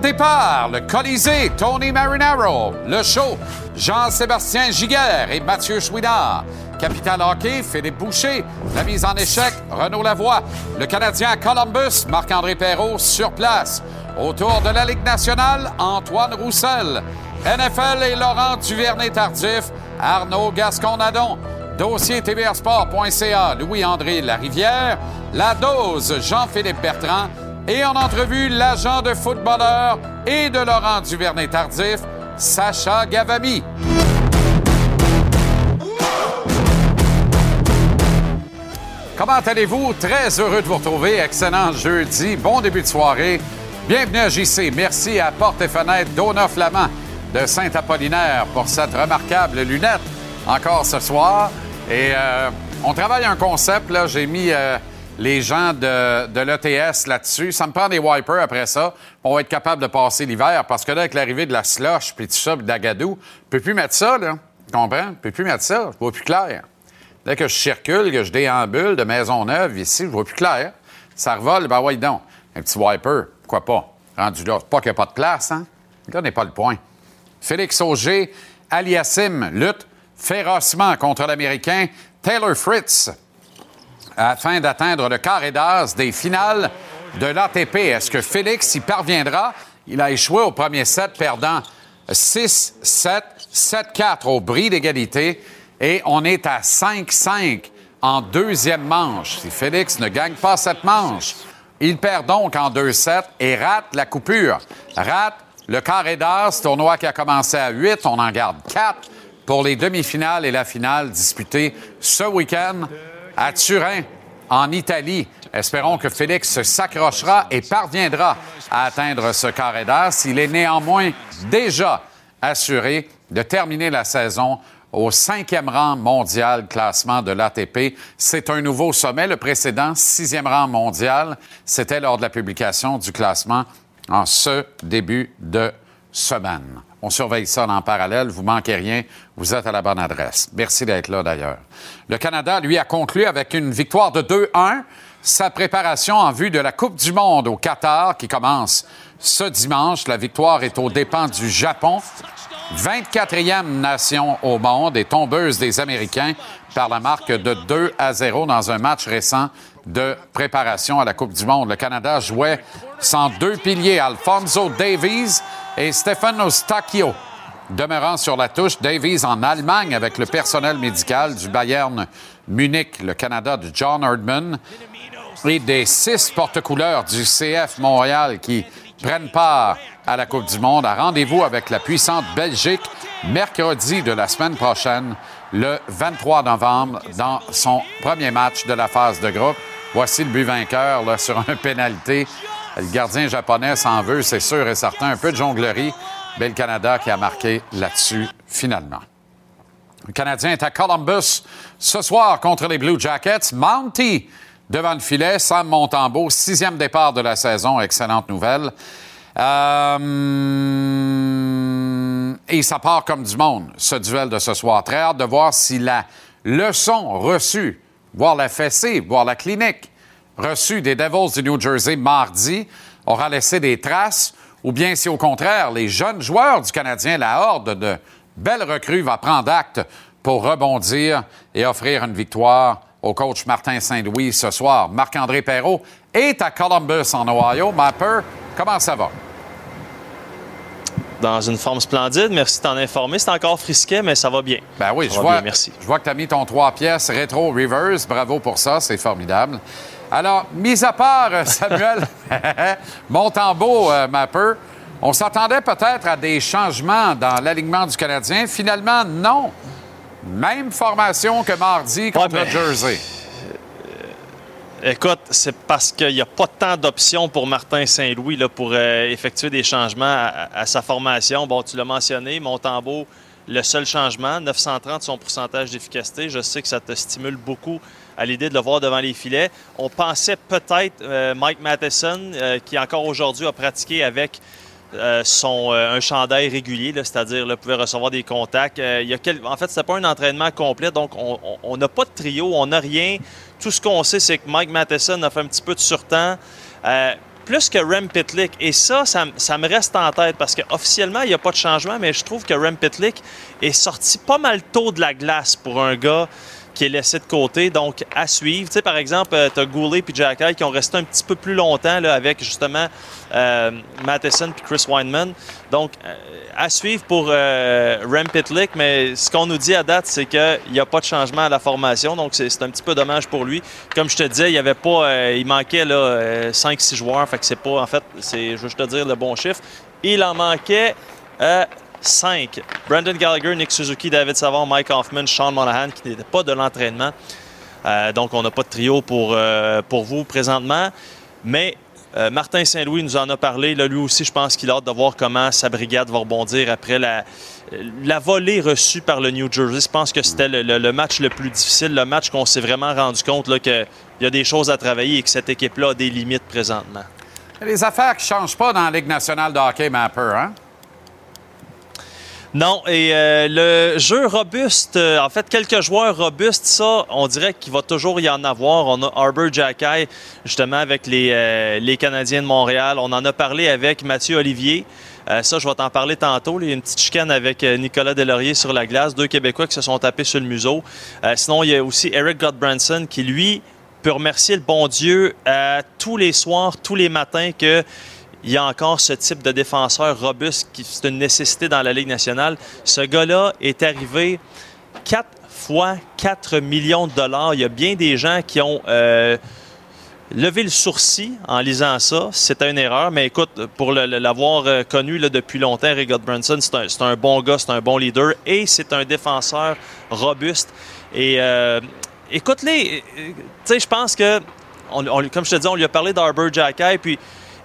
Départ, le Colisée, Tony Marinaro. Le show, Jean-Sébastien Giguère et Mathieu Chouinard. Capital Hockey, Philippe Boucher. La mise en échec, Renaud Lavoie. Le Canadien Columbus, Marc-André Perrault sur place. Autour de la Ligue nationale, Antoine Roussel. NFL et Laurent Duvernay-Tardif, Arnaud Gascon-Nadon. Dossier tvrsport.ca, Louis-André Larivière. La dose, Jean-Philippe Bertrand. Et en entrevue, l'agent de footballeur et de Laurent Duvernay-Tardif, Sacha Gavami. Comment allez-vous? Très heureux de vous retrouver. Excellent jeudi. Bon début de soirée. Bienvenue à JC. Merci à Porte et Fenêtre Dona Flamand de Saint-Apollinaire pour cette remarquable lunette encore ce soir. Et euh, on travaille un concept. Là, j'ai mis euh, les gens de, l'ETS là-dessus. Ça me prend des wipers après ça. On va être capable de passer l'hiver parce que là, avec l'arrivée de la slush puis tout ça, puis d'agadou, je peux plus mettre ça, là. Tu comprends? Je peux plus mettre ça. Je vois plus clair. Dès que je circule, que je déambule de maison neuve ici, je vois plus clair. Ça revole, ben ouais, donc. Un petit wiper, pourquoi pas? Rendu là. Pas qu'il n'y a pas de place, hein? Là, n'est pas le point. Félix Auger, Aliassim, lutte férocement contre l'Américain Taylor Fritz afin d'atteindre le carré d'as des finales de l'ATP. Est-ce que Félix y parviendra? Il a échoué au premier set, perdant 6-7, 7-4 au bris d'égalité. Et on est à 5-5 en deuxième manche. Si Félix ne gagne pas cette manche, il perd donc en 2-7 et rate la coupure. Rate le carré d'as, tournoi qui a commencé à 8, on en garde 4 pour les demi-finales et la finale disputée ce week-end à Turin, en Italie. Espérons que Félix s'accrochera et parviendra à atteindre ce carré d'as. Il est néanmoins déjà assuré de terminer la saison au cinquième rang mondial classement de l'ATP. C'est un nouveau sommet. Le précédent, sixième rang mondial, c'était lors de la publication du classement en ce début de semaine. On surveille ça en parallèle. Vous manquez rien. Vous êtes à la bonne adresse. Merci d'être là, d'ailleurs. Le Canada, lui, a conclu avec une victoire de 2-1 sa préparation en vue de la Coupe du Monde au Qatar qui commence ce dimanche. La victoire est aux dépens du Japon. 24e nation au monde et tombeuse des Américains par la marque de 2 à 0 dans un match récent de préparation à la Coupe du Monde. Le Canada jouait sans deux piliers, Alfonso Davies et Stefano Stacchio. Demeurant sur la touche, Davies en Allemagne avec le personnel médical du Bayern Munich, le Canada de John Erdman et des six porte-couleurs du CF Montréal qui prennent part à la Coupe du Monde à rendez-vous avec la puissante Belgique mercredi de la semaine prochaine, le 23 novembre, dans son premier match de la phase de groupe. Voici le but vainqueur là, sur un pénalité. Le gardien japonais s'en veut, c'est sûr et certain. Un peu de jonglerie. Mais le Canada qui a marqué là-dessus finalement. Le Canadien est à Columbus ce soir contre les Blue Jackets. Mounty devant le filet. Sam Montembeau, sixième départ de la saison. Excellente nouvelle. Euh, et ça part comme du monde, ce duel de ce soir. Très hâte de voir si la leçon reçue, voire la fessée, voire la clinique reçue des Devils du New Jersey mardi aura laissé des traces, ou bien si au contraire, les jeunes joueurs du Canadien, la horde de belles recrues, va prendre acte pour rebondir et offrir une victoire au coach Martin Saint-Louis ce soir. Marc-André Perrault est à Columbus, en Ohio. Mapper, comment ça va? Dans une forme splendide. Merci de t'en informer. C'est encore frisquet, mais ça va bien. Ben oui, Ça je vois, bien, merci. je vois que tu as mis ton trois pièces rétro reverse. Bravo pour ça, c'est formidable. Alors, mis à part euh, Samuel Montembeau, euh, Mapper, on s'attendait peut-être à des changements dans l'alignement du Canadien. Finalement, non. Même formation que mardi contre Ouais, mais- Jersey. Écoute, c'est parce qu'il n'y a pas tant d'options pour Martin Saint-Louis là, pour euh, effectuer des changements à, à sa formation. Bon, tu l'as mentionné, Montembeau, le seul changement, 930 son pourcentage d'efficacité. Je sais que ça te stimule beaucoup à l'idée de le voir devant les filets. On pensait peut-être euh, Mike Matheson, euh, qui encore aujourd'hui a pratiqué avec euh, son, un chandail régulier, c'est-à-dire là, pouvait recevoir des contacts. En fait, c'était pas un entraînement complet, donc on- n'a pas de trio, on n'a rien. Tout ce qu'on sait, c'est que Mike Matheson a fait un petit peu de surtemps. plus que Rem Pitlick. Et ça, ça, ça me reste en tête parce qu'officiellement, il n'y a pas de changement, mais je trouve que Rem Pitlick est sorti pas mal tôt de la glace pour un gars qui est laissé de côté. Donc, à suivre. Tu sais, par exemple, tu as Goulet et Jack qui ont resté un petit peu plus longtemps là, avec justement euh, Matheson et Chris Weinman. Donc, euh, à suivre pour euh, Rem Pitlick, mais ce qu'on nous dit à date, c'est qu'il n'y a pas de changement à la formation. Donc, c'est un petit peu dommage pour lui. Comme je te disais, il avait pas, euh, il manquait là, euh, 5-6 joueurs. Fait que c'est pas, en fait, c'est, je veux juste te dire le bon chiffre. Il en manquait euh, 5. Brandon Gallagher, Nick Suzuki, David Savard, Mike Hoffman, Sean Monahan, qui n'étaient pas de l'entraînement. Euh, donc, on n'a pas de trio pour, euh, vous présentement. Mais euh, Martin Saint-Louis nous en a parlé. Là, lui aussi, je pense qu'il a hâte de voir comment sa brigade va rebondir après la, la volée reçue par le New Jersey. Je pense que c'était le, match le plus difficile, le match qu'on s'est vraiment rendu compte qu'il y a des choses à travailler et que cette équipe-là a des limites présentement. Des affaires ne changent pas dans la Ligue nationale de hockey, Mapper, hein? Non, et euh, le jeu robuste, euh, en fait, quelques joueurs robustes, ça, on dirait qu'il va toujours y en avoir. On a Arbor Jacky, justement, avec les, euh, les Canadiens de Montréal. On en a parlé avec Mathieu Olivier. Ça, je vais t'en parler tantôt. Il y a une petite chicane avec Nicolas Delaurier sur la glace. Deux Québécois qui se sont tapés sur le museau. Sinon, il y a aussi Eric Godbranson qui, lui, peut remercier le bon Dieu tous les soirs, tous les matins que il y a encore ce type de défenseur robuste qui c'est une nécessité dans la Ligue nationale. Ce gars-là est arrivé 4 fois 4 millions de dollars. Il y a bien des gens qui ont euh, levé le sourcil en lisant ça. C'était une erreur, mais écoute, pour l'avoir euh, connu depuis longtemps, Eric Godbranson, c'est un, bon gars, c'est un bon leader et c'est un défenseur robuste. Et euh, écoute-les, tu sais, je pense que, comme je te dis, on lui a parlé d'Arbor Jacky, puis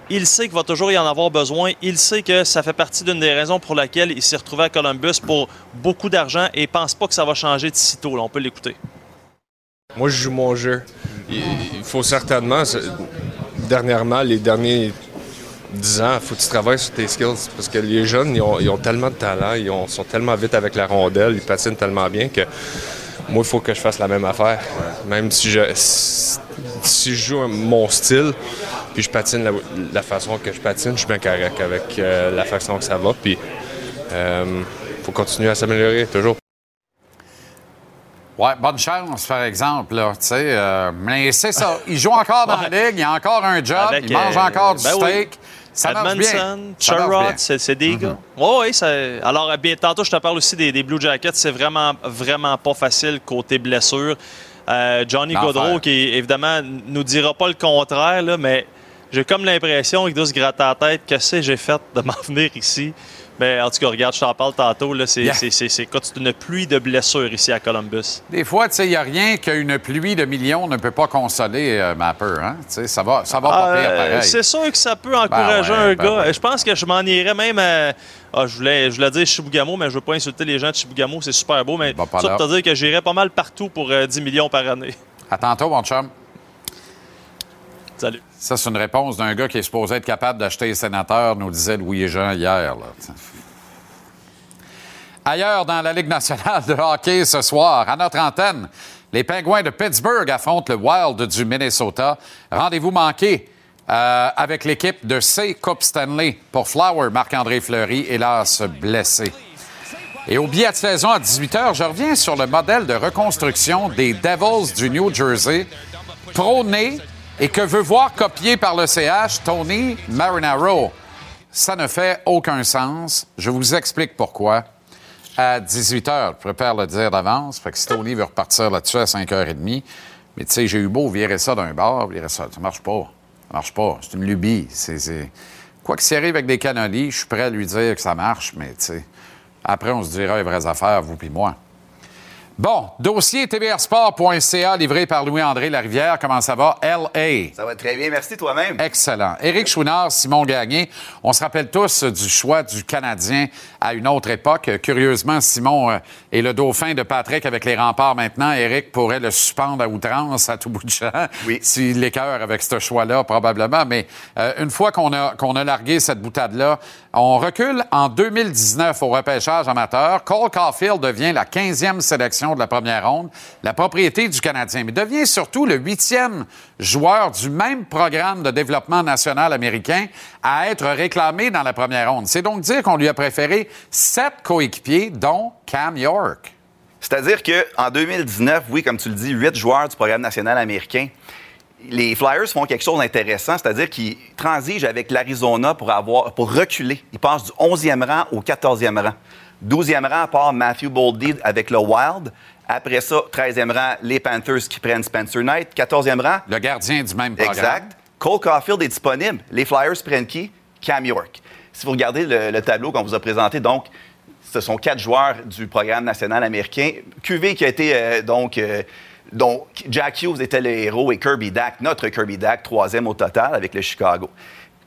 il sait qu'il va toujours y en avoir besoin. Il sait que ça fait partie d'une des raisons pour laquelle il s'est retrouvé à Columbus pour beaucoup d'argent et pense pas que ça va changer de sitôt. On peut l'écouter. Moi, je joue mon jeu. Il, faut certainement, dernièrement, les derniers 10 ans, il faut que tu travailles sur tes skills. Parce que les jeunes, ils ont, tellement de talent, ils ont- sont tellement vite avec la rondelle, ils patinent tellement bien que moi, il faut que je fasse la même affaire. Même si je, si, je joue mon style, puis je patine la, la façon que je patine, je suis bien correct avec euh, la façon que ça va. Puis, il faut continuer à s'améliorer, toujours. Ouais, bonne chance, par exemple, là, tu sais. euh, mais c'est ça. Il joue encore dans la ligue, il a encore un job, Avec, il mange euh, encore du ben oui. steak. Ça marche bien. Edmondson, Ça marche Sherrod, bien. c'est des gars. Oui, oui. ça- Alors, bien, tantôt, je te parle aussi des, des Blue Jackets. C'est vraiment, vraiment pas facile côté blessure. Euh, Johnny. Gaudreau, qui évidemment nous dira pas le contraire, là, mais j'ai comme l'impression qu'il doit se gratter la tête. Que c'est j'ai fait de m'en venir ici? Mais en tout cas, regarde, je t'en parle tantôt. là, C'est Yeah. c'est- une pluie de blessures ici à Columbus. Des fois, tu sais, il n'y a rien qu'une pluie de millions ne peut pas consoler, euh, Mapper, hein? Tu sais, ça va, ça va pas Ah, pire, euh, pareil. c'est sûr que ça peut encourager Ben ouais, un ben gars. ouais. Je pense que je m'en irais même à. Ah, je, voulais, je voulais dire Chibougamau, mais je veux pas insulter les gens de Chibougamau, c'est super beau. Mais pas ça pour te dire que j'irais pas mal partout pour euh, 10 millions par année. À tantôt, mon chum. Salut. Ça, c'est une réponse d'un gars qui est supposé être capable d'acheter les sénateurs, nous disait Louis et Jean hier. Ailleurs dans la Ligue nationale de hockey ce soir, à notre antenne, les Pingouins de Pittsburgh affrontent le Wild du Minnesota. Rendez-vous manqué euh, avec l'équipe de C Coupe Stanley pour Flower, Marc-André Fleury, hélas blessé. Et au billet de saison à 18h, je reviens sur le modèle de reconstruction des Devils du New Jersey, prôné et que veut voir copié par le CH Tony Marinaro. Ça ne fait aucun sens. Je vous explique pourquoi. À 18h, je préfère le dire d'avance, fait que si Tony veut repartir là-dessus à 5h30, mais tu sais, j'ai eu beau virer ça d'un bar, virer ça, ça marche pas. Ça marche pas. C'est une lubie. Quoi que s'il arrive avec des canolis, je suis prêt à lui dire que ça marche, mais tu sais, après, on se dira les vraies affaires, vous puis moi. Bon, dossier tvrsport.ca livré par Louis-André Larivière. Comment ça va? LA. Ça va très bien. Merci toi-même. Excellent. Éric Chouinard, Simon Gagné. On se rappelle tous du choix du Canadien à une autre époque. Curieusement, Simon euh, est le dauphin de Patrick avec les remparts maintenant. Éric pourrait le suspendre à outrance à tout bout de champ. Oui. S'il l'écœure avec ce choix-là, probablement. Mais euh, une fois qu'on a, qu'on a largué cette boutade-là, on recule en 2019 au repêchage amateur. Cole Caulfield devient la 15e sélection de la première ronde, la propriété du Canadien, mais devient surtout le huitième joueur du même programme de développement national américain à être réclamé dans la première ronde. C'est donc dire qu'on lui a préféré sept coéquipiers, dont Cam York. C'est-à-dire qu'en 2019, oui, comme tu le dis, huit joueurs du programme national américain. Les Flyers font quelque chose d'intéressant, c'est-à-dire qu'ils transigent avec l'Arizona pour, avoir, pour reculer. Ils passent du 11e rang au 14e rang. 12e rang part Matthew Boldy avec le Wild. Après ça, 13e rang, les Panthers qui prennent Spencer Knight. 14e rang, Le gardien du même programme. Exact. Cole Caulfield est disponible. Les Flyers prennent qui? Cam York. Si vous regardez le, le tableau qu'on vous a présenté, donc, ce sont quatre joueurs du programme national américain. QV qui a été, euh, donc, euh, donc, Jack Hughes était le héros et Kirby Dack, notre Kirby Dack, troisième au total avec le Chicago.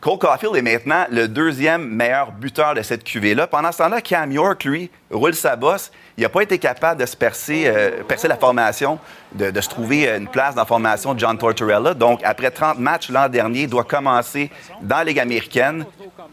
Cole Caulfield est maintenant le deuxième meilleur buteur de cette QV-là. Pendant ce temps-là, Cam York, lui, roule sa bosse. Il n'a pas été capable de se percer, euh, percer la formation, de, de se trouver une place dans la formation de John Tortorella. Donc, après 30 matchs l'an dernier, il doit commencer dans la Ligue américaine,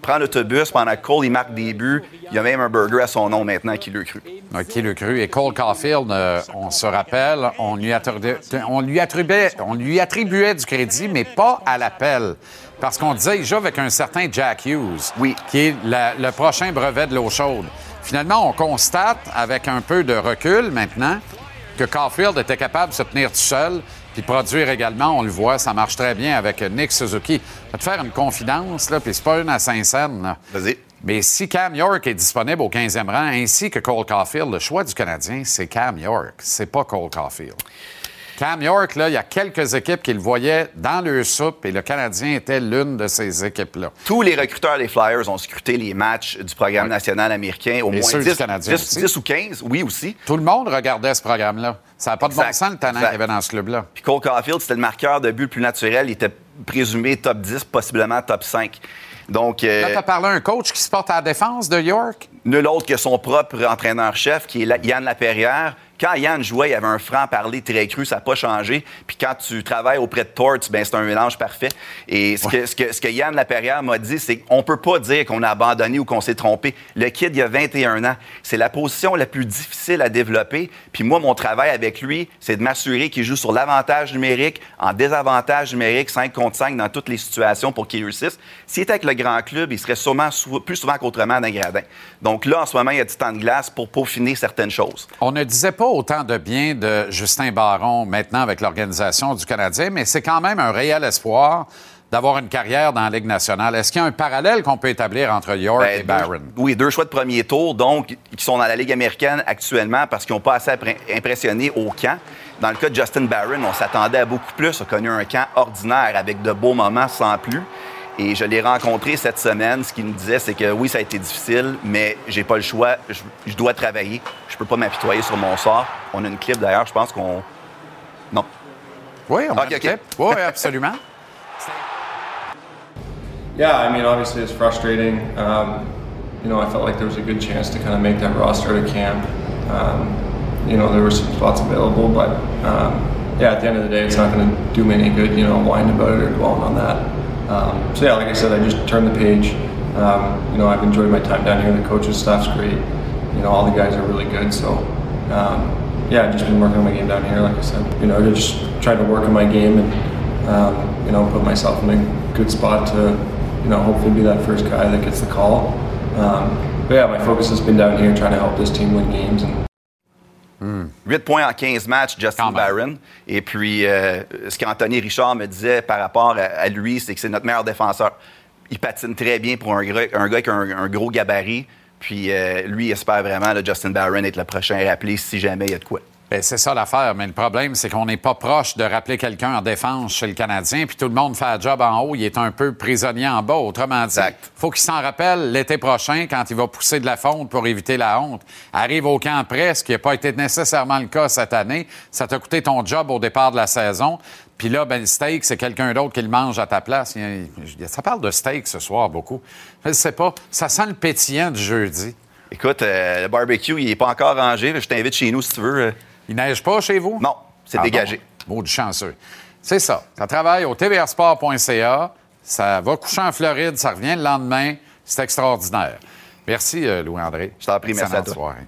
prend l'autobus pendant que Cole il marque des buts. Il y a même un burger à son nom maintenant qui le cru. Euh, Qui le cru? Et Cole Caulfield, euh, on se rappelle, on lui, attribuait, on, lui attribuait, on lui attribuait du crédit, mais pas à l'appel. Parce qu'on disait, il joue avec un certain Jack Hughes, Oui. qui est la- le prochain brevet de l'eau chaude. Finalement, on constate, avec un peu de recul maintenant, que Caulfield était capable de se tenir tout seul, puis produire également, on le voit, ça marche très bien avec Nick Suzuki. Je vais te faire une confidence, là, puis c'est pas une à Saint-Saëns. Vas-y. Mais si Cam York est disponible au 15e rang, ainsi que Cole Caulfield, le choix du Canadien, c'est Cam York. C'est pas Cole Caulfield. Cam York, là, il y a quelques équipes qui le voyaient dans leur soupe et le Canadien était l'une de ces équipes-là. Tous les recruteurs des Flyers ont scruté les matchs du programme national américain, au Et moins ceux du 10, Canadien 10 aussi. 10 ou 15, oui aussi. Tout le monde regardait ce programme-là. Ça n'a pas de bon sens le talent qu'il y avait dans ce club-là. Puis Cole Caulfield, c'était le marqueur de but le plus naturel. Il était présumé top 10, possiblement top 5. Donc, euh, Là, tu as parlé à un coach qui se porte à la défense de York? nul autre que son propre entraîneur-chef, qui est la- Yann Laperrière. Quand Yann jouait, il y avait un franc-parler très cru, ça n'a pas changé. Puis quand tu travailles auprès de Torts, ben c'est un mélange parfait. Et ce, que, ce, que, ce que Yann Laperrière m'a dit, c'est qu'on peut pas dire qu'on a abandonné ou qu'on s'est trompé. Le kid, il a 21 ans. C'est la position la plus difficile à développer. Puis moi, mon travail avec lui, c'est de m'assurer qu'il joue sur l'avantage numérique, en désavantage numérique, 5 contre 5 dans toutes les situations pour qu'il réussisse. S'il était avec le grand club, il serait sûrement sou- plus souvent qu'autrement dans les gradins. Donc là, en ce moment, il y a du temps de glace pour peaufiner certaines choses. On ne disait pas autant de bien de Justin Baron maintenant avec l'organisation du Canadien, mais c'est quand même un réel espoir d'avoir une carrière dans la Ligue nationale. Est-ce qu'il y a un parallèle qu'on peut établir entre York Ben, et Barron? deux- oui, deux choix de premier tour, donc, qui sont dans la Ligue américaine actuellement parce qu'ils n'ont pas assez impressionné au camp. Dans le cas de Justin Barron, on s'attendait à beaucoup plus. On a connu un camp ordinaire avec de beaux moments sans plus. Et je l'ai rencontré cette semaine. Ce qu'il me disait, c'est que oui, ça a été difficile, mais j'ai pas le choix. Je, je dois travailler. Je peux pas m'apitoyer sur mon sort. On a une clip d'ailleurs, je pense qu'on. Non. Oui, on a Ok, un ok. clip. Oui, absolument. Yeah, I mean, obviously it's frustrating. Um, you know, I felt like there was a good chance to kind of make that roster at camp. Um, you know, there were some spots available, but um, yeah, at the end of the day, it's not going to do me any good, you know, whining about it or dwelling on that. Um, so yeah, like I said, I just turned the page. Um, you know, I've enjoyed my time down here. The coaches' staff's great. You know, all the guys are really good. So um, yeah, I've just been working on my game down here, like I said. You know, just trying to work on my game and um, you know put myself in a good spot to you know hopefully be that first guy that gets the call. Um, but yeah, my focus has been down here trying to help this team win games and 8 points en 15 matchs, Justin. Barron. Et puis, euh, ce qu'Anthony Richard me disait par rapport à, à lui, c'est que c'est notre meilleur défenseur. Il patine très bien pour un, gars- un gars qui a un, un gros gabarit. Puis, euh, lui, il espère vraiment, là, Justin Barron, être le prochain rappelé si jamais il y a de quoi. Ben, c'est ça l'affaire, mais le problème, c'est qu'on n'est pas proche de rappeler quelqu'un en défense chez le Canadien, puis tout le monde fait un job en haut, il est un peu prisonnier en bas. Autrement dit, Exact. faut qu'il s'en rappelle l'été prochain quand il va pousser de la fonte pour éviter la honte. Arrive au camp près, ce qui n'a pas été nécessairement le cas cette année. Ça t'a coûté ton job au départ de la saison. Puis là, ben, le steak, c'est quelqu'un d'autre qui le mange à ta place. Il il Ça parle de steak ce soir beaucoup. Je sais pas. Ça sent le pétillant du jeudi. Écoute, euh, le barbecue, il n'est pas encore rangé. Je t'invite chez nous si tu veux. Il neige pas chez vous? Non, c'est Ah dégagé. Bon, du chanceux. C'est ça. Ça travaille au tvrsport.ca. Ça va coucher en Floride. Ça revient le lendemain. C'est extraordinaire. Merci, euh, Louis-André. Je t'en prie, merci à toi. soirée.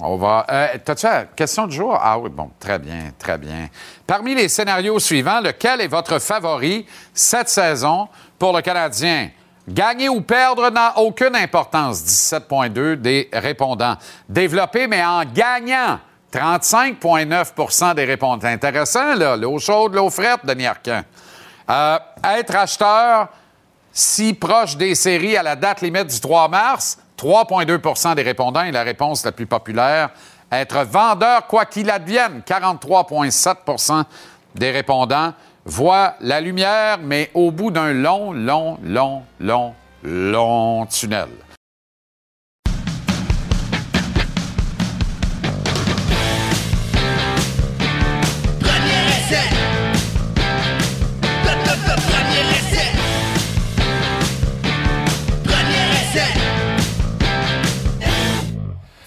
On va. Euh, T'as-tu la question du jour? Ah oui, bon, très bien, très bien. Parmi les scénarios suivants, lequel est votre favori cette saison pour le Canadien? Gagner ou perdre n'a aucune importance, 17,2 des répondants. Développer, mais en gagnant, 35,9% des répondants. Intéressant, là. L'eau chaude, l'eau frette, Denis Arcand. Euh, être acheteur, si proche des séries à la date limite du 3 mars, 3,2% des répondants est la réponse la plus populaire. Être vendeur, quoi qu'il advienne, 43,7% des répondants voient la lumière, mais au bout d'un long, long, long, long, long tunnel.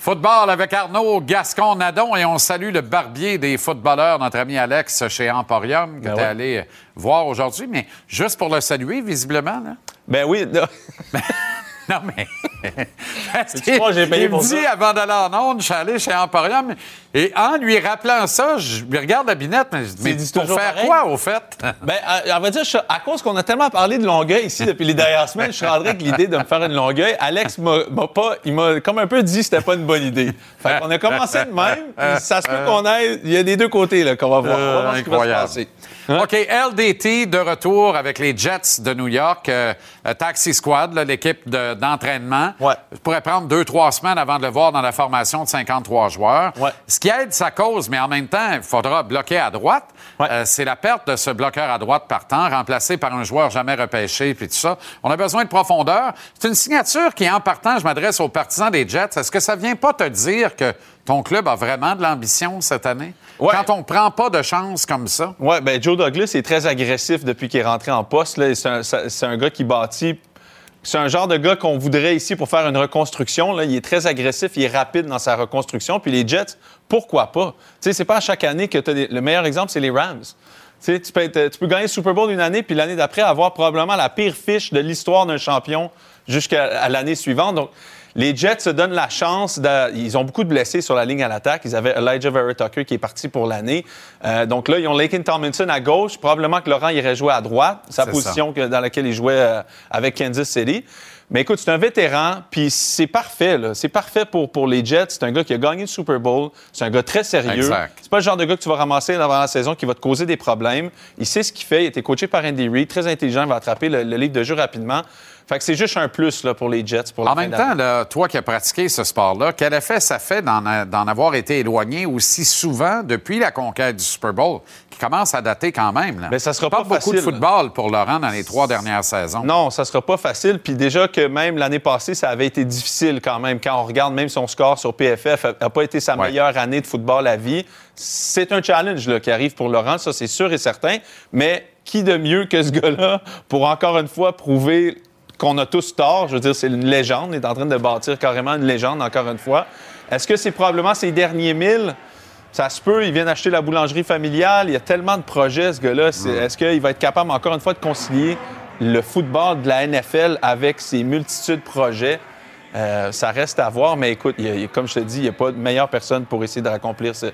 Football avec Arnaud Gascon-Nadon et on salue le barbier des footballeurs, notre ami Alex chez Emporium, que Ben tu es ouais. allé voir aujourd'hui, mais juste pour le saluer, visiblement. Là. Ben oui, Non, mais. Tu crois j'ai payé il me dit avant d'aller en onde, je suis allé chez Emporium et en lui rappelant ça, je lui regarde la binette, mais je dis, mais pour faire pareil? quoi, au fait? ben, à, à vrai dire, je- à cause qu'on a tellement parlé de Longueuil ici depuis les dernières semaines, je suis rentré avec l'idée de me faire une Longueuil. Alex m'a pas, il m'a comme un peu dit que c'était pas une bonne idée. Fait qu'on a commencé de même, puis ça se peut qu'on aille, il y a des deux côtés, là, qu'on va voir. On va voir ce qui va se incroyable. Passer. OK, LDT de retour avec les Jets de New York. euh, euh, Taxi Squad, l'équipe de- d'entraînement. Ouais. Je pourrais prendre deux, trois semaines avant de le voir dans la formation de 53 joueurs. Ouais. Ce qui aide sa cause, mais en même temps, il faudra bloquer à droite. Ouais. Euh, c'est la perte de ce bloqueur à droite partant, remplacé par un joueur jamais repêché, puis tout ça. On a besoin de profondeur. C'est une signature qui, en partant, je m'adresse aux partisans des Jets. Est-ce que ça vient pas te dire que ton club a vraiment de l'ambition cette année? Ouais. Quand on prend pas de chance comme ça? Ouais, ben Joe Douglas est très agressif depuis qu'il est rentré en poste. là. C'est un, gars qui bâtit. C'est un genre de gars qu'on voudrait ici pour faire une reconstruction. Là. Il est très agressif, il est rapide dans sa reconstruction. Puis les Jets, pourquoi pas? Tu sais, c'est pas à chaque année que tu as des... Le meilleur exemple, c'est les Rams. Tu peux, être- tu peux gagner le Super Bowl une année, puis l'année d'après, avoir probablement la pire fiche de l'histoire d'un champion jusqu'à l'année suivante. Donc, les Jets se donnent la chance. de- ils ont beaucoup de blessés sur la ligne à l'attaque. Ils avaient Elijah Vera Tucker qui est parti pour l'année. Euh, donc là, ils ont Lakin Tomlinson à gauche. Probablement que Laurent irait jouer à droite, sa position dans laquelle il jouait euh, avec Kansas City. Mais écoute, c'est un vétéran, puis c'est parfait. C'est parfait pour, pour les Jets. C'est un gars qui a gagné le Super Bowl. C'est un gars très sérieux. C'est pas le genre de gars que tu vas ramasser avant la saison qui va te causer des problèmes. Il sait ce qu'il fait. Il a été coaché par Andy Reid, très intelligent. Il va attraper le, le livre de jeu rapidement. Fait que c'est juste un plus là, pour les Jets. Pour la En même temps, là, toi qui as pratiqué ce sport-là, quel effet ça fait d'en avoir été éloigné aussi souvent depuis la conquête du Super Bowl, qui commence à dater quand même? Là? Mais ça sera pas, pas beaucoup de facile. football pour Laurent dans les trois dernières saisons. Non, ça sera pas facile. Puis déjà que même l'année passée, ça avait été difficile quand même. Quand on regarde même son score sur PFF, n'a pas été sa Ouais. meilleure année de football à vie. C'est un challenge là, qui arrive pour Laurent, ça c'est sûr et certain. Mais qui de mieux que ce gars-là pour encore une fois prouver qu'on a tous tort? Je veux dire, c'est une légende. Il est en train de bâtir carrément une légende encore une fois. Est-ce que c'est probablement ses derniers mille? Ça se peut, il vient d'acheter la boulangerie familiale. Il y a tellement de projets, ce gars-là. Est-ce qu'il va être capable, encore une fois, de concilier le football de la NFL avec ses multitudes de projets? Euh, ça reste à voir, mais écoute, il a- comme je te dis, il n'y a pas de meilleure personne pour essayer de raccomplir ce-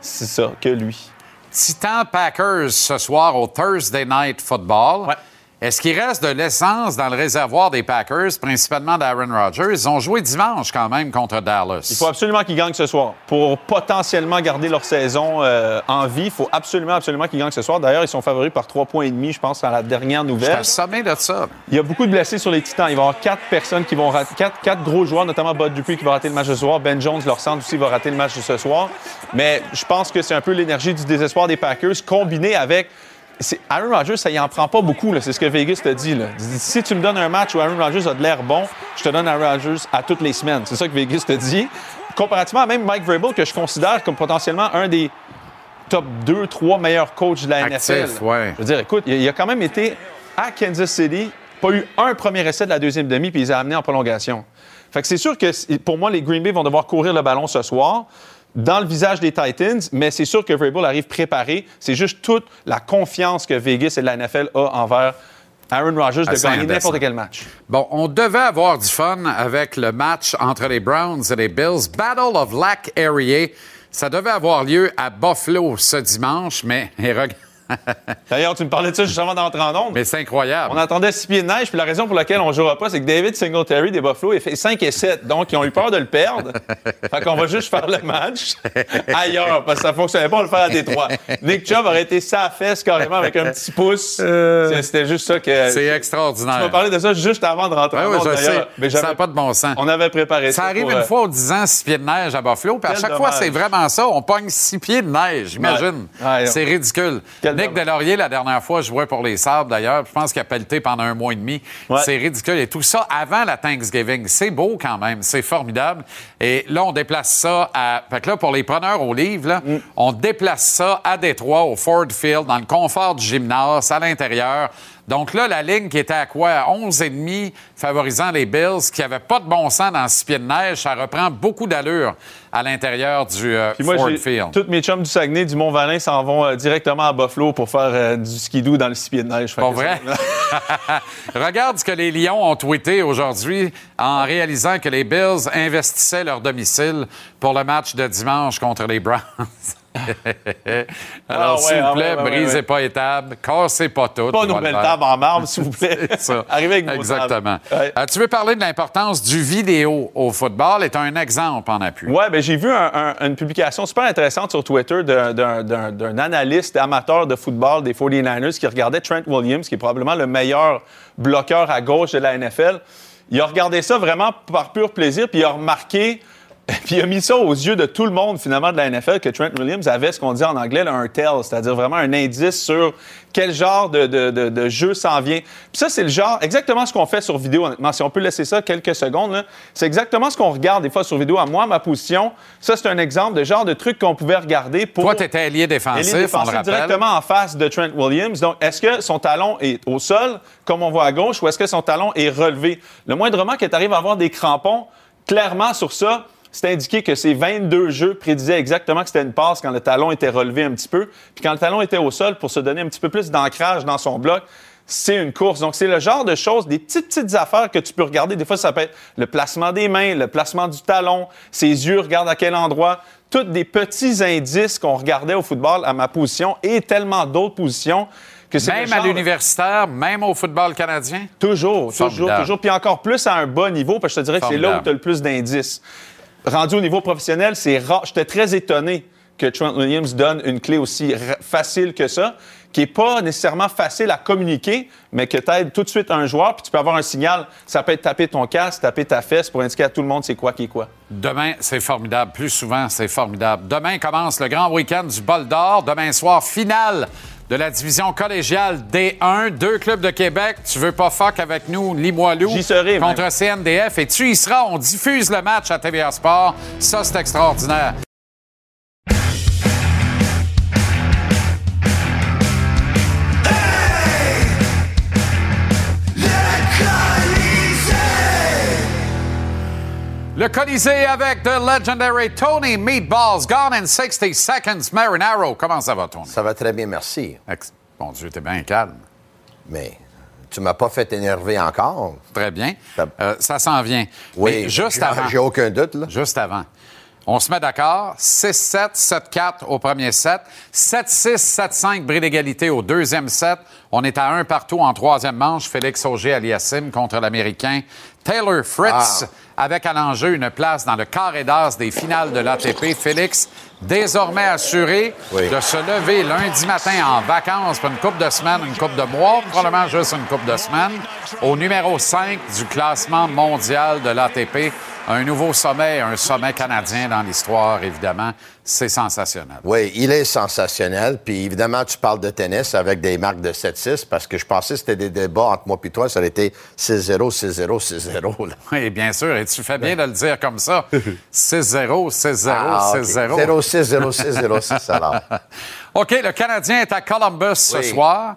ça que lui. Titan Packers ce soir au Thursday Night Football. Ouais. Est-ce qu'il reste de l'essence dans le réservoir des Packers, principalement d'Aaron Rodgers? Ils ont joué dimanche quand même contre Dallas. Il faut absolument qu'ils gagnent ce soir. Pour potentiellement garder leur saison euh, en vie, il faut absolument, absolument qu'ils gagnent ce soir. D'ailleurs, ils sont favoris par trois points et demi, je pense, à la dernière Je nouvelle. assommé de ça. Il y a beaucoup de blessés sur les Titans. Il va y avoir quatre personnes qui vont rater, quatre, quatre gros joueurs, notamment Bud Dupuis qui va rater le match de ce soir. Ben Jones, leur centre aussi, va rater le match de ce soir. Mais je pense que c'est un peu l'énergie du désespoir des Packers combinée avec. Aaron Rodgers, ça y en prend pas beaucoup. C'est ce que Vegas te dit. Là. Si tu me donnes un match où Aaron Rodgers a de l'air bon, je te donne Aaron Rodgers à toutes les semaines. C'est ça que Vegas te dit. Comparativement à même Mike Vrabel, que je considère comme potentiellement un des top 2, 3 meilleurs coachs de la Actif, NFL. ouais. Je veux dire, écoute, il a quand même été à Kansas City, pas eu un premier essai de la deuxième demi, puis il les a amenés en prolongation. Fait que c'est sûr que pour moi, les Green Bay vont devoir courir le ballon ce soir dans le visage des Titans, mais c'est sûr que Vrabel arrive préparé. C'est juste toute la confiance que Vegas et la NFL a envers Aaron Rodgers de Assez gagner n'importe quel match. Bon, on devait avoir du fun avec le match entre les Browns et les Bills. Battle of Lac Erie. Ça devait avoir lieu à Buffalo ce dimanche, mais, et reg- D'ailleurs, tu me parlais de ça juste avant d'entrer en onde. mais c'est incroyable. On attendait six pieds de neige, puis la raison pour laquelle on ne jouera pas, c'est que David Singletary des Buffalo, il fait 5 et 7. Donc, ils ont eu peur de le perdre. fait qu'on va juste faire le match ailleurs, parce que ça ne fonctionnait pas, on le faire à Détroit. Nick Chubb aurait été sa fesse carrément avec un petit pouce. C'est- C'était juste ça que. Euh. C'est Tu extraordinaire. m'as parlé de ça juste avant de rentrer Ouais, en ouais, onde, je d'ailleurs. sais. Mais Ça n'a pas de bon sens. On avait préparé ça. Ça arrive pour, une euh, fois aux 10 ans, six pieds de neige à Buffalo, puis à chaque fois, c'est vraiment ça. On pogne six pieds de neige, imagine. Ouais, c'est ridicule. Quel Nick. Delaurier, la dernière fois, jouait pour les Sabres, d'ailleurs. Je pense qu'il a pelleté pendant un mois et demi. Ouais. C'est ridicule. Et tout ça avant la Thanksgiving. C'est beau quand même. C'est formidable. Et là, on déplace ça à... Fait que là, pour les preneurs au livre, là, Mm. on déplace ça à Détroit, au Ford Field, dans le confort du gymnase, à l'intérieur. Donc là, la ligne qui était à quoi? À 11,5, favorisant les Bills, qui n'avaient pas de bon sens dans six pieds de neige, ça reprend beaucoup d'allure à l'intérieur du euh, moi, Ford Field. tous mes chums du Saguenay, du Mont-Valin, s'en vont euh, directement à Buffalo pour faire euh, du skidoo dans le six pieds de neige. Pas vrai? Regarde ce que les Lions ont tweeté aujourd'hui en réalisant que les Bills investissaient leur domicile pour le match de dimanche contre les Browns. Alors, Ah ouais, s'il vous ah plaît, ouais, ouais, brisez pas les tables, cassez pas toutes. Pas on nos va le belles faire. tables en marbre, s'il vous plaît. Ça. Arrivez avec Exactement. Euh, tu veux parler de l'importance du vidéo au football? Est un exemple en appui. Ouais, ben j'ai vu un- un- une publication super intéressante sur Twitter d'un analyste amateur de football des 49ers qui regardait Trent Williams, qui est probablement le meilleur bloqueur à gauche de la NFL. Il a regardé ça vraiment par pur plaisir, puis il a remarqué, puis il a mis ça aux yeux de tout le monde finalement de la NFL que Trent Williams avait ce qu'on dit en anglais là, un tell, c'est-à-dire vraiment un indice sur quel genre de, de- de- de jeu s'en vient. Puis ça, c'est le genre, exactement ce qu'on fait sur vidéo, honnêtement. Si on peut laisser ça quelques secondes, là, c'est exactement ce qu'on regarde des fois sur vidéo. À moi, ma position, ça, c'est un exemple de genre de truc qu'on pouvait regarder pour. Toi, tu étais allié défensif, on le défensif rappelle. directement en face de Trent Williams. Donc, est-ce que son talon est au sol, comme on voit à gauche, ou est-ce que son talon est relevé? Le moindrement que tu arrives à avoir des crampons, clairement sur ça, c'est indiqué que ces 22 jeux prédisaient exactement que c'était une passe quand le talon était relevé un petit peu. Puis quand le talon était au sol, pour se donner un petit peu plus d'ancrage dans son bloc, c'est une course. Donc, c'est le genre de choses, des petites, petites affaires que tu peux regarder. Des fois, ça peut être le placement des mains, le placement du talon, ses yeux regardent à quel endroit. Toutes des petits indices qu'on regardait au football à ma position et tellement d'autres positions que Même à l'universitaire, même au football canadien? Toujours, toujours, Formidable. toujours. Puis encore plus à un bas niveau, parce que je te dirais que c'est là où tu as le plus d'indices. Rendu au niveau professionnel, c'est rare. J'étais très étonné que Trent Williams donne une clé aussi facile que ça, qui n'est pas nécessairement facile à communiquer, mais que tu aides tout de suite un joueur, puis tu peux avoir un signal. Ça peut être taper ton casque, taper ta fesse pour indiquer à tout le monde c'est quoi qui est quoi. Demain, c'est formidable. Plus souvent, c'est formidable. Demain commence le grand week-end du Bol d'Or. Demain soir, finale de la division collégiale D1. Deux clubs de Québec. Tu veux pas fuck avec nous, Limoilou J'y serai, même. contre CNDF. Et tu y seras. On diffuse le match à TVA Sport. Ça, c'est extraordinaire. Le Colisée avec The Legendary Tony Meatballs. Gone in 60 seconds. Marinaro. Comment ça va, Tony? Ça va très bien, merci. Ex- Bon Dieu, t'es bien calme. Mais tu m'as pas fait énerver encore. Très bien. Ça- Euh, ça s'en vient. Oui, Mais juste avant. J'ai aucun doute, là. Juste avant. On se met d'accord. 6-7, 7-4 au premier set. 7-6, 7-5, bris d'égalité au deuxième set. On est à un partout en troisième manche. Félix Auger-Aliassime contre l'Américain Taylor Fritz, avec à l'enjeu une place dans le carré d'as des finales de l'ATP. Félix, désormais assuré Oui. de se lever lundi matin en vacances pour une coupe de semaines, une coupe de mois, probablement juste une coupe de semaines, au numéro 5 du classement mondial de l'ATP. Un nouveau sommet, un sommet canadien dans l'histoire, évidemment. C'est sensationnel. Oui, il est sensationnel. Puis évidemment, tu parles de tennis avec des marques de 7-6 parce que je pensais que c'était des débats entre moi et toi. Ça aurait été 6-0, 6-0, 6-0. là. Oui, bien sûr. Et tu fais bien de le dire comme ça. 6-0, 6-0, Ah, ok. 6-0. 0-6, 0-6, 0-6 alors. OK, le Canadien est à Columbus ce soir.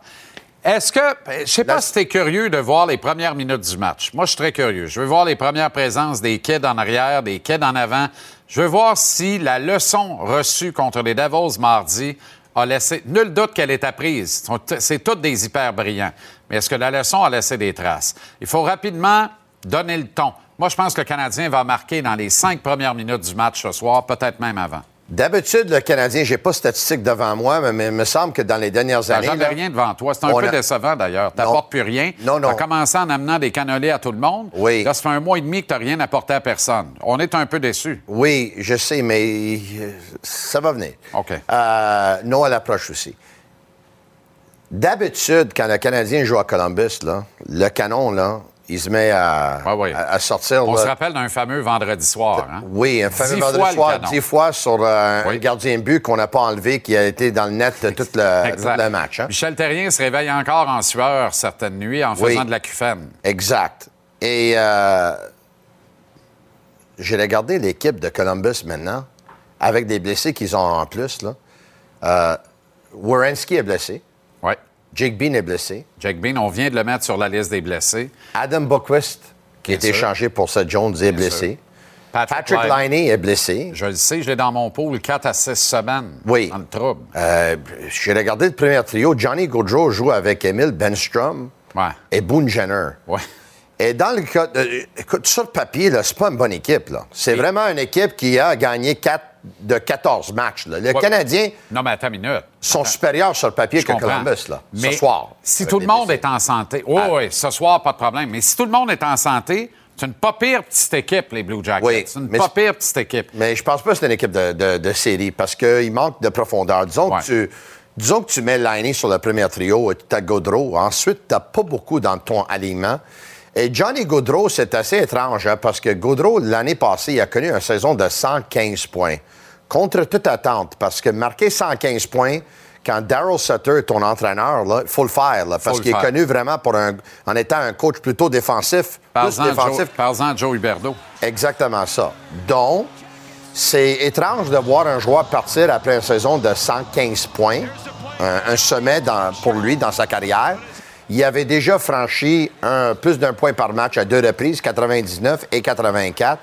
Est-ce que. Je sais pas La- si tu es curieux de voir les premières minutes du match. Moi, je suis très curieux. Je veux voir les premières présences des kids en arrière, des kids en avant. Je veux voir si la leçon reçue contre les Devils mardi a laissé. Nul doute qu'elle est apprise. C'est toutes des hyper brillants. Mais est-ce que la leçon a laissé des traces? Il faut rapidement donner le ton. Moi, je pense que le Canadien va marquer dans les cinq premières minutes du match ce soir, peut-être même avant. D'habitude, le Canadien, j'ai pas de statistiques devant moi, mais il me semble que dans les dernières années. jamais là, rien devant toi. C'est un peu a- décevant, d'ailleurs. T'apportes plus rien. Non, non. T'as commencé en amenant des cannelés à tout le monde. Oui. Là, ça fait un mois et demi que t'as rien apporté à personne. On est un peu déçus. Oui, je sais, mais euh, ça va venir. OK. Euh, non à l'approche aussi. D'habitude, quand le Canadien joue à Columbus, là, le canon, là, il se met à, Ouais, ouais. à- à sortir. On là. se rappelle d'un fameux vendredi soir. Hein? Oui, un fameux Dix vendredi soir, dix fois sur euh, Oui. un gardien de but qu'on n'a pas enlevé, qui a été dans le net tout le, tout le match. hein. Michel Terrien se réveille encore en sueur certaines nuits en Oui. faisant de la cufenne. Exact. Et euh, j'ai regardé l'équipe de Columbus maintenant, avec des blessés qu'ils ont en plus. Là. Euh, Werenski est blessé. Jake Bean est blessé. Jake Bean, on vient de le mettre sur la liste des blessés. Adam Boquist, qui a Bien été sûr. échangé pour Seth Jones, est blessé. Patrick. Liney est blessé. Je le sais, je l'ai dans mon pool 4 à 6 semaines. Oui. Dans le trouble. Euh, j'ai regardé le premier trio. Johnny Gaudreau joue avec Emile Benstrom Ouais. et Boone Jenner. Ouais. Et dans le cas, de- écoute, sur le papier, c'est pas une bonne équipe. C'est vraiment une équipe qui a gagné 4 de 14 matchs. là. Le Ouais. Canadien Non, mais attends une minute. sont supérieurs sur le papier Je que comprends. Columbus, là, Mais ce soir. Si tout le monde est en santé, oui, oui, ce soir, pas de problème. Mais si tout le monde est en santé, c'est une pas pire petite équipe, les Blue Jackets. Oui, c'est une pas pire petite équipe. Mais je pense pas que c'est une équipe de, de- de série parce qu'il manque de profondeur. Disons, Ouais. que tu, disons que tu mets Liney sur le premier trio et tu as Gaudreau. Ensuite, tu n'as pas beaucoup dans ton alignement. Et Johnny Gaudreau, c'est assez étrange hein, parce que Gaudreau, l'année passée, il a connu une saison de 115 points. Contre toute attente, parce que marquer 115 points, quand Daryl Sutter est ton entraîneur, il faut le faire, là, parce qu'il est connu vraiment pour un, en étant un coach plutôt défensif. Plus Parle-en de défensif Joe, Joe Huberdeau. Exactement ça. Donc, c'est étrange de voir un joueur partir après une saison de 115 points, un, un sommet dans- pour lui dans sa carrière. Il avait déjà franchi un- plus d'un point par match à deux reprises, 99 et 84.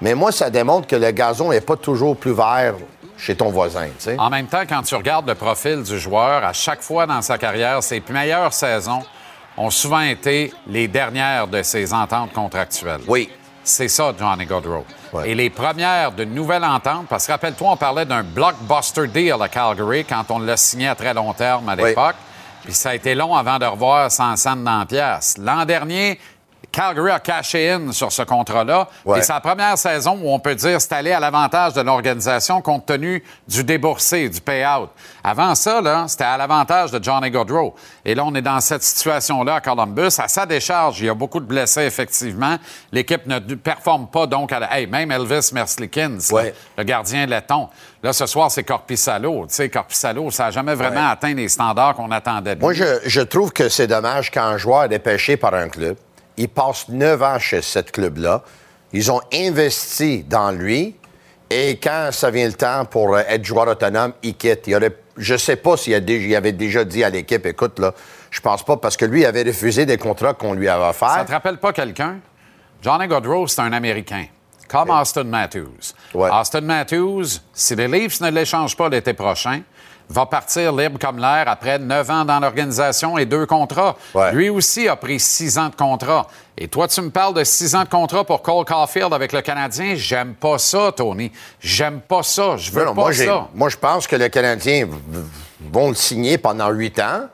Mais moi, ça démontre que le gazon n'est pas toujours plus vert chez ton voisin. En même temps, quand tu regardes le profil du joueur, à chaque fois dans sa carrière, ses meilleures saisons ont souvent été les dernières de ses ententes contractuelles. Oui. C'est ça, Johnny. Ouais. Et les premières de nouvelles ententes, parce que rappelle-toi, on parlait d'un blockbuster deal à Calgary quand on l'a signé à très long terme à Oui. Puis ça a été long avant de revoir 100 cents dans la pièce. L'an dernier, Calgary a caché in sur ce contrat-là. Ouais. Et c'est la première saison où on peut dire c'est allé à l'avantage de l'organisation compte tenu du déboursé, du payout. Avant ça, là, c'était à l'avantage de Johnny Gaudreau. Et là, on est dans cette situation-là à Columbus. À sa décharge, il y a beaucoup de blessés, effectivement. L'équipe ne performe pas, donc, à la... Hey, même Elvis Merslikins, Ouais. le gardien letton. Là, ce soir, c'est Corpissalo. Tu sais, Corpissalo, ça n'a jamais vraiment Ouais. atteint les standards qu'on attendait de Moi, lui. je, je trouve que c'est dommage quand un joueur est pêché par un club. Il passe neuf ans chez ce club-là. Ils ont investi dans lui. Et quand ça vient le temps pour euh, être joueur autonome, il quitte. Il aurait, je ne sais pas s'il avait déjà dit à l'équipe, écoute, là, je pense pas, parce que lui avait refusé des contrats qu'on lui avait offerts. Ça te rappelle pas quelqu'un? Johnny Gaudreau, c'est un Américain. Comme Austin Matthews. Ouais. Austin Matthews, si les Leafs ne l'échangent pas l'été prochain, va partir libre comme l'air après neuf ans dans l'organisation et deux contrats. Ouais. Lui aussi a pris six ans de contrat. Et toi, tu me parles de six ans de contrat pour Cole Caulfield avec le Canadien. J'aime pas ça, Tony. J'aime pas ça. Je veux Non, pas moi, ça. moi, je pense que les Canadiens v- v- vont le signer pendant huit ans,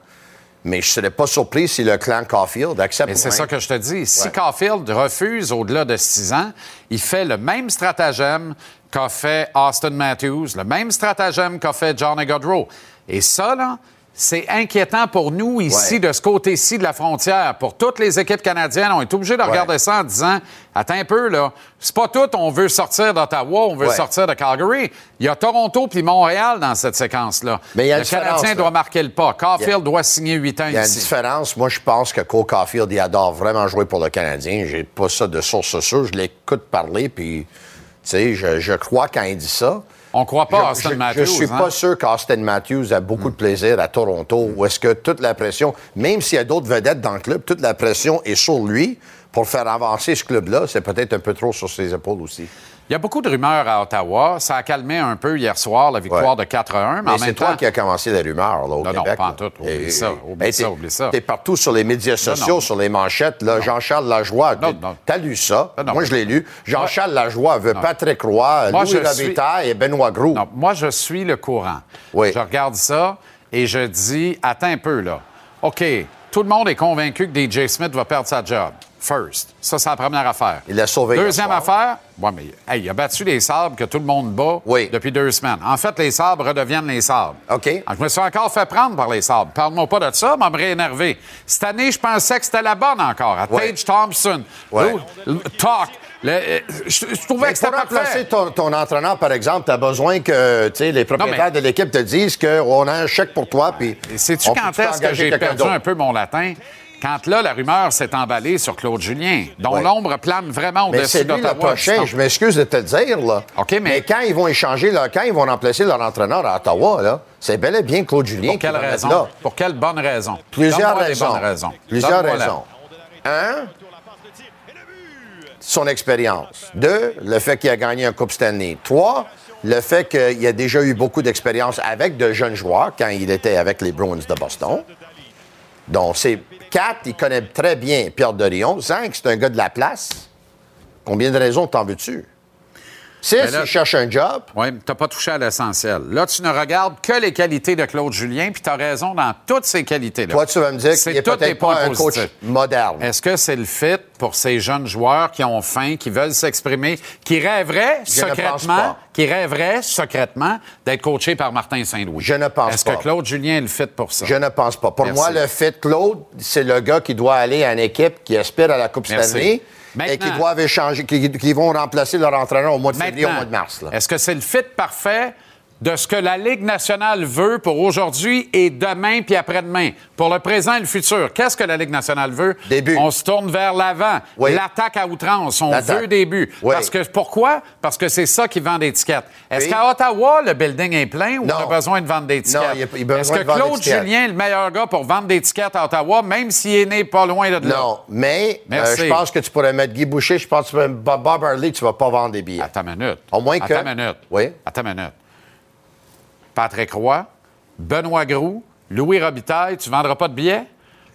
mais je ne serais pas surpris si le clan Caulfield accepte. Mais c'est ça que je te dis. Si Ouais. Caulfield refuse au-delà de six ans, il fait le même stratagème qu'a fait Austin Matthews, le même stratagème qu'a fait Johnny Gaudreau. Et ça, là, c'est inquiétant pour nous ici, Ouais. de ce côté-ci de la frontière. Pour toutes les équipes canadiennes, on est obligé de regarder ça en disant Attends un peu, là. C'est pas tout, on veut sortir d'Ottawa, on veut Ouais. sortir de Calgary. Il y a Toronto puis Montréal dans cette séquence-là. Mais il y a le Canadien là. doit marquer le pas. Caulfield a- doit signer huit ans Il y a une ici. différence. Moi, je pense que Cole Caulfield, il adore vraiment jouer pour le Canadien. J'ai pas ça de source sûre. Je l'écoute parler, puis, sais, je, je crois quand il dit ça. On croit pas à je, Austin je- Matthews. je suis hein? pas sûr qu'Austin Matthews a beaucoup de plaisir à Toronto, où est-ce que toute la pression, même s'il y a d'autres vedettes dans le club, toute la pression est sur lui pour faire avancer ce club-là. C'est peut-être un peu trop sur ses épaules aussi. Il y a beaucoup de rumeurs à Ottawa. Ça a calmé un peu hier soir, la victoire Ouais. de 4-1. Mais, c'est toi qui as commencé les rumeurs là, au Non, non, Québec. pas en tout. Oublie Et- ça, oublie ça, oublie ça. T'es partout sur les médias sociaux, non. sur les manchettes. Jean-Charles Lajoie, Non, non. t'as lu ça? Non, non. Moi, je l'ai lu. Jean-Charles Lajoie veut Patrick Roy, Moi, Louis Robitaille et Benoît Groux. Non, moi, je suis le courant. Oui. Je regarde ça et je dis, attends un peu, là. OK, tout le monde est convaincu que DJ Smith va perdre sa job. First. Ça, c'est la première affaire. Il l'a sauvé Deuxième affaire, ouais, mais hey, il a battu les sabres que tout le monde bat Oui. depuis deux semaines. En fait, les sabres redeviennent les sabres. OK. Je me suis encore fait prendre par les sabres. Parle-moi pas de ça, m'a me réénervé. Cette année, je pensais que c'était la bonne encore. À Ouais. Tage Thompson. Ouais. Talk. Le- euh, je, je trouvais Mais que c'était pour remplacer ton, ton entraîneur, par exemple, tu as besoin que les propriétaires mais- de l'équipe te disent qu'on a un chèque pour toi. Puis Sais-tu quand est-ce que j'ai perdu un peu mon latin? Quand là, la rumeur s'est emballée sur Claude Julien, dont Ouais. l'ombre plane vraiment Mais au-dessus c'est d'Ottawa. prochain, je m'excuse de te dire, là. OK, mais- quand ils vont échanger, là, quand ils vont remplacer leur entraîneur à Ottawa, là, c'est bel et bien Claude Julien Pour qui quelle mettre raison? là. Pour quelle bonne raison? Plusieurs raisons. raisons. Plusieurs raisons. Un, son expérience. Deux, le fait qu'il a gagné un Coupe Stanley. Trois, le fait qu'il a déjà eu beaucoup d'expérience avec de jeunes joueurs quand il était avec les Bruins de Boston. Donc, c'est quatre, il connaît très bien Pierre Dorion. Cinq, c'est un gars de la place. Combien de raisons t'en veux-tu? Six, là- il cherche un job. Oui, mais tu n'as pas touché à l'essentiel. Là, tu ne regardes que les qualités de Claude Julien, puis tu as raison dans toutes ces qualités-là. Toi, tu vas me dire qu'il est tous les peut-être pas un coach moderne. Est-ce que c'est le fit pour ces jeunes joueurs qui ont faim, qui veulent s'exprimer, qui rêveraient Je secrètement, qui rêveraient secrètement d'être coachés par Martin Saint-Louis? Je ne pense Est-ce pas. que Claude Julien est le fit pour ça? Je ne pense pas. Pour Merci. moi, le fait Claude, c'est le gars qui doit aller à une équipe qui aspire à la Coupe Merci. Stanley et qui doivent échanger, qui, qui vont remplacer leur entraîneur au mois de février, au mois de mars. Est-ce que c'est le fit parfait de ce que la Ligue nationale veut pour aujourd'hui et demain puis après-demain, pour le présent et le futur? Qu'est-ce que la Ligue nationale veut? Des On se tourne vers l'avant. Oui. L'attaque à outrance. On veut des buts. Oui. Parce que, pourquoi? Parce que c'est ça qui vend des tickets. Est-ce Oui. qu'à Ottawa, le building est plein ou Non. on a besoin de vendre des tickets? Non, il a- il a Est-ce que Claude. Julien est le meilleur gars pour vendre des tickets à Ottawa, même s'il est né pas loin de là? Non, mais euh, je pense que tu pourrais mettre Guy Boucher, je pense que tu pourrais mettre Bob Harley, tu ne vas pas vendre des billets. Attends une minute. Au moins que- Attends une minute. Oui. Attends une minute. Patrick Roy, Benoît Groux, Louis Robitaille, tu ne vendras pas de billets?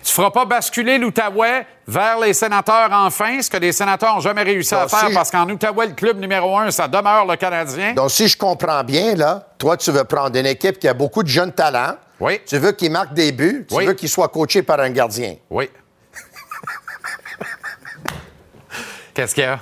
Tu feras pas basculer l'Outaouais vers les sénateurs enfin, ce que les sénateurs n'ont jamais réussi à faire si- parce qu'en Outaouais, le club numéro un, ça demeure le Canadien. Donc, si je comprends bien, là, toi, tu veux prendre une équipe qui a beaucoup de jeunes talents. Oui. Tu veux qu'ils marquent des buts. Tu Oui. veux qu'ils soient coachés par un gardien. Oui. Qu'est-ce qu'il y a?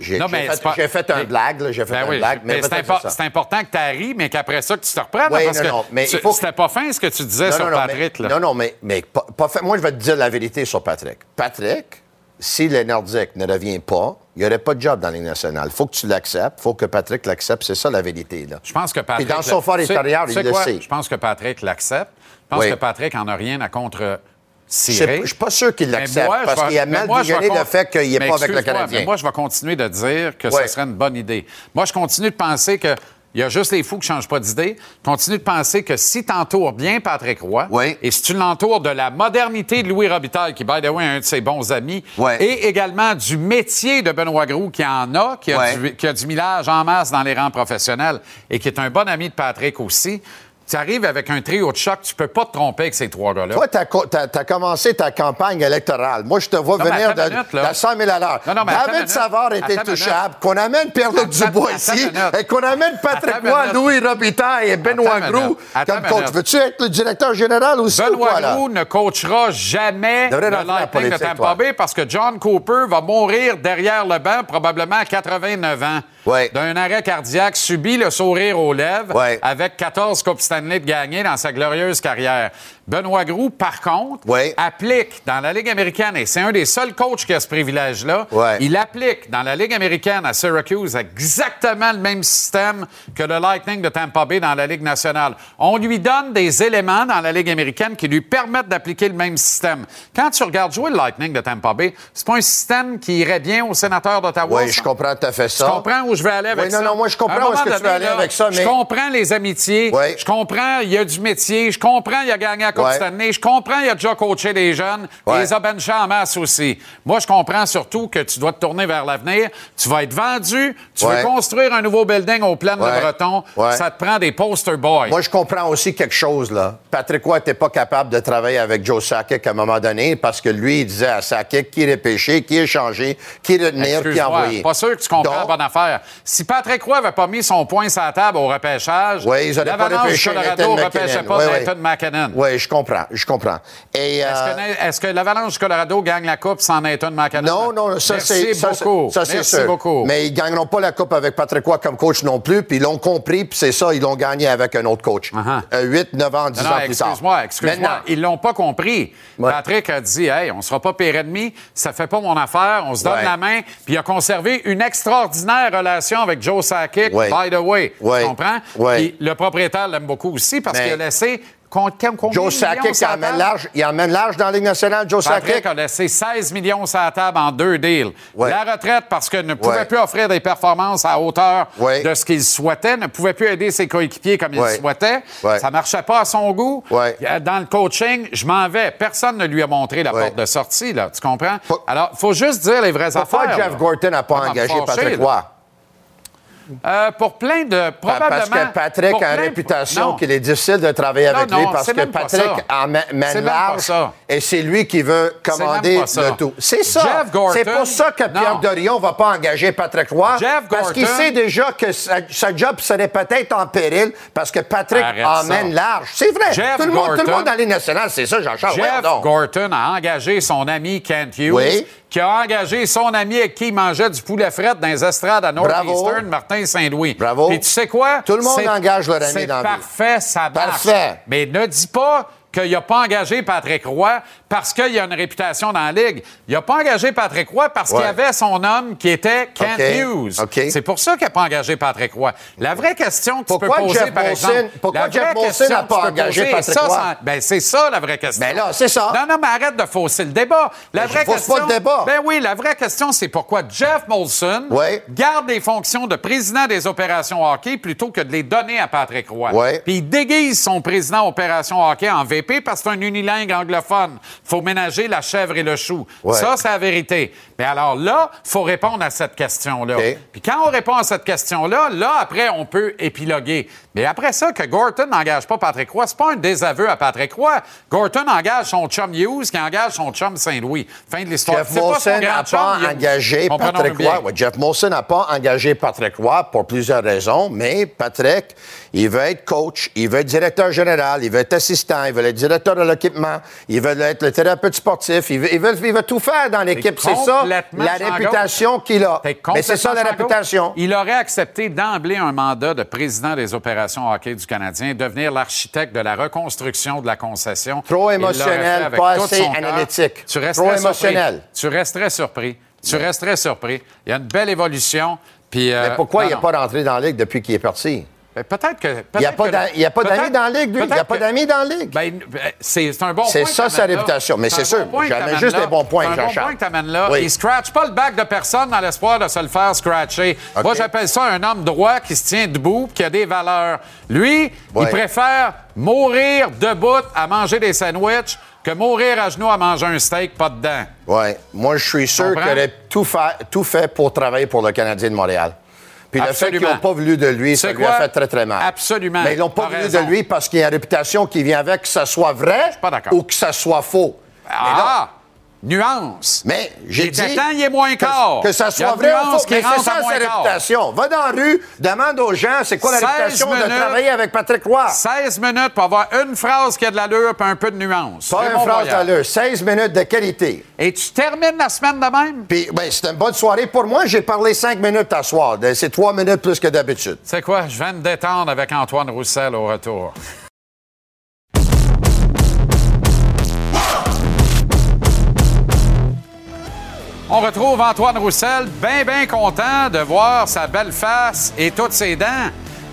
J'ai fait, pas- fait un blague, là, j'ai fait Ben un oui, blague, mais, mais c'est, impor- important que tu ri, mais qu'après ça, que tu te reprennes. Oui, parce non, mais tu- il faut- c'était pas fin ce que tu disais sur mais- Patrick. là. non, non, mais, mais pas, moi, je vais te dire la vérité sur Patrick. Patrick, si le Nordique ne revient pas, il n'y aurait pas de job dans les nationales. Il faut que tu l'acceptes. Il faut que Patrick l'accepte. C'est ça la vérité. Là. Je pense que Patrick. Puis dans son fort intérieur, il le sait. Je pense que Patrick l'accepte. Je pense Oui. que Patrick en a rien à contre. Je ne suis pas sûr qu'il l'accepte moi, je parce qu'il a mais mal moi, je digéré le fait qu'il n'est pas avec le Canadien. mais moi, je vais continuer de dire que Ouais. ce serait une bonne idée. Moi, je continue de penser que. Il y a juste les fous qui ne changent pas d'idée. Continue de penser que si tu entoures bien Patrick Roy, Oui. et si tu l'entoures de la modernité de Louis Robitaille, qui, by the way, est un de ses bons amis, et également du métier de Benoît Groux, qui en a, qui a, du, qui a du millage en masse dans les rangs professionnels, et qui est un bon ami de Patrick aussi, tu arrives avec un trio de choc, tu peux pas te tromper avec ces trois gars-là. Toi, tu as, commencé ta campagne électorale. Moi, je te vois Non, venir de, minute, de 100 000 à l'heure. David. Savard est intouchable. Qu'on amène Pierre-Luc Dubois ici et qu'on amène Patrick Roy. Louis Robitaille et Benoît Attends une Grou minute. Attends comme coach. Veux-tu être le directeur général aussi ou Benoît quoi, là? Ne coachera jamais le Lightning de Tampa. Bay parce que John Cooper va mourir derrière le banc, probablement à 89 ans. Ouais. D'un arrêt cardiaque subi, le sourire aux lèvres, Ouais. avec 14 Coupes Stanley de gagnées dans sa glorieuse carrière. Benoît Groux, par contre, applique dans la Ligue américaine, et c'est un des seuls coachs qui a ce privilège-là, il applique dans la Ligue américaine à Syracuse exactement le même système que le Lightning de Tampa Bay dans la Ligue nationale. On lui donne des éléments dans la Ligue américaine qui lui permettent d'appliquer le même système. Quand tu regardes jouer le Lightning de Tampa Bay, c'est pas un système qui irait bien au sénateur d'Ottawa. Oui, je comprends tout à fait ça. Tu comprends où je vais aller avec Oui, ça? non, non, moi, je comprends où est-ce que tu veux aller là, avec ça, mais- Je comprends les amitiés. Oui. Je comprends, il y a du métier. Je comprends, il a gagné la Coupe Ouais. Je comprends, il a déjà coaché des jeunes. Ouais. Il les a benchés en masse aussi. Moi, je comprends surtout que tu dois te tourner vers l'avenir. Tu vas être vendu. Tu Ouais. veux construire un nouveau building au plan de Breton. Ouais. Ça te prend des poster boys. Moi, je comprends aussi quelque chose, là. Patrick Roy n'était pas capable de travailler avec Joe Sakic à un moment donné parce que lui, il disait à Sakic qui repêcher, qui échanger, qui retenir, qui envoyer. pas sûr que tu comprends Donc, la bonne affaire. Si Patrick Roy n'avait pas mis son point sur la table au repêchage, Oui, ils pas repêché Colorado Nathan ne repêchait McKinnon. pas Oui, oui. Nathan McKinnon. Oui, je comprends, je comprends. Et, Est-ce euh, que, est-ce que l'Avalanche du Colorado gagne la Coupe sans Nathan McKinnon? non, non, ça c'est beaucoup. ça, Merci sûr. beaucoup. Mais ils gagneront pas la coupe avec Patrick Roy comme coach non plus, puis ils l'ont compris, puis c'est ça, ils l'ont gagné avec un autre coach. Uh-huh. 8, 9 ans, 10 Non, ans non, plus tard. excuse-moi, excuse-moi. Ils l'ont pas compris. Ouais. Patrick a dit, hey, on sera pas pire ennemi, ça fait pas mon affaire, on se donne Ouais. la main, puis il a conservé une extraordinaire relation avec Joe Sakic, Ouais. by the way. Tu comprends? Puis le propriétaire l'aime beaucoup aussi parce qu'il a laissé Joe Sakic, il emmène large, il emmène large dans la Ligue nationale, Joe Sakic. a laissé 16 millions sur la table en deux deals. Ouais. La retraite parce que ne pouvait Ouais. plus offrir des performances à hauteur Ouais. de ce qu'il souhaitait, ne pouvait plus aider ses coéquipiers comme il souhaitait. Ça marchait pas à son goût. Euh, Dans le coaching, je m'en vais. Personne ne lui a montré la porte de sortie, là. Tu comprends? Alors, faut juste dire les vraies Pourquoi affaires. Jeff là. Gorton n'a pas engagé Patrick. Roy? Euh, pour plein de. Probablement. Parce que Patrick a une réputation qu'il est difficile de travailler Non, avec non, lui parce que Patrick en pas large ça. Et c'est lui qui veut commander le tout. C'est ça. C'est pour ça que Pierre Non. Dorion va pas engager Patrick Roy. Jeff Parce qu'il sait déjà que sa, sa job serait peut-être en péril parce que Patrick Arrête emmène ça. large. C'est vrai. Jeff tout, le monde, tout le monde dans les nationales, c'est ça, Jean-Charles. Jeff donc. Gorton a engagé son ami Kent Hughes, Oui. qui a engagé son ami avec qui il mangeait du poulet fret dans les estrades à Northeastern, Martin Saint-Louis. Bravo. Et tu sais quoi? Tout le monde C'est- engage leur ami C'est dans la vie. parfait, ça marche. Parfait. Mais ne dis pas qu'il n'a pas engagé Patrick Roy parce qu'il a une réputation dans la Ligue. Il n'a pas engagé Patrick Roy parce qu'il avait son homme qui était Kent. Hughes. C'est pour ça qu'il n'a pas engagé Patrick Roy. La vraie question que tu Pourquoi peux poser, Jeff par exemple... pourquoi Jeff question n'a pas tu engagé poser, Patrick ça, Roy? ben, c'est ça la vraie question. Ben là, c'est ça. Non, non, mais arrête de fausser le débat. La Ben, vraie question. pas le débat. Ben oui, la vraie question, c'est pourquoi Jeff Molson Ouais. garde les fonctions de président des opérations hockey plutôt que de les donner à Patrick Roy. Ouais. Puis il déguise son président opération hockey en VP parce que c'est un unilingue anglophone. Faut ménager la chèvre et le chou. Ouais. Ça, c'est la vérité. Mais alors là, faut répondre à cette question-là. Puis quand on répond à cette question-là, là, après, on peut épiloguer. Mais après ça, que Gorton n'engage pas Patrick Roy, c'est pas un désaveu à Patrick Roy. Gorton engage son chum Hughes qui engage son chum Saint-Louis. Fin de l'histoire. Jeff Molson n'a pas engagé Patrick. Roy. Ouais, Jeff Molson n'a pas engagé Patrick Roy pour plusieurs raisons, mais Patrick, il veut être coach, il veut être directeur général, il veut être assistant, il veut être directeur de l'équipement, il veut être le thérapeute sportif, il veut, il veut, il veut tout faire dans l'équipe. C'est ça? La réputation qu'il a. Mais c'est ça la réputation. Il aurait accepté d'emblée un mandat de président des opérations hockey du Canadien, devenir l'architecte de la reconstruction de la concession. Trop émotionnel, pas assez analytique. Tu resterais Trop surpris. émotionnel. Tu resterais surpris. Tu resterais surpris. Il y a une belle évolution. Puis, euh, Mais pourquoi non, il n'est pas rentré dans la Ligue depuis qu'il est parti? Ben, Peut-être que. Il n'y a pas d'amis dans la Ligue, lui. Il n'y a pas d'amis dans la Ligue. Ben, ben, c'est c'est un bon C'est point. ça, que sa là. réputation. Mais c'est sûr, j'amène juste là. des bons points, C'est un bon Jean-Charles. point que t'amènes là. Oui. Il scratch pas le bac de personne dans l'espoir de se le faire scratcher. Moi, j'appelle ça un homme droit qui se tient debout qui a des valeurs. Lui, il préfère mourir debout à manger des sandwichs que mourir à genoux à manger un steak pas dedans. Oui. Moi, je suis sûr qu'il aurait tout fait, tout fait pour travailler pour le Canadien de Montréal. Puis le fait qu'ils n'ont pas voulu de lui, ça lui a fait très, très mal. Absolument. Mais ils n'ont pas voulu raison. de lui parce qu'il y a une réputation qui vient avec, que ça soit vrai pas ou que ça soit faux. Mais là, Ah! Nuance. Mais j'ai dit temps, il est moins que, quart. que ça soit vrai ou nuance faux. Mais c'est ça sa réputation. Va dans la rue, demande aux gens c'est quoi la 16 réputation de travailler avec Patrick Roy. 16 minutes pour avoir une phrase qui a de l'allure et un peu de nuance. Pas une phrase d'allure, 16 minutes de qualité. Et tu termines la semaine de même? Puis, ben, c'était une bonne soirée pour moi. J'ai parlé 5 minutes à soir. C'est 3 minutes plus que d'habitude. C'est quoi? Je viens de détendre avec Antoine Roussel au retour. On retrouve Antoine Roussel, bien, bien content de voir sa belle face et toutes ses dents.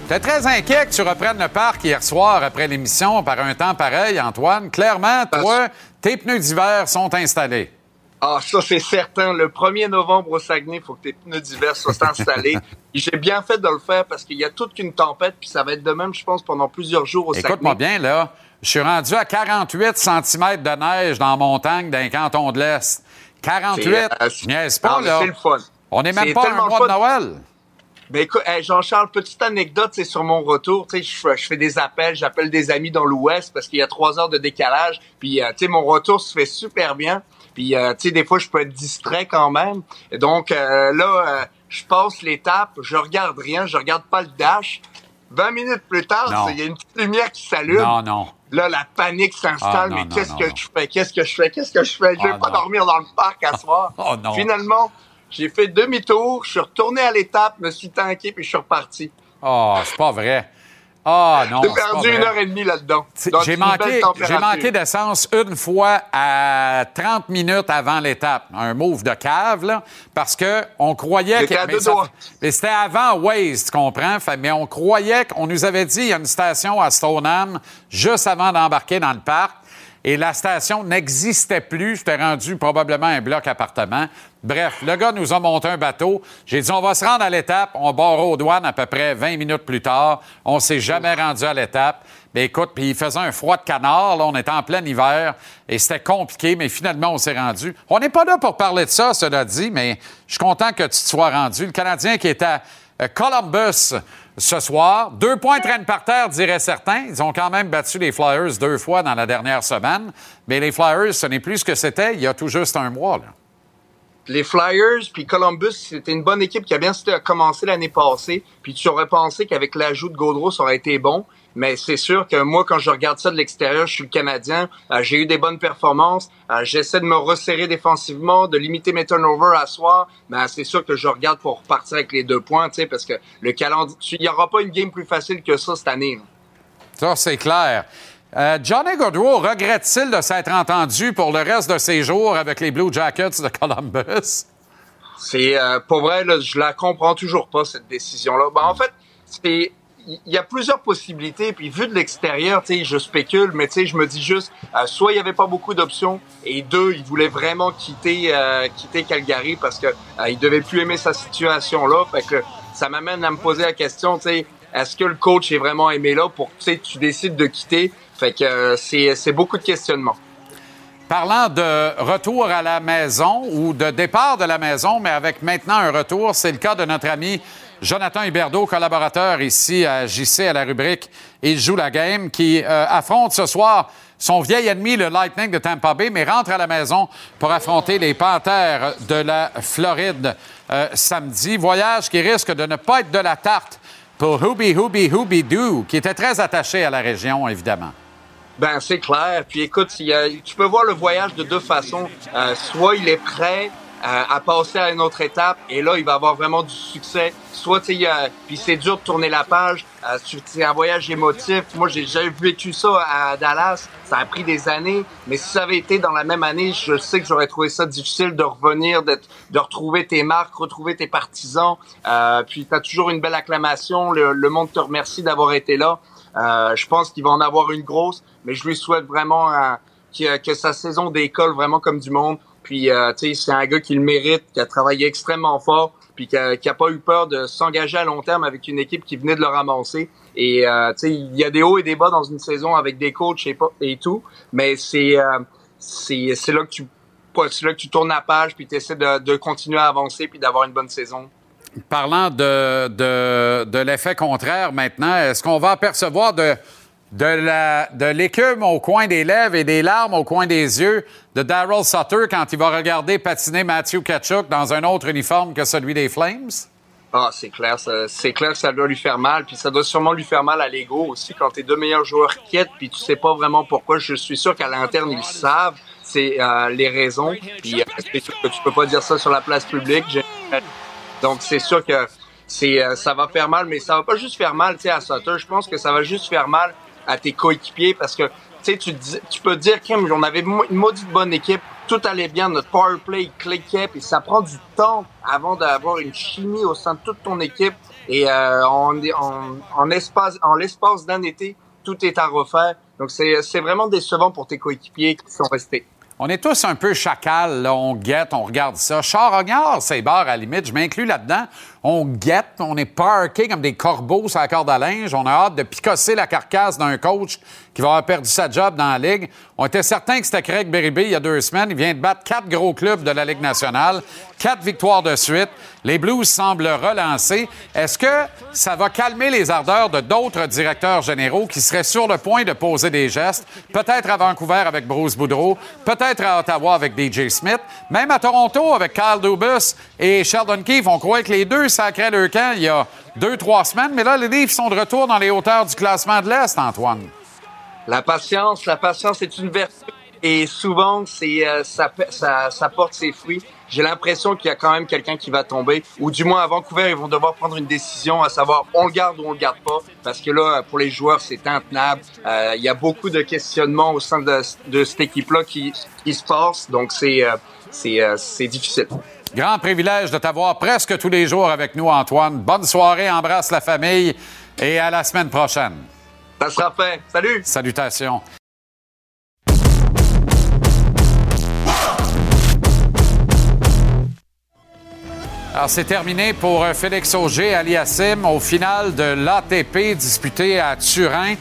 T'es très inquiet que tu reprennes le parc hier soir après l'émission par un temps pareil, Antoine. Clairement, toi, tes pneus d'hiver sont installés. Ah, ça, c'est certain. Le 1er novembre au Saguenay, il faut que tes pneus d'hiver soient installés. J'ai bien fait de le faire parce qu'il y a toute qu'une tempête, puis ça va être de même, je pense, pendant plusieurs jours au Écoute-moi Saguenay. bien, là. Je suis rendu à 48 cm de neige dans la montagne d'un canton de l'Est. 48, C'est, euh, je niaise pas, là. C'est le fun. On n'est même pas un mois de. Noël. Ben écoute, hey, Jean-Charles, petite anecdote, c'est sur mon retour, tu sais, je fais- je fais des appels, j'appelle des amis dans l'Ouest parce qu'il y a trois heures de décalage, puis euh, tu sais, mon retour se fait super bien, puis euh, tu sais, des fois, je peux être distrait quand même, et donc euh, là, je passe l'étape, je regarde rien, je regarde pas le dash, 20 minutes plus tard, il y a une petite lumière qui s'allume, Non, non. Là, la panique s'installe. Ah, mais qu'est-ce que je fais? Qu'est-ce que je fais? Qu'est-ce que je fais? Je vais Ah, pas dormir dans le parc à soir. Oh, non. Finalement, j'ai fait demi-tour, je suis retourné à l'étape, me suis tanké, puis je suis reparti. Ah, c'est pas vrai. Ah, non. J'ai perdu une heure et demie là-dedans. J'ai manqué, manqué d'essence une fois à 30 minutes avant l'étape. Un move de cave, là, parce qu'on croyait que. mais deux ça mais c'était avant Waze, tu comprends? Fait- mais on croyait qu'on nous avait dit il y a une station à Stoneham juste avant d'embarquer dans le parc. Et la station n'existait plus. J'étais rendu probablement un bloc appartement. Bref, le gars nous a monté un bateau. J'ai dit, on va se rendre à l'étape. On barre aux douanes à peu près 20 minutes plus tard. On s'est jamais rendu à l'étape. Mais écoute, puis il faisait un froid de canard. Là, on était en plein hiver et c'était compliqué, mais finalement, on s'est rendu. On n'est pas là pour parler de ça, cela dit, mais je suis content que tu te sois rendu. Le Canadien qui est à euh, Columbus ce soir. Deux points traînent par terre, diraient certains. Ils ont quand même battu les Flyers deux fois dans la dernière semaine. Mais les Flyers, ce n'est plus ce que c'était il y a tout juste un mois. Les Flyers, puis Columbus, c'était une bonne équipe qui a bien commencé l'année passée. Puis tu aurais pensé qu'avec l'ajout de Gaudreau, ça aurait été bon. Mais c'est sûr que moi, quand je regarde ça de l'extérieur, je suis le Canadien. euh, j'ai eu des bonnes performances. euh, J'essaie de me resserrer défensivement, de limiter mes turnovers à soir. Mais c'est sûr que je regarde pour repartir avec les deux points, tu sais, parce que le calendrier, il n'y aura pas une game plus facile que ça cette année. là. Ça, c'est clair. Euh, Johnny Gaudreau regrette-t-il de s'être entendu pour le reste de ses jours avec les Blue Jackets de Columbus? C'est pour vrai, là, je la comprends toujours pas cette décision-là. Ben, en fait, c'est il y a plusieurs possibilités. Puis vu de l'extérieur, je spécule, mais je me dis juste, euh, soit il y avait pas beaucoup d'options, et deux, il voulait vraiment quitter euh, Calgary parce que euh, il devait plus aimer sa situation là. Fait que ça m'amène à me poser la question, tu sais, est-ce que le coach est vraiment aimé là pour tu sais, tu décides de quitter? Fait euh, c'est c'est beaucoup de questionnements. Parlant de retour à la maison ou de départ de la maison, mais avec maintenant un retour, c'est le cas de notre ami Jonathan Huberdeau, collaborateur ici à JC à la rubrique Il joue la game, qui euh, affronte ce soir son vieil ennemi, le Lightning de Tampa Bay, mais rentre à la maison pour affronter les Panthères de la Floride euh, samedi. Voyage qui risque de ne pas être de la tarte pour Hooby Hooby Hooby Doo, qui était très attaché à la région, évidemment. Ben c'est clair. Puis écoute, tu peux voir le voyage de deux façons. Euh, soit il est prêt euh, à passer à une autre étape et là il va avoir vraiment du succès. Soit tu puis c'est dur de tourner la page. Euh, c'est un voyage émotif. Moi j'ai déjà vécu ça à Dallas. Ça a pris des années, mais si ça avait été dans la même année, je sais que j'aurais trouvé ça difficile de revenir, d'être- de retrouver tes marques, retrouver tes partisans. Euh, puis tu as toujours une belle acclamation. Le, le monde te remercie d'avoir été là. Euh, je pense qu'il va en avoir une grosse, mais je lui souhaite vraiment euh, que sa saison décolle vraiment comme du monde. Puis, euh, tu sais, c'est un gars qui le mérite, qui a travaillé extrêmement fort, puis qui a, pas eu peur de s'engager à long terme avec une équipe qui venait de le ramasser. Et, euh, tu sais, il y a des hauts et des bas dans une saison avec des coachs et, tout, mais c'est euh, c'est là que tu c'est là que tu tournes la page puis tu essaies de, de continuer à avancer puis d'avoir une bonne saison. parlant de, de, de l'effet contraire maintenant, est-ce qu'on va apercevoir de, de, l'écume au coin des lèvres et des larmes au coin des yeux de Daryl Sutter quand il va regarder patiner Matthew Kachuk dans un autre uniforme que celui des Flames? Ah, c'est clair, c'est clair que ça doit lui faire mal, puis ça doit sûrement lui faire mal à l'ego aussi quand tes deux meilleurs joueurs quittent, puis tu sais pas vraiment pourquoi. Je suis sûr qu'à l'interne ils savent, c'est euh, les raisons, puis euh, tu peux pas dire ça sur la place publique. Donc c'est sûr que euh, ça va faire mal, mais ça va pas juste faire mal, à Sutter. Je pense que ça va juste faire mal à tes coéquipiers parce que tu tu peux dire Kim, on avait une maudite bonne équipe, tout allait bien, notre power play cliquait, puis ça prend du temps avant d'avoir une chimie au sein de toute ton équipe. Et euh, en, en, en espace, en l'espace d'un été, tout est à refaire. Donc c'est vraiment décevant pour tes coéquipiers qui sont restés. On est tous un peu chacal, on guette, on regarde ça. Char-Rognard, c'est barre à la limite, je m'inclus là-dedans. On guette, on est parqué comme des corbeaux sur la corde à linge. On a hâte de picosser la carcasse d'un coach qui va avoir perdu sa job dans la Ligue. On était certain que c'était Craig Berube il y a deux semaines. Il vient de battre quatre gros clubs de la Ligue nationale, quatre victoires de suite. Les Blues semblent relancer. Est-ce que ça va calmer les ardeurs de d'autres directeurs généraux qui seraient sur le point de poser des gestes, peut-être à Vancouver avec Bruce Boudreau, peut-être à Ottawa avec DJ Smith, même à Toronto avec Kyle Dubus et Sheldon Keefe. On croyait que les deux sacraient le camp il y a deux, trois semaines, mais là, les Leafs sont de retour dans les hauteurs du classement de l'Est, Antoine. La patience, la patience est une vertu et souvent c'est euh, ça, ça, porte ses fruits. J'ai l'impression qu'il y a quand même quelqu'un qui va tomber, ou du moins à Vancouver ils vont devoir prendre une décision à savoir on le garde ou on le garde pas, parce que là pour les joueurs c'est intenable. Euh, Il y a beaucoup de questionnements au sein de, de cette équipe-là qui, qui se passent, donc c'est euh, c'est c'est difficile. Grand privilège de t'avoir presque tous les jours avec nous, Antoine. Bonne soirée, embrasse la famille et à la semaine prochaine. Ça sera fait. Salut. Salutations. Alors, c'est terminé pour euh, Félix Auger aliassime au final de l'ATP disputé à Turin.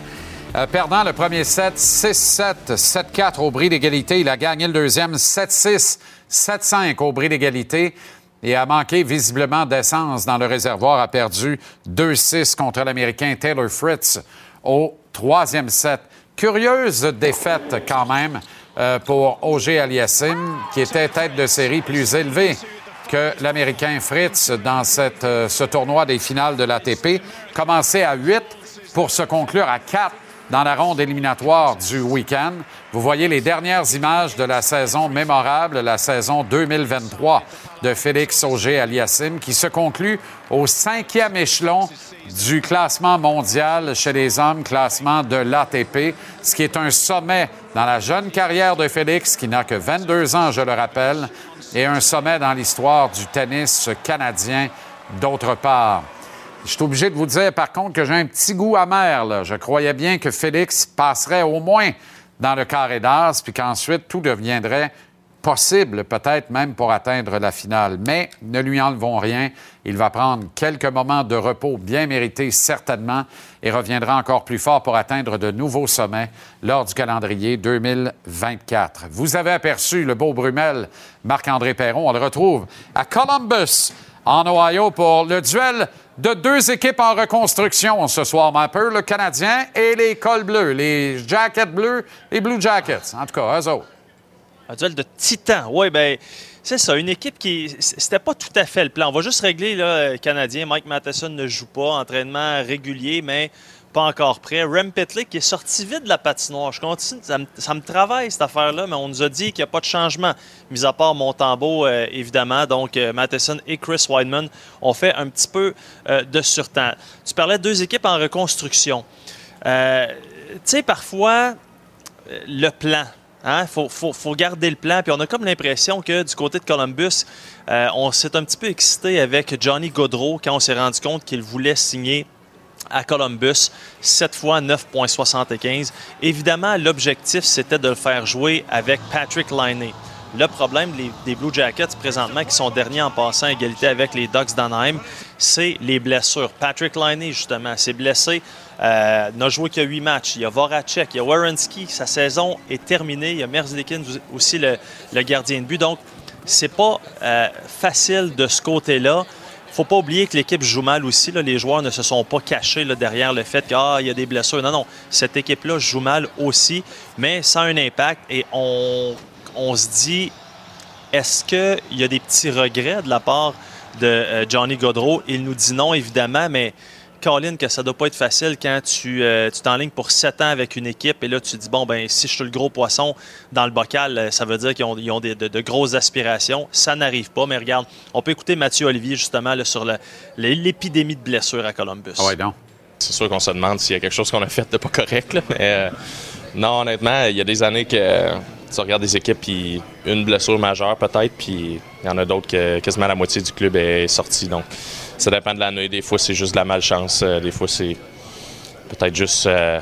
Euh, perdant le premier set 6-7, 7-4 au bris d'égalité. Il a gagné le deuxième 7-6, 7-5 au bris d'égalité et a manqué visiblement d'essence dans le réservoir. A perdu 2-6 contre l'Américain Taylor Fritz au troisième set. Curieuse défaite quand même euh, pour Auger Aliassim, qui était tête de série plus élevée que l'Américain Fritz dans euh, ce tournoi des finales de l'ATP. Commencé à 8 pour se conclure à 4 dans la ronde éliminatoire du week-end. Vous voyez les dernières images de la saison mémorable, la saison 2023 de Félix Auger Aliassim, qui se conclut au cinquième échelon du classement mondial chez les hommes, classement de l'ATP, ce qui est un sommet dans la jeune carrière de Félix, qui n'a que 22 ans, je le rappelle, et un sommet dans l'histoire du tennis canadien d'autre part. Je suis obligé de vous dire, par contre, que j'ai un petit goût amer. Là. Je croyais bien que Félix passerait au moins dans le carré d'as, puis qu'ensuite tout deviendrait possible, peut-être même pour atteindre la finale. Mais ne lui enlevons rien. Il va prendre quelques moments de repos bien mérités, certainement, et reviendra encore plus fort pour atteindre de nouveaux sommets lors du calendrier 2024. Vous avez aperçu le beau Brumel, Marc-André Perron. On le retrouve à Columbus, en Ohio, pour le duel de deux équipes en reconstruction ce soir, Mapper, le Canadien et les cols bleus, les Jackets bleus, les Blue Jackets. En tout cas, eux autres. Un duel de titans. Oui, ben c'est ça. Une équipe qui. C'était pas tout à fait le plan. On va juste régler, là, le Canadien. Mike Matheson ne joue pas. Entraînement régulier, mais pas encore prêt. Rem Pitlick qui est sorti vite de la patinoire. Je continue. Ça me, travaille, cette affaire-là, mais on nous a dit qu'il n'y a pas de changement. Mis à part Montembeau, euh, évidemment. Donc, euh, Matheson et Chris Weidman ont fait un petit peu euh, de surtemps. Tu parlais de deux équipes en reconstruction. Tu sais, parfois, le plan. Il hein, faut, faut, faut, garder le plan. Puis on a comme l'impression que du côté de Columbus, on s'est un petit peu excité avec Johnny Gaudreau quand on s'est rendu compte qu'il voulait signer à Columbus, 7 fois 9,75. Évidemment, l'objectif, c'était de le faire jouer avec Patrick Liney. Le problème des, Blue Jackets présentement, qui sont derniers en passant à égalité avec les Ducks d'Anaheim, c'est les blessures. Patrick Liney, justement, s'est blessé. Euh, n'a joué que 8 matchs. Il y a Voracek, il y a Werenski. Sa saison est terminée. Il y a Merzlikin aussi, le, le, gardien de but. Donc, c'est pas euh, facile de ce côté-là. Faut pas oublier que l'équipe joue mal aussi. Les joueurs ne se sont pas cachés derrière le fait qu'il y a des blessures. Non, non. Cette équipe-là joue mal aussi, mais ça a un impact. Et on, on se dit, est-ce qu'il y a des petits regrets de la part de euh, Johnny Godreau? Il nous dit non, évidemment, mais Colin, que ça doit pas être facile quand tu euh, tu t'enlignes pour 7 ans avec une équipe et là, tu te dis, bon, ben si je suis le gros poisson dans le bocal, euh, ça veut dire qu'ils ont, ils ont des- de, de grosses aspirations. Ça n'arrive pas, mais regarde, on peut écouter Mathieu Olivier, justement, là, sur l'épidémie de blessures à Columbus. Ah ouais, non. C'est sûr qu'on se demande s'il y a quelque chose qu'on a fait de pas correct. là. Mais, euh, non, honnêtement, il y a des années que tu regardes des équipes, puis une blessure majeure peut-être, puis il y en a d'autres que quasiment la moitié du club est sortie. Donc, ça dépend de l'année. Des fois, c'est juste de la malchance. Euh, Des fois, c'est peut-être juste. euh,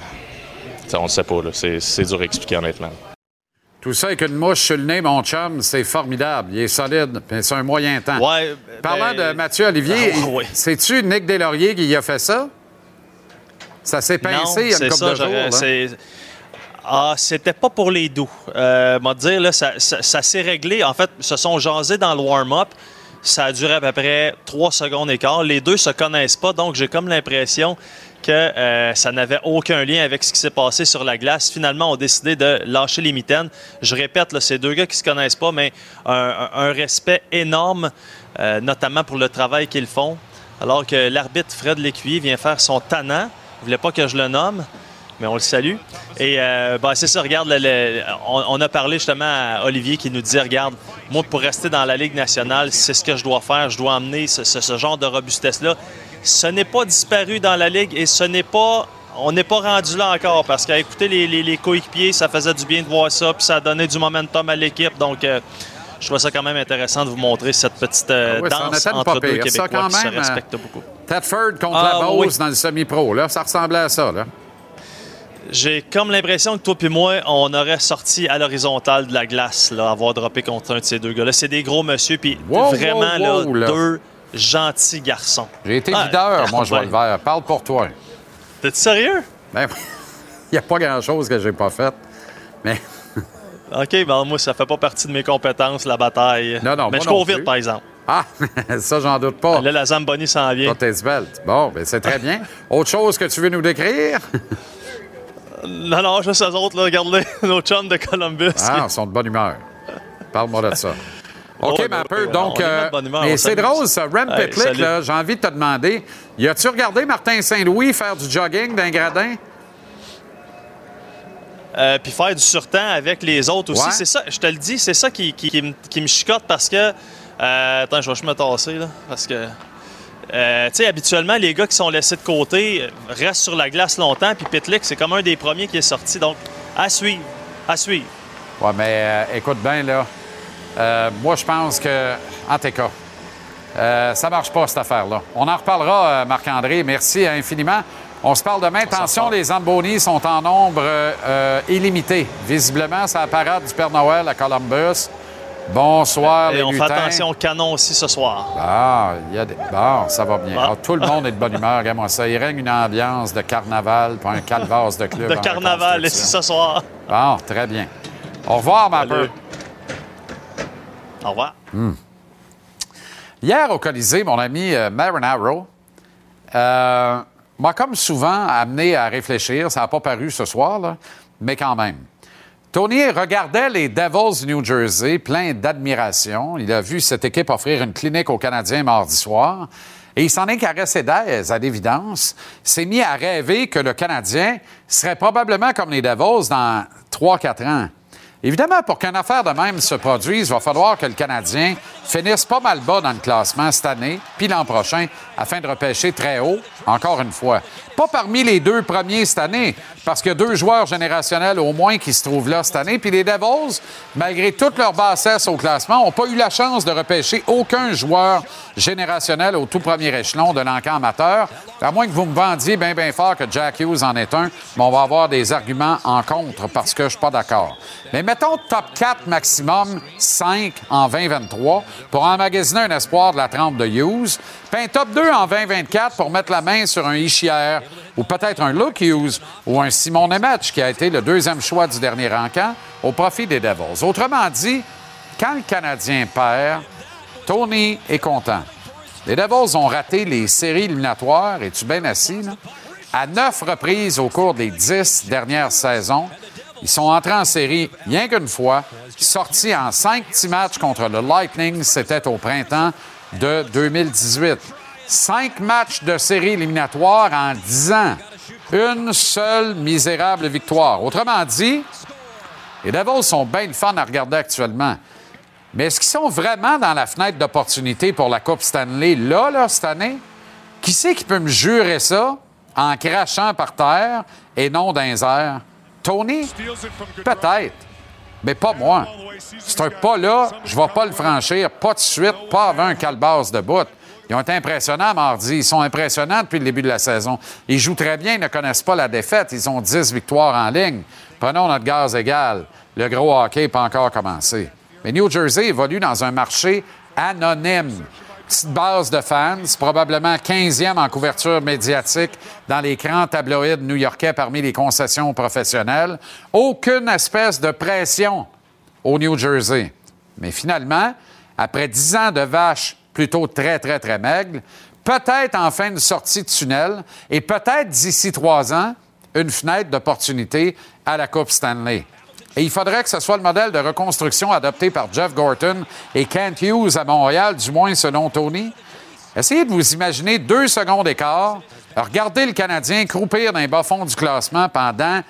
on ne sait pas. là. C'est c'est dur à expliquer, honnêtement. Tout ça avec une mouche sur le nez, mon chum, c'est formidable. Il est solide, puis c'est un moyen temps. Ouais, Parlant ben- de Mathieu Olivier, Ah, ouais. c'est-tu Nick Deslauriers qui a fait ça? Ça s'est pincé Non, il y a une couple ça, de jours. Ah, c'était pas pour les doux. Euh, m'a dire, là, ça, ça- ça s'est réglé. En fait, ils se sont jasés dans le warm-up. Ça a duré à peu près trois secondes et quart. Les deux se connaissent pas, donc j'ai comme l'impression que euh, ça n'avait aucun lien avec ce qui s'est passé sur la glace. Finalement, on a décidé de lâcher les mitaines. Je répète, là, c'est deux gars qui se connaissent pas, mais un respect énorme, euh, notamment pour le travail qu'ils font. Alors que l'arbitre Fred Lécuyer vient faire son tannant. Il voulait pas que je le nomme, mais on le salue. Et euh, ben, c'est ça, regarde, le- le- on, on a parlé justement à Olivier qui nous disait, regarde, moi pour rester dans la Ligue nationale, c'est ce que je dois faire, je dois emmener ce, ce- ce genre de robustesse-là. Ce n'est pas disparu dans la Ligue et ce n'est pas... On n'est pas rendu là encore parce qu'à écouter les, les- les coéquipiers, ça faisait du bien de voir ça, puis ça a donné du momentum à l'équipe. Donc, euh, je trouve ça quand même intéressant de vous montrer cette petite euh, Ah ouais, en danse une entre deux pire. Ça, Québécois quand qui se même, euh, respectent beaucoup. Tedford contre Ah, la Beauce oui. dans le semi-pro, là, ça ressemblait à ça. Là. J'ai comme l'impression que toi et moi, on aurait sorti à l'horizontale de la glace, là, avoir droppé contre un de ces deux gars-là. C'est des gros monsieur, puis Wow, vraiment, wow, wow, là, là. deux gentils garçons. J'ai été Ah, leader, moi, je vois le vert. Parle pour toi. T'es sérieux? Ben, il n'y a pas grand-chose que j'ai pas fait. Mais OK, ben moi, ça fait pas partie de mes compétences, la bataille. Non, non, Mais je cours vite, par exemple. Ah, ça, j'en doute pas. Là, la Zamboni s'en vient. Toi, t'es svelte. Bon, ben c'est très bien. Autre chose que tu veux nous décrire? Non, non, juste eux autres, là, regardez, nos chums de Columbus. Ah, ils sont de bonne humeur. Parle-moi de ça. OK, Ouais, peu. ouais, Donc, euh, humeur, mais c'est drôle, ça. Rem Hey, Pitlick, là, j'ai envie de te demander, y as-tu regardé Martin Saint-Louis faire du jogging d'un gradin? Euh, puis faire du surtemps avec les autres aussi. Ouais. C'est ça, je te le dis, c'est ça qui, qui- qui me- qui me chicote parce que. euh, attends, je vais juste me tasser, là. Parce que. Euh, tu sais, habituellement, les gars qui sont laissés de côté euh, restent sur la glace longtemps. Puis Pitlick, c'est comme un des premiers qui est sorti. Donc, à suivre. À suivre. Ouais, mais euh, écoute bien, là. Euh, moi, je pense que, en tout cas, euh, ça marche pas, cette affaire-là. On en reparlera, euh, Marc-André. Merci infiniment. On se parle demain. Attention, les Zambonis sont en nombre euh, illimité. Visiblement, c'est la parade du Père Noël à Columbus. Bonsoir, Et les on fait attention au canon aussi ce soir. Ah, il y a des... Bon, ça va bien. Ah. Ah, tout le monde est de bonne humeur, regarde-moi ça. Il règne une ambiance de carnaval, pas un calvasse de club. De carnaval ici ce soir. Bon, très bien. Au revoir, ma Salut. peu. Au revoir. Hier, au Colisée, mon ami euh, Marinaro euh, m'a comme souvent amené à réfléchir. Ça n'a pas paru ce soir, là, mais quand même. Tony regardait les Devils New Jersey plein d'admiration. Il a vu cette équipe offrir une clinique aux Canadiens mardi soir. Et il s'en est caressé d'aise, à l'évidence. S'est mis à rêver que le Canadien serait probablement comme les Devils dans 3-4 ans. Évidemment, pour qu'une affaire de même se produise, il va falloir que le Canadien finisse pas mal bas dans le classement cette année, puis l'an prochain, afin de repêcher très haut, encore une fois. Pas parmi les deux premiers cette année, parce qu'il y a deux joueurs générationnels au moins qui se trouvent là cette année. Puis les Devils, malgré toute leur bassesse au classement, n'ont pas eu la chance de repêcher aucun joueur générationnel au tout premier échelon de l'encan amateur. À moins que vous me vendiez bien, bien fort que Jack Hughes en est un, mais on va avoir des arguments en contre parce que je suis pas d'accord. Mais mettons top 4 maximum, 5 en 2023 pour emmagasiner un espoir de la trempe de Hughes. Un top 2 en 2024 pour mettre la main sur un Ishier ou peut-être un Luke Hughes ou un Simon Nemec qui a été le deuxième choix du dernier encamp au profit des Devils. Autrement dit, quand le Canadien perd, Tony est content. Les Devils ont raté les séries éliminatoires, es-tu bien assis, là? À neuf reprises au cours des dix dernières saisons. Ils sont entrés en série rien qu'une fois, sortis en cinq petits matchs contre le Lightning, c'était au printemps de 2018. Cinq matchs de série éliminatoire en dix ans. Une seule misérable victoire. Autrement dit, les Devils sont bien le fun à regarder actuellement. Mais est-ce qu'ils sont vraiment dans la fenêtre d'opportunité pour la Coupe Stanley là, là, cette année? Qui c'est qui peut me jurer ça en crachant par terre et non dans les airs? Tony? Peut-être. Mais pas moi. C'est un pas là, je vais pas le franchir, pas de suite, pas avant un calebasse de bout. Ils ont été impressionnants mardi. Ils sont impressionnants depuis le début de la saison. Ils jouent très bien, ils ne connaissent pas la défaite. Ils ont 10 victoires en ligne. Prenons notre gaz égal. Le gros hockey n'a pas encore commencé. Mais New Jersey évolue dans un marché anonyme. Petite base de fans, probablement 15e en couverture médiatique dans les grands tabloïds new-yorkais parmi les concessions professionnelles. Aucune espèce de pression au New Jersey. Mais finalement, après 10 ans de vaches plutôt très, très, très maigres, peut-être enfin une sortie de tunnel et peut-être d'ici trois ans, une fenêtre d'opportunité à la Coupe Stanley. Et il faudrait que ce soit le modèle de reconstruction adopté par Jeff Gorton et Kent Hughes à Montréal, du moins selon Tony. Essayez de vous imaginer deux secondes d'écart, regardez le Canadien croupir dans les bas-fonds du classement pendant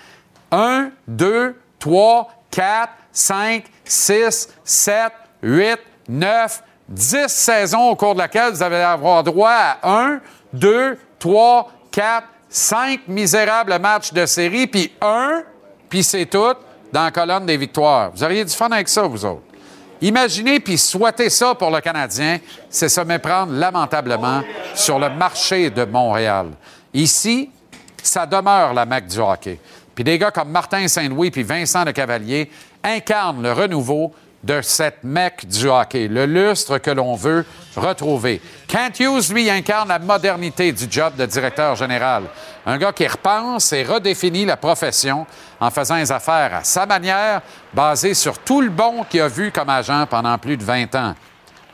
1, 2, 3, 4, 5, 6, 7, 8, 9, 10 saisons au cours de laquelle vous allez avoir droit à 1, 2, 3, 4, 5 misérables matchs de série, puis 1, puis c'est tout, dans la colonne des victoires. Vous auriez du fun avec ça, vous autres. Imaginez puis souhaitez ça pour le Canadien, c'est se méprendre lamentablement sur le marché de Montréal. Ici, ça demeure la Mecque du hockey. Puis des gars comme Martin Saint-Louis puis Vincent Le Cavalier incarnent le renouveau de cette Mecque du hockey, le lustre que l'on veut retrouver. Kent Hughes, lui, incarne la modernité du job de directeur général. Un gars qui repense et redéfinit la profession en faisant les affaires à sa manière, basée sur tout le bon qu'il a vu comme agent pendant plus de 20 ans.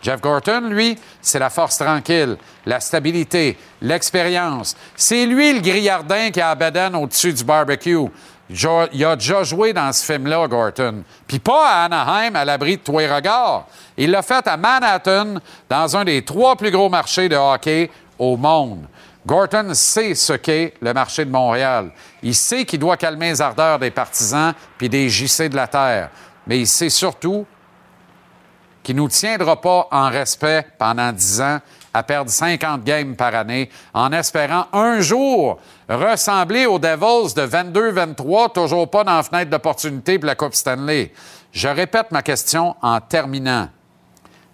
Jeff Gorton, lui, c'est la force tranquille, la stabilité, l'expérience. C'est lui le grillardin qui a Abadan au-dessus du barbecue. Il a déjà joué dans ce film-là, Gorton. Puis pas à Anaheim, à l'abri de tous les regards. Il l'a fait à Manhattan, dans un des trois plus gros marchés de hockey au monde. Gorton sait ce qu'est le marché de Montréal. Il sait qu'il doit calmer les ardeurs des partisans puis des JC de la Terre. Mais il sait surtout qui ne nous tiendra pas en respect pendant 10 ans à perdre 50 games par année en espérant un jour ressembler aux Devils de 22-23, toujours pas dans la fenêtre d'opportunité pour la Coupe Stanley. Je répète ma question en terminant.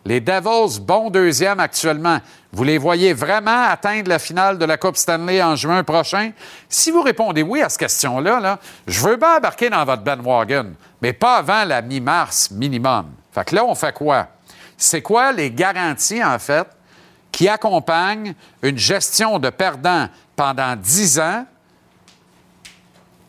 Les Devils, bon deuxième actuellement, vous les voyez vraiment atteindre la finale de la Coupe Stanley en juin prochain? Si vous répondez oui à cette question-là, là, je veux bien embarquer dans votre bandwagon, mais pas avant la mi-mars minimum. Fait que là, on fait quoi? C'est quoi les garanties, en fait, qui accompagnent une gestion de perdants pendant 10 ans,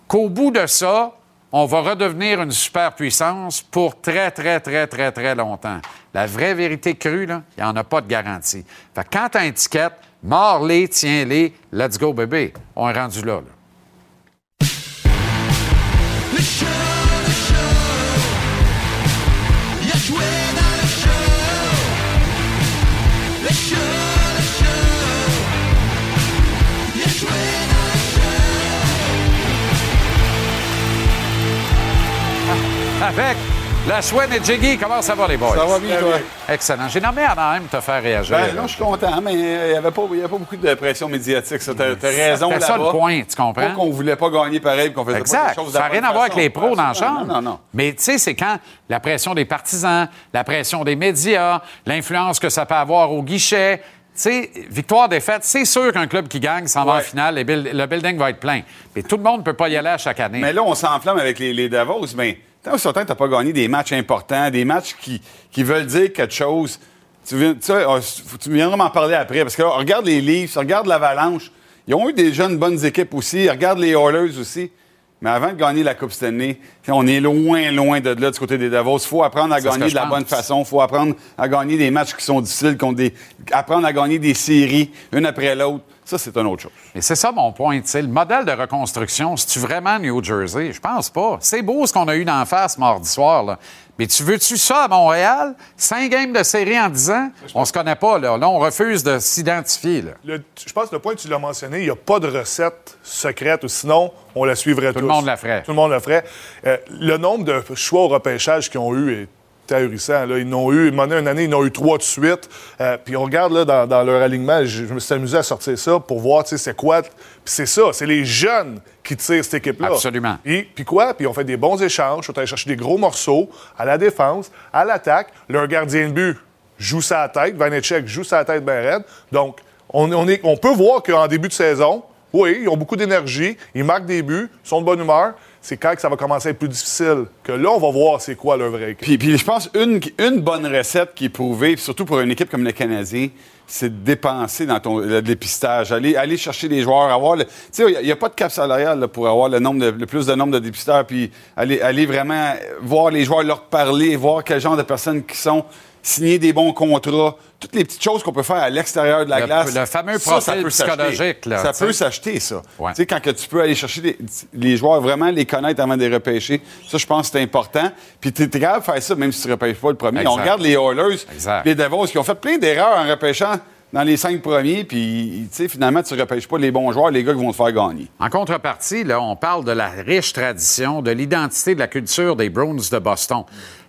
qu'au bout de ça, on va redevenir une superpuissance pour très, très, très, très, très longtemps. La vraie vérité crue, il n'y en a pas de garantie. Fait quand tu as mords-les, tiens-les, let's go, bébé. On est rendu là. là. Avec la chouette et Jiggy, comment ça va, les boys? Ça va bien, toi? Excellent. J'ai nommé Anaheim te faire réagir. Ben, non, je suis content, mais il n'y avait, pas- y avait pas beaucoup de pression médiatique. Tu as, raison là-bas. ça le point, tu comprends? Pas qu'on voulait pas gagner pareil, qu'on faisait pas Exact. des choses Ça n'a rien à voir avec les pros dans la chambre. Non, non, non. Mais tu sais, c'est quand la pression des partisans, la pression des médias, l'influence que ça peut avoir au guichet. Tu sais, victoire-défaite, c'est sûr qu'un club qui gagne s'en va en finale, le building va être plein. Mais tout le monde ne peut pas y aller à chaque année. Mais là, on s'enflamme avec les, les Davos. Mais tant que tu n'as pas gagné des matchs importants, des matchs qui, qui veulent dire quelque chose, tu, viens, tu, sais, oh, tu viendras m'en parler après. Parce que là, regarde les Leafs, regarde l'Avalanche. Ils ont eu des jeunes bonnes équipes aussi. Regarde les Oilers aussi. Mais avant de gagner la Coupe Stanley, on est loin, loin de là du côté des Davos. Il faut apprendre à gagner de la bonne façon. Il faut apprendre à gagner des matchs qui sont difficiles, contre des... apprendre à gagner des séries, une après l'autre. Ça, c'est une autre chose. Et c'est ça mon point. tu sais. Le modèle de reconstruction, c'est-tu vraiment New Jersey? Je pense pas. C'est beau ce qu'on a eu d'en face mardi soir. Là. Mais tu veux-tu ça à Montréal? Cinq games de série en dix ans? On se connaît pas. Là, là on refuse de s'identifier. je pense que le point que tu l'as mentionné, il n'y a pas de recette secrète, ou sinon, on la suivrait Tout tous. le monde la ferait. Tout le monde la ferait. Euh, le nombre de choix au repêchage qu'ils ont eu est Là. Ils n'ont eu, une année, une année, ils en ont eu trois de suite. Euh, puis on regarde là, dans, dans leur alignement, je, je me suis amusé à sortir ça pour voir tu sais, c'est quoi. Puis c'est ça, c'est les jeunes qui tirent cette équipe-là. Absolument. Puis, puis quoi? Puis on fait des bons échanges. On est allé chercher des gros morceaux à la défense, à l'attaque. Leur gardien de but joue sa tête. Vanecek joue sa tête bien raide. Donc, on, on est, on peut voir qu'en début de saison, oui, ils ont beaucoup d'énergie, ils marquent des buts, ils sont de bonne humeur. C'est quand que ça va commencer à être plus difficile que là, on va voir c'est quoi leur vrai. Puis, je pense une, une bonne recette qui est prouvée, surtout pour une équipe comme le Canadien, c'est de dépenser dans ton le dépistage, aller, aller chercher des joueurs, avoir le. Tu sais, il n'y a, pas de cap salarial pour avoir le le plus de nombre de dépisteurs, puis aller, aller vraiment voir les joueurs, leur parler, voir quel genre de personnes qui sont, signer des bons contrats, toutes les petites choses qu'on peut faire à l'extérieur de la Le- glace. le fameux ça, ça peut psychologique, là, Ça peut s'acheter, ça. Ouais. Tu sais, quand que tu peux aller chercher les, les joueurs, vraiment les connaître avant de les repêcher, ça, je pense que c'est important. Puis tu es capable de faire ça même si tu ne repêches pas le premier. Exact. On regarde les Oilers, Exact. les Devils, qui ont fait plein d'erreurs en repêchant dans les cinq premiers, puis tu sais, finalement, tu ne repêches pas les bons joueurs, les gars qui vont te faire gagner. En contrepartie, là, on parle de la riche tradition, de l'identité, de la culture des Bruins de Boston.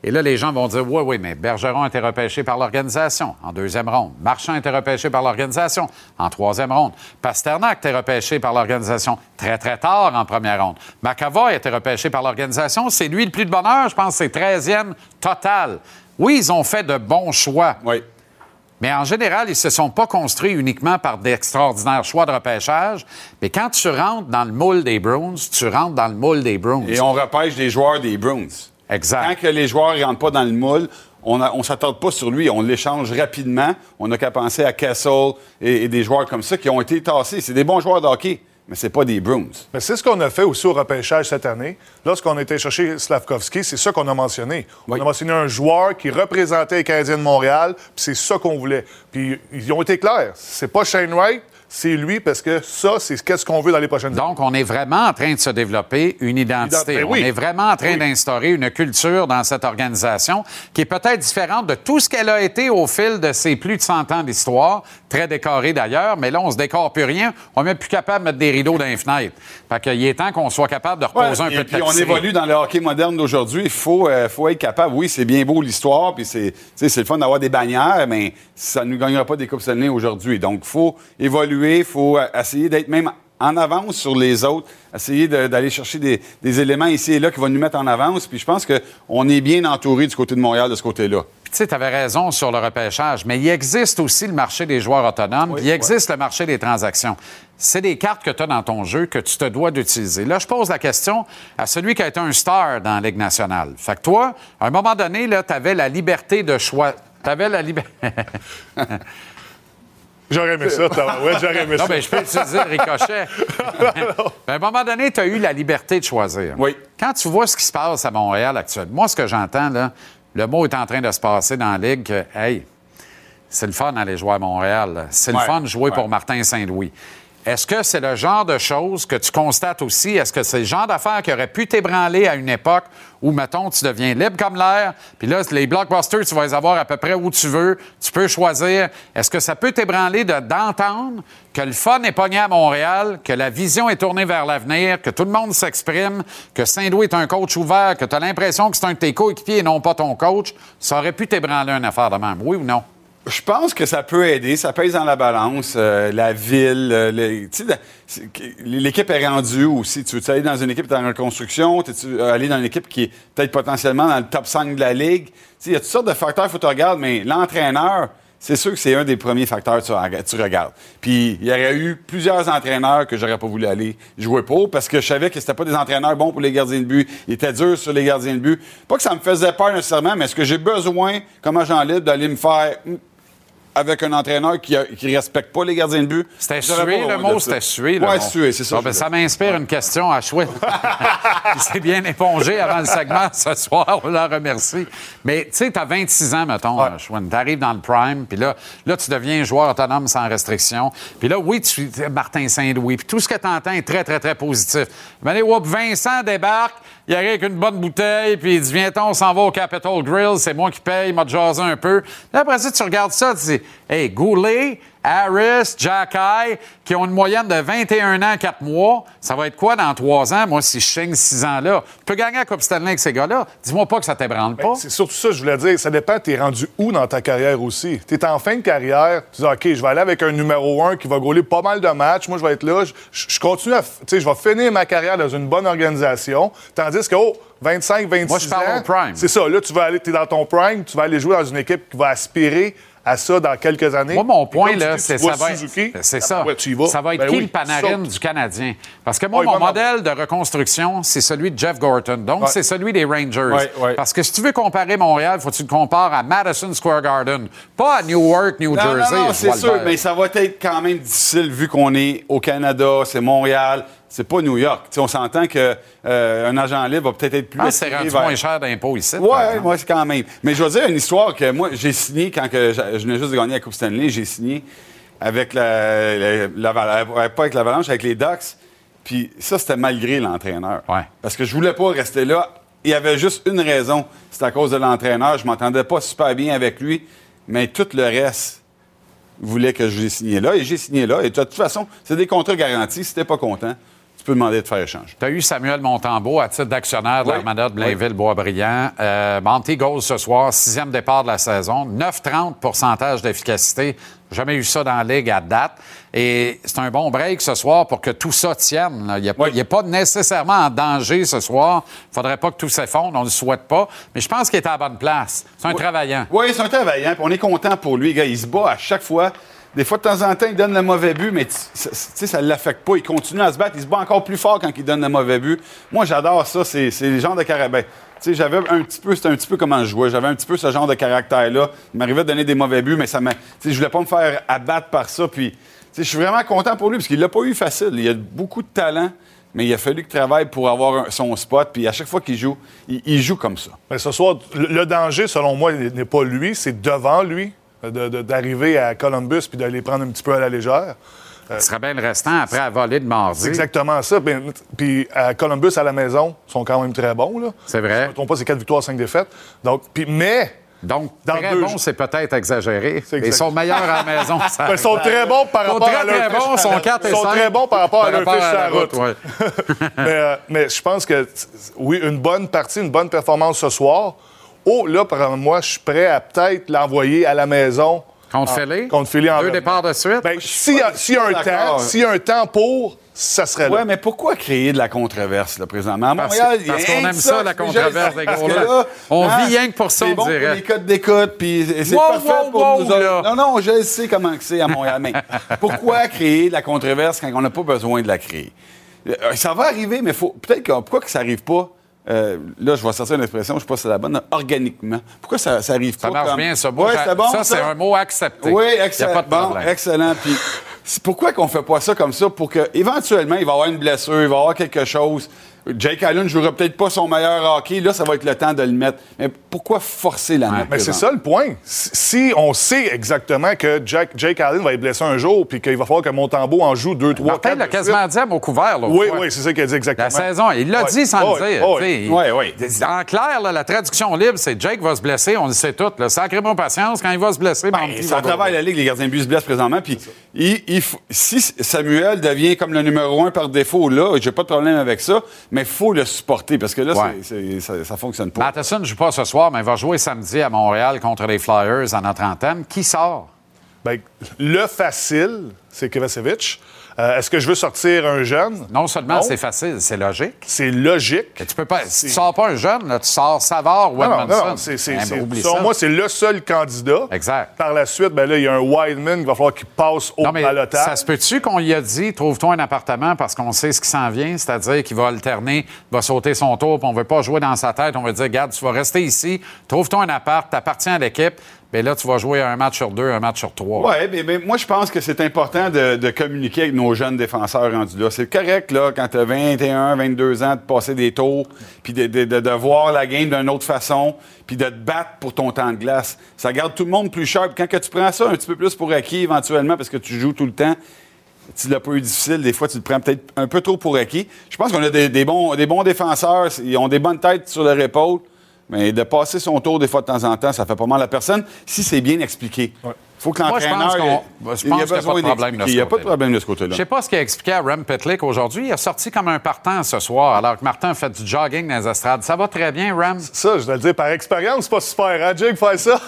Et là, les gens vont dire Oui, oui, mais Bergeron a été repêché par l'organisation en deuxième ronde. Marchand a été repêché par l'organisation en troisième ronde. Pasternak a été repêché par l'organisation très, très tard en première ronde. McAvoy a été repêché par l'organisation. C'est lui le plus de bonheur. Je pense que c'est 13e total. Oui, ils ont fait de bons choix. Oui. Mais en général, ils ne se sont pas construits uniquement par d'extraordinaires choix de repêchage. Mais quand tu rentres dans le moule des Bruins, tu rentres dans le moule des Bruins. Et on repêche des joueurs des Bruins. Exact. Quand que les joueurs ne rentrent pas dans le moule, on ne s'attarde pas sur lui, on l'échange rapidement. On n'a qu'à penser à Kessel et, et des joueurs comme ça qui ont été tassés. C'est des bons joueurs de hockey, mais c'est pas des Bruins. Mais c'est ce qu'on a fait aussi au repêchage cette année. Lorsqu'on était chercher Slavkovski, c'est ça qu'on a mentionné. Oui. On a mentionné un joueur qui représentait les Canadiens de Montréal, puis c'est ça qu'on voulait. Puis ils ont été clairs. C'est pas Shane Wright, c'est lui, parce que ça, c'est qu'est-ce qu'on veut dans les prochaines années. Donc, on est vraiment en train de se développer une identité. Ben oui. On est vraiment en train Oui. d'instaurer une culture dans cette organisation qui est peut-être différente de tout ce qu'elle a été au fil de ses plus de 100 ans d'histoire, très décorée d'ailleurs, mais là, on se décore plus rien. On n'est même plus capable de mettre des rideaux dans les fenêtres. Fait qu'il est temps qu'on soit capable de reposer un et peu de puis on évolue dans le hockey moderne d'aujourd'hui. Il faut, euh, faut être capable. Oui, c'est bien beau l'histoire, puis c'est le fun d'avoir des bannières, mais ça ne nous gagnera pas des Coupes Stanley aujourd'hui. Donc, il faut évoluer, il faut euh, essayer d'être même en avance sur les autres, essayer de- d'aller chercher des, des éléments ici et là qui vont nous mettre en avance. Puis je pense qu'on est bien entouré du côté de Montréal de ce côté-là. Tu sais, tu avais raison sur le repêchage, mais il existe aussi le marché des joueurs autonomes, il existe le marché des transactions. C'est des cartes que tu as dans ton jeu que tu te dois d'utiliser. Là, je pose la question à celui qui a été un star dans la Ligue nationale. Fait que toi, à un moment donné, tu avais la liberté de choix. Tu avais la liberté. J'aurais aimé ça, ouais, j'aurais aimé Non, ça. mais je peux utiliser le ricochet. à un moment donné, tu as eu la liberté de choisir. Oui. Quand tu vois ce qui se passe à Montréal actuellement, moi, ce que j'entends, là, le mot est en train de se passer dans la Ligue que, hey, c'est le fun d'aller jouer à Montréal. C'est le Ouais, fun de jouer ouais. pour Martin Saint-Louis. Est-ce que c'est le genre de choses que tu constates aussi? Est-ce que c'est le genre d'affaires qui aurait pu t'ébranler à une époque où, mettons, tu deviens libre comme l'air, puis là, les blockbusters, tu vas les avoir à peu près où tu veux, tu peux choisir. Est-ce que ça peut t'ébranler de- d'entendre que le fun est pogné à Montréal, que la vision est tournée vers l'avenir, que tout le monde s'exprime, que Saint-Louis est un coach ouvert, que tu as l'impression que c'est un de tes coéquipiers et non pas ton coach? Ça aurait pu t'ébranler une affaire de même, oui ou non? Je pense que ça peut aider, ça pèse dans la balance, euh, la ville, euh, l'équipe est rendue aussi. Tu veux aller dans une équipe en reconstruction, tu veux aller dans une équipe qui est peut-être potentiellement dans le top 5 de la ligue? Il y a toutes sortes de facteurs qu'il faut regardes, mais l'entraîneur, c'est sûr que c'est un des premiers facteurs que tu regardes. Puis il y aurait eu plusieurs entraîneurs que j'aurais pas voulu aller jouer pour parce que je savais que c'était pas des entraîneurs bons pour les gardiens de but. Ils étaient durs sur les gardiens de but. Pas que ça me faisait peur nécessairement, mais est-ce que j'ai besoin, comme agent libre, d'aller me faire... avec un entraîneur qui ne respecte pas les gardiens de but. C'était sué, le mot, c'était sué. Ouais, mot. sué, c'est ça. Bon, ben, ça m'inspire une question à Chouette. Il s'est bien épongé avant le segment ce soir. On la remercie. Mais tu sais, tu as 26 ans, mettons, euh, Chouette. Tu arrives dans le prime, puis là, là, tu deviens joueur autonome sans restriction. Puis là, oui, tu Martin Saint-Louis. Puis tout ce que tu entends est très, très, très positif. Mais allez, whoop, Vincent débarque. Il arrive avec une bonne bouteille, puis il dit Viens, on s'en va au Capitol Grill, c'est moi qui paye, m'a jasé un peu. Puis après ça, tu regardes ça, tu dis Hey, Goulet, Harris, Jack Eye, qui ont une moyenne de 21 ans, 4 mois, ça va être quoi dans 3 ans, moi, si je signe 6 ans là? Je peux gagner la Coupe Stanley avec ces gars-là. Dis-moi pas que ça t'ébranle pas. C'est surtout ça, je voulais dire. Ça dépend, t'es rendu où dans ta carrière aussi? T'es en fin de carrière, tu dis, OK, je vais aller avec un numéro 1 qui va gauler pas mal de matchs. Moi, je vais être là. Je, continue à. Tu sais, je vais finir ma carrière dans une bonne organisation. Tandis que, oh, 25, 26 Moi, je parle ans. au prime. C'est ça. Là, tu vas aller, t'es dans ton prime, tu vas aller jouer dans une équipe qui va aspirer à ça dans quelques années. Moi, mon point, là, dis, c'est ça être. C'est ça. ouais, tu y vas? Ça va être Ben qui oui, le Panarin du Canadien? Parce que moi, Oh, il mon modèle de reconstruction, c'est celui de Jeff Gorton. Donc, Ouais. c'est celui des Rangers. Ouais, ouais. Parce que si tu veux comparer Montréal, faut que tu le compares à Madison Square Garden, pas à Newark, New Non, Jersey. non, non, c'est sûr, mais ça va être quand même difficile vu qu'on est au Canada, c'est Montréal, c'est pas New York. On s'entend qu'un agent libre va peut-être être plus que c'est rendu vers- moins cher d'impôts ici. exemple. moi, c'est quand même. Mais je veux dire une histoire que moi, j'ai signé quand que je, venais juste de gagner la Coupe Stanley. J'ai signé avec la, la- euh, pas avec l'Avalanche, avec les Ducks. Puis ça, c'était malgré l'entraîneur. Ouais. Parce que je voulais pas rester là. Il y avait juste une raison. C'était à cause de l'entraîneur. Je m'entendais pas super bien avec lui. Mais tout le reste voulait que je l'ai signé là. Et j'ai signé là. Et de toute façon, c'est des contrats garantis. Si t'es pas content, peux demander de faire échange. Tu as eu Samuel Montembeau à titre d'actionnaire de Oui. l'Armada de Blainville-Boisbriand. Euh, Monty Goals ce soir, sixième départ de la saison. 9,30 pourcentage d'efficacité. Jamais eu ça dans la Ligue à date. Et c'est un bon break ce soir pour que tout ça tienne. là. Il Oui. n'est pas nécessairement en danger ce soir. Il faudrait pas que tout s'effondre. On ne le souhaite pas. Mais je pense qu'il est à la bonne place. C'est un travaillant. Oui, c'est un travaillant. on est content pour lui, gars. Il se bat à chaque fois. Des fois, de temps en temps, il donne le mauvais but, mais ça- ne l'affecte pas. Il continue à se battre. Il se bat encore plus fort quand il donne le mauvais but. Moi, j'adore ça. C'est le genre de sais, j'avais un petit peu, c'était un petit peu comment je jouais. J'avais un petit peu ce genre de caractère-là. Il m'arrivait de donner des mauvais buts, mais ça je voulais pas me faire abattre par ça. Puis, je suis vraiment content pour lui parce qu'il l'a pas eu facile. Il a beaucoup de talent, mais il a fallu qu'il travaille pour avoir son spot. Puis, à chaque fois qu'il joue, il, il joue comme ça. Mais ce soir, le, danger, selon moi, n'est pas lui, c'est devant lui d'arriver à Columbus puis de les prendre un petit peu à la légère. Ce serait bien le restant après la volée de mardi. C'est exactement ça. Ben, Puis à Columbus, à la maison, ils sont quand même très bons. C'est Je ne vrai. me trompe pas, c'est 4 victoires, 5 défaites. Donc, puis, mais Donc, Dans très deux bon, c'est peut-être exagéré. Ils sont meilleurs à la maison. ça. ben, ils sont très bons par Ils rapport à leur très bons, ils sont 4 et Ils sont 5 très bons par rapport à leur fiche sur la route. ouais. mais, euh, mais je pense que, oui, une bonne partie, une bonne performance ce soir. Oh, là, par moi, je suis prêt à peut-être l'envoyer à la maison. Contre en- Philly? Contre Philly en Deux départs de suite? Ben, s'il y a, s'il y a un temps, d'accord. s'il y a un temps pour, ça serait Oui, là. mais pourquoi créer de la controverse, là, présentement? À Parce- Montréal, il y a parce qu'on aime ça, la controverse des parce que gros-là. là, On hein, vit rien que pour ça, on bon dirait. pour les codes d'écoute, puis c'est Wow, parfait wow, pour wow, nous autres. là. Non, non, je sais comment que c'est à Montréal, mais pourquoi créer de la controverse quand on n'a pas besoin de la créer? Euh, Ça va arriver, mais faut peut-être que pourquoi que ça arrive pas? Euh, là, je vais sortir une expression, je sais pas si c'est la bonne, organiquement. Pourquoi ça, ça arrive pas? Ça marche comme- bien, ça. Moi, Ouais, c'est bon, ça, c'est un mot accepté. oui, Il y a excellent. pas de Bon, problème. excellent. Puis, pourquoi qu'on fait pas ça comme ça? Pour que éventuellement il va avoir une blessure, il va avoir quelque chose. Jake Allen ne jouera peut-être pas son meilleur hockey. Là, ça va être le temps de le mettre. Mais pourquoi forcer la mettre? Mais c'est ça le point. Si on sait exactement que Jack, Jake Allen va être blessé un jour puis qu'il va falloir que Montembeau en joue deux, trois, Martin quatre. l'a de quasiment dit à mot couvert. l'autre Oui, fois. oui, c'est ça qu'il a dit exactement. La saison, il l'a Ouais. dit sans Ouais, le dire. ouais, ouais, ouais. Il- En clair, là, la traduction libre, c'est Jake va se blesser, on le sait tout. là. Sacrez-moi patience, quand il va se blesser, ben, ça va- travaille la Ligue, les gardiens de but se blessent présentement. Puis, il- il faut- si Samuel devient comme le numéro un par défaut, là, j'ai pas de problème avec ça, mais il faut le supporter parce que là, Ouais. c'est- c'est- ça, ça fonctionne pas. Matheson ne joue pas ce soir, mais il va jouer samedi à Montréal contre les Flyers en notre antenne. Qui sort? Ben, le facile, c'est Kovacevic. Euh, Est-ce que je veux sortir un jeune? Non seulement Non. c'est facile, c'est logique. C'est logique. Tu peux pas, si tu sors pas un jeune, là, tu sors Savard ou Non, non, Edmondson. non, c'est, selon ça. moi, c'est le seul candidat. Exact. Par la suite, ben là, il y a un Wideman qu'il va falloir qu'il passe au Non, balotage. ça se peut-tu qu'on lui a dit, trouve-toi un appartement parce qu'on sait ce qui s'en vient, c'est-à-dire qu'il va alterner, il va sauter son tour, puis on veut pas jouer dans sa tête, on va dire, regarde, tu vas rester ici, trouve-toi un appart, t'appartiens à l'équipe. Bien là, tu vas jouer un match sur deux, un match sur trois. Oui, mais, mais moi, je pense que c'est important de, communiquer avec nos jeunes défenseurs rendus là. C'est correct, là, quand tu as 21, 22 ans, de passer des tours, puis de, voir la game d'une autre façon, puis de te battre pour ton temps de glace. Ça garde tout le monde plus sharp. Quand que tu prends ça un petit peu plus pour acquis, éventuellement, parce que tu joues tout le temps, tu l'as pas eu difficile. Des fois, tu le prends peut-être un peu trop pour acquis. Je pense qu'on a des, des bons, des bons défenseurs. Ils ont des bonnes têtes sur leur épaule. Mais de passer son tour des fois de temps en temps, ça fait pas mal à la personne si c'est bien expliqué. faut que Moi, je l'entraîneur... pense qu'on- il- je il pense a pas de problème de d'expliquer. ce Il n'y a pas de problème de ce côté-là. Je sais pas ce qu'il a expliqué à Rem Petlick aujourd'hui. Il a sorti comme un partant ce soir, alors que Martin fait du jogging dans les estrades. Ça va très bien, Rem? Ça, je dois le dire, par expérience, c'est pas super, hein, Jake, faire ça?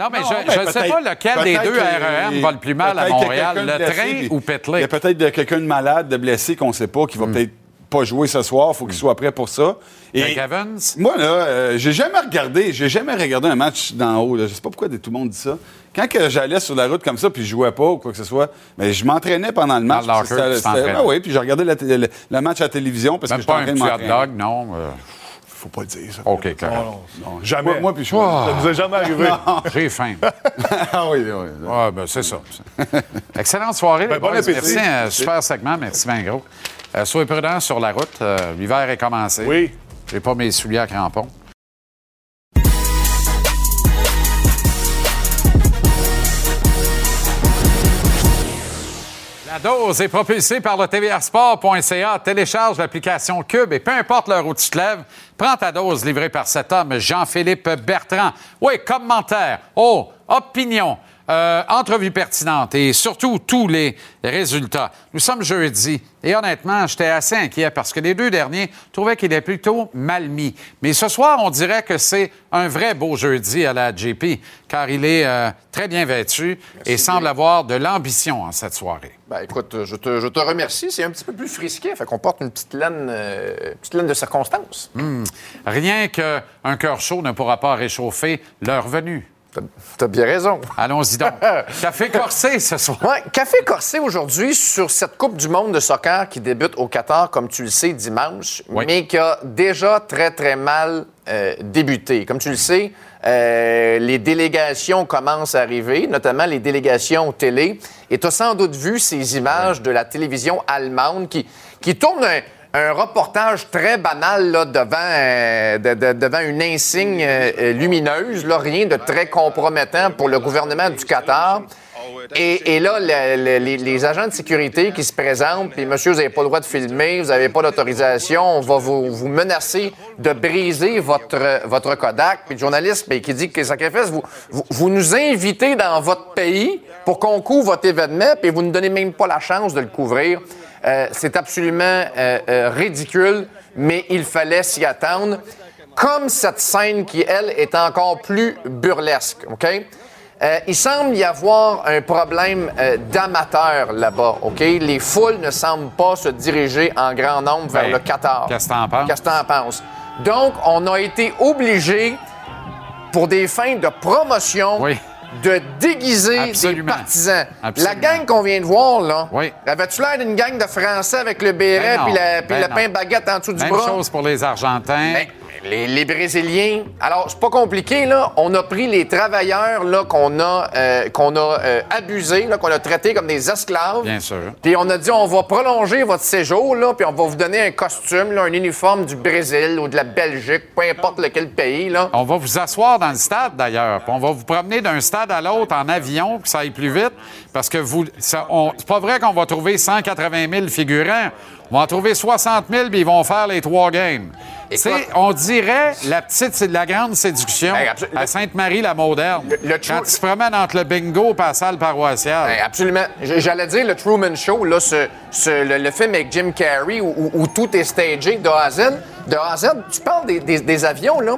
Non, mais Non, je ne sais pas lequel des deux REM va le plus mal à Montréal, le train ou Il y a Petlick? peut-être quelqu'un de malade, de blessé qu'on ne sait pas, qui va peut-être pas jouer ce soir. Il faut qu'il soit prêt pour ça. Avec Evans? Moi, là, euh, j'ai jamais regardé, j'ai jamais regardé un match d'en haut. Là. Je sais pas pourquoi tout le monde dit ça. Quand que j'allais sur la route comme ça, puis je jouais pas ou quoi que ce soit, mais je m'entraînais pendant le match. Dans le ah oui, puis je regardais la le, le match à la télévision parce Même que j'étais pas en un train de petit hot dog, non? euh, Faut pas le dire, ça. OK, correct. Non, Jamais. Moi, moi, puis je suis- Ça nous est jamais arrivé. J'ai faim. ah oui, oui. Ouais, ben, c'est ça. Excellente soirée. Ben, bon appétit. Merci. euh, super segment. Merci bien gros. Euh, soyez prudents sur la route. Euh, L'hiver est commencé. Oui. J'ai pas mes souliers à crampons. La dose est propulsée par le tvrsport.ca. Télécharge l'application Cube et peu importe l'heure où tu te lèves, prends ta dose livrée par cet homme, Jean-Philippe Bertrand. Oui, commentaire, oh, opinion, euh, entrevue pertinente et surtout tous les résultats. Nous sommes jeudi et honnêtement, j'étais assez inquiet parce que les deux derniers trouvaient qu'il est plutôt mal mis. Mais ce soir, on dirait que c'est un vrai beau jeudi à la JP car il est euh, très bien vêtu et semble avoir de l'ambition en cette soirée. Ben, écoute, je te, je te remercie. C'est un petit peu plus frisqué. Fait qu'on porte une petite laine, euh, petite laine de circonstance. Hmm. Rien qu'un cœur chaud ne pourra pas réchauffer leur venue. T'as bien raison. Allons-y donc. Café corsé ce soir. Ouais, café corsé aujourd'hui sur cette Coupe du monde de soccer qui débute au Qatar, comme tu le sais, dimanche, mais qui a déjà très, très mal euh, débuté. Comme tu le sais, euh, les délégations commencent à arriver, notamment les délégations télé. Et tu as sans doute vu ces images de la télévision allemande qui, qui tournent un, un reportage très banal là, devant, euh, de- de- devant une insigne euh, euh, lumineuse, là, rien de très compromettant pour le gouvernement du Qatar. Et, et là, le- le- les, agents de sécurité qui se présentent, puis monsieur, vous n'avez pas le droit de filmer, vous n'avez pas d'autorisation, on va vous, vous menacer de briser votre, votre Kodak. Puis le journaliste ben, qui dit que sacrifice, vous, vous, vous nous invitez dans votre pays pour qu'on couvre votre événement, puis vous ne donnez même pas la chance de le couvrir. Euh, C'est absolument euh, euh, ridicule, mais il fallait s'y attendre. Comme cette scène qui, elle, est encore plus burlesque, OK? Euh, il semble y avoir un problème euh, d'amateurs là-bas, OK? Les foules ne semblent pas se diriger en grand nombre vers Ben, le Qatar. qu'est-ce que t'en penses? Qu'est-ce que t'en penses? Donc, on a été obligé, pour des fins de promotion, de déguiser Absolument. des partisans. Absolument. La gang qu'on vient de voir, là, Oui. avais-tu l'air d'une gang de Français avec le béret Ben puis la, ben pain baguette en dessous du Même bras? chose pour les Argentins. Ben, les, les Brésiliens. Alors, c'est pas compliqué, là. On a pris les travailleurs là, qu'on a, euh, qu'on a euh, abusés, là, qu'on a traités comme des esclaves. Bien sûr. Puis on a dit, on va prolonger votre séjour, là, puis on va vous donner un costume, là, un uniforme du Brésil ou de la Belgique, peu importe lequel pays, là. On va vous asseoir dans le stade, d'ailleurs. puis On va vous promener d'un stade à l'autre en avion, pour que ça aille plus vite. Parce que vous. C'est pas vrai qu'on va trouver 180 000 figurants. On va en trouver 60 000, puis ils vont faire les trois games. C'est, on dirait la petite, c'est de la grande séduction à Sainte-Marie-la-Moderne. le Quand ils se promènent entre le bingo et la salle paroissiale. Ben, absolument. J'allais dire le Truman Show, là, ce, ce- le, le film avec Jim Carrey où, où- où tout est stagé de A à Z. De A à Z, tu parles des, des- des avions, là.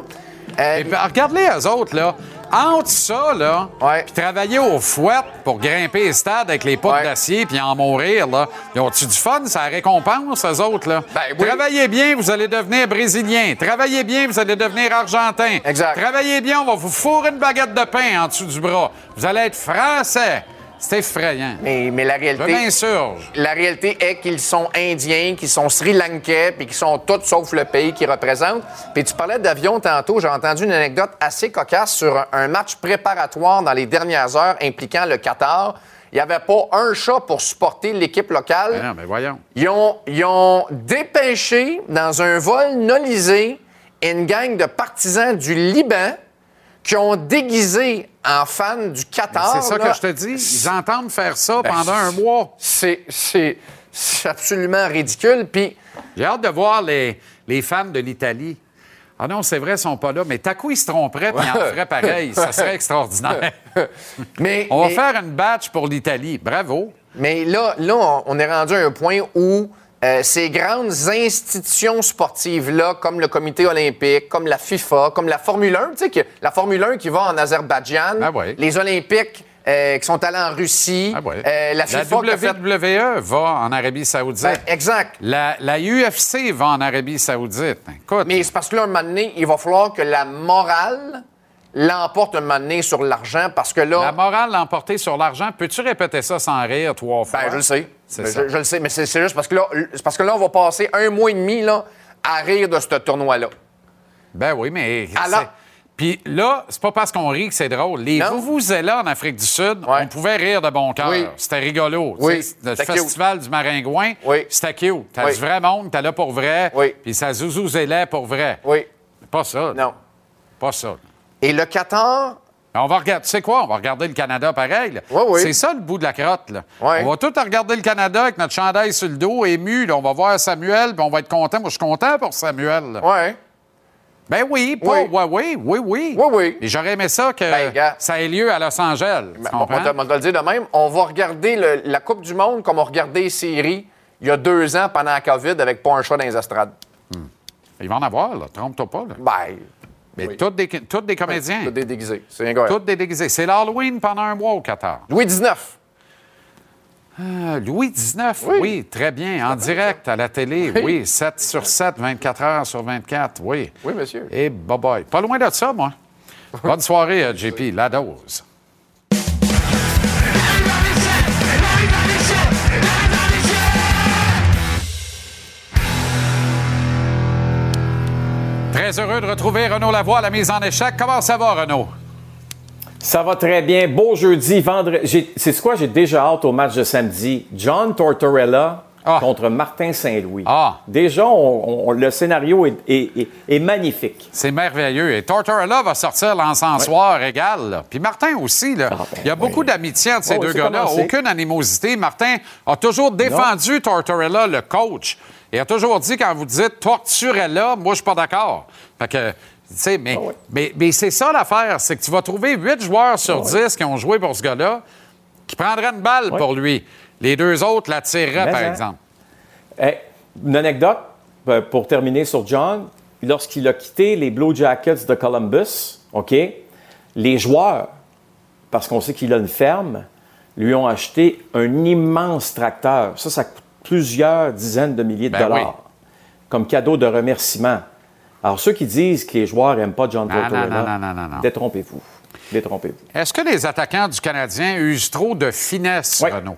Euh, puis, regarde-les, eux autres, là. Entre ça, là, puis travailler au fouet pour grimper les stades avec les potes d'acier puis en mourir, là, ils ont-tu du fun? Ça récompense, eux autres, là? Ben Travaillez bien, vous allez devenir brésilien. Travaillez bien, vous allez devenir argentin. Exact. Travaillez bien, on va vous fourrer une baguette de pain en dessous du bras. Vous allez être français. C'est effrayant. Mais, mais la réalité. Je. La réalité est qu'ils sont indiens, qu'ils sont sri lankais, puis qu'ils sont tous sauf le pays qu'ils représentent. Puis tu parlais d'avion tantôt. J'ai entendu une anecdote assez cocasse sur un- match préparatoire dans les dernières heures impliquant le Qatar. Il n'y avait pas un chat pour supporter l'équipe locale. Ben non, mais voyons. Ils ont, ils ont dépêché dans un vol nolisé une gang de partisans du Liban qui ont déguisé en fans du Qatar. C'est ça là. que je te dis. Ils entendent faire ça Ben, pendant un mois. C'est, c'est, c'est absolument ridicule. Puis J'ai hâte de voir les, les fans de l'Italie. Ah non, c'est vrai, ils sont pas là. Mais Takou, il se tromperait puis il en ferait pareil. Ça serait extraordinaire. mais, On va mais- faire une batch pour l'Italie. Bravo. Mais là, là, on- on est rendu à un point où euh, ces grandes institutions sportives-là, comme le Comité olympique, comme la FIFA, comme la Formule 1, tu sais, la Formule 1 qui va en Azerbaïdjan, Ah ouais. les Olympiques euh, qui sont allés en Russie, euh, la La FIFA qui a fait... WWE va en Arabie Saoudite. Ben, exact. La, la UFC va en Arabie Saoudite. Écoute, Mais c'est parce que là, un moment donné, il va falloir que la morale l'emporte un moment donné sur l'argent, parce que là... la morale l'emporter sur l'argent. Peux-tu répéter ça sans rire trois fois? Ben, je le sais. Ben. Je, je le sais, mais c'est juste parce que là, parce que là, on va passer un mois et demi là, à rire de ce tournoi-là. Ben oui, mais. Alors- c'est- Puis là, c'est pas parce qu'on rit que c'est drôle. Les Non. vous-vous-là en Afrique du Sud, on pouvait rire de bon cœur. Oui. C'était rigolo. Oui. Le cute. festival du Maringouin, c'était cute. T'as Oui. du vrai monde, t'as là pour vrai. Puis ça zouzouzélait pour vrai. Oui. Pas ça. Non. Pas ça. Et le Qatar? On va regarder, tu sais quoi? On va regarder le Canada pareil. là. oui. C'est ça le bout de la crotte. Là. On va tout regarder le Canada avec notre chandail sur le dos, ému. là. On va voir Samuel, puis on va être content. Moi, je suis content pour Samuel. là. Ouais. Ben oui, pas, Oui. oui, oui, oui. Oui, oui. Et j'aurais aimé ça que ça ait lieu à Los Angeles. Ben, on va te- on va te le dire de même. On va regarder le- la Coupe du Monde comme on regardait séries il y a deux ans pendant la COVID avec pas un choix dans les estrades. Il va en avoir, là. Trompe-toi pas. Là. Ben. Mais tous des, tous des comédiens. Tous des déguisés. C'est incroyable. Tous des déguisés. C'est l'Halloween pendant un mois au Qatar. Louis XIX. Ah, Louis XIX, oui. très bien. En direct à la télé, Oui. oui. 7 sur 7, 24 heures sur 24, oui. Oui, monsieur. Et bye-bye. Pas loin de ça, moi. Bonne soirée, euh, JP. La dose. Très heureux de retrouver Renaud Lavoie à la mise en échec. Comment ça va, Renaud? Ça va très bien. Beau jeudi, vendredi. C'est quoi? J'ai déjà hâte au match de samedi? John Tortorella contre Martin Saint-Louis. Déjà, on- on- le scénario est, est- est- est magnifique. C'est merveilleux. Et Tortorella va sortir l'encensoir égal. là. Puis Martin aussi. Là. Il y a beaucoup d'amitié entre ces Ah, ben Oh, deux gars-là. Aucune animosité. Martin a toujours défendu Tortorella, le coach. Et a toujours dit, quand vous dites Torturella, moi, je suis pas d'accord. Fait que, tu sais, Ah mais, mais, mais c'est ça l'affaire. C'est que tu vas trouver huit joueurs sur Ah 10 qui ont joué pour ce gars-là qui prendraient une balle pour lui. Les deux autres la tireraient, Mais par hein. exemple. Eh, une anecdote euh, pour terminer sur John. Lorsqu'il a quitté les Blue Jackets de Columbus, OK, les joueurs, parce qu'on sait qu'il a une ferme, lui ont acheté un immense tracteur. Ça, ça coûte plusieurs dizaines de milliers de Ben dollars comme cadeau de remerciement. Alors, ceux qui disent que les joueurs n'aiment pas John Tortorella, détrompez-vous. Détrompez-vous. Est-ce que les attaquants du Canadien usent trop de finesse, Renaud?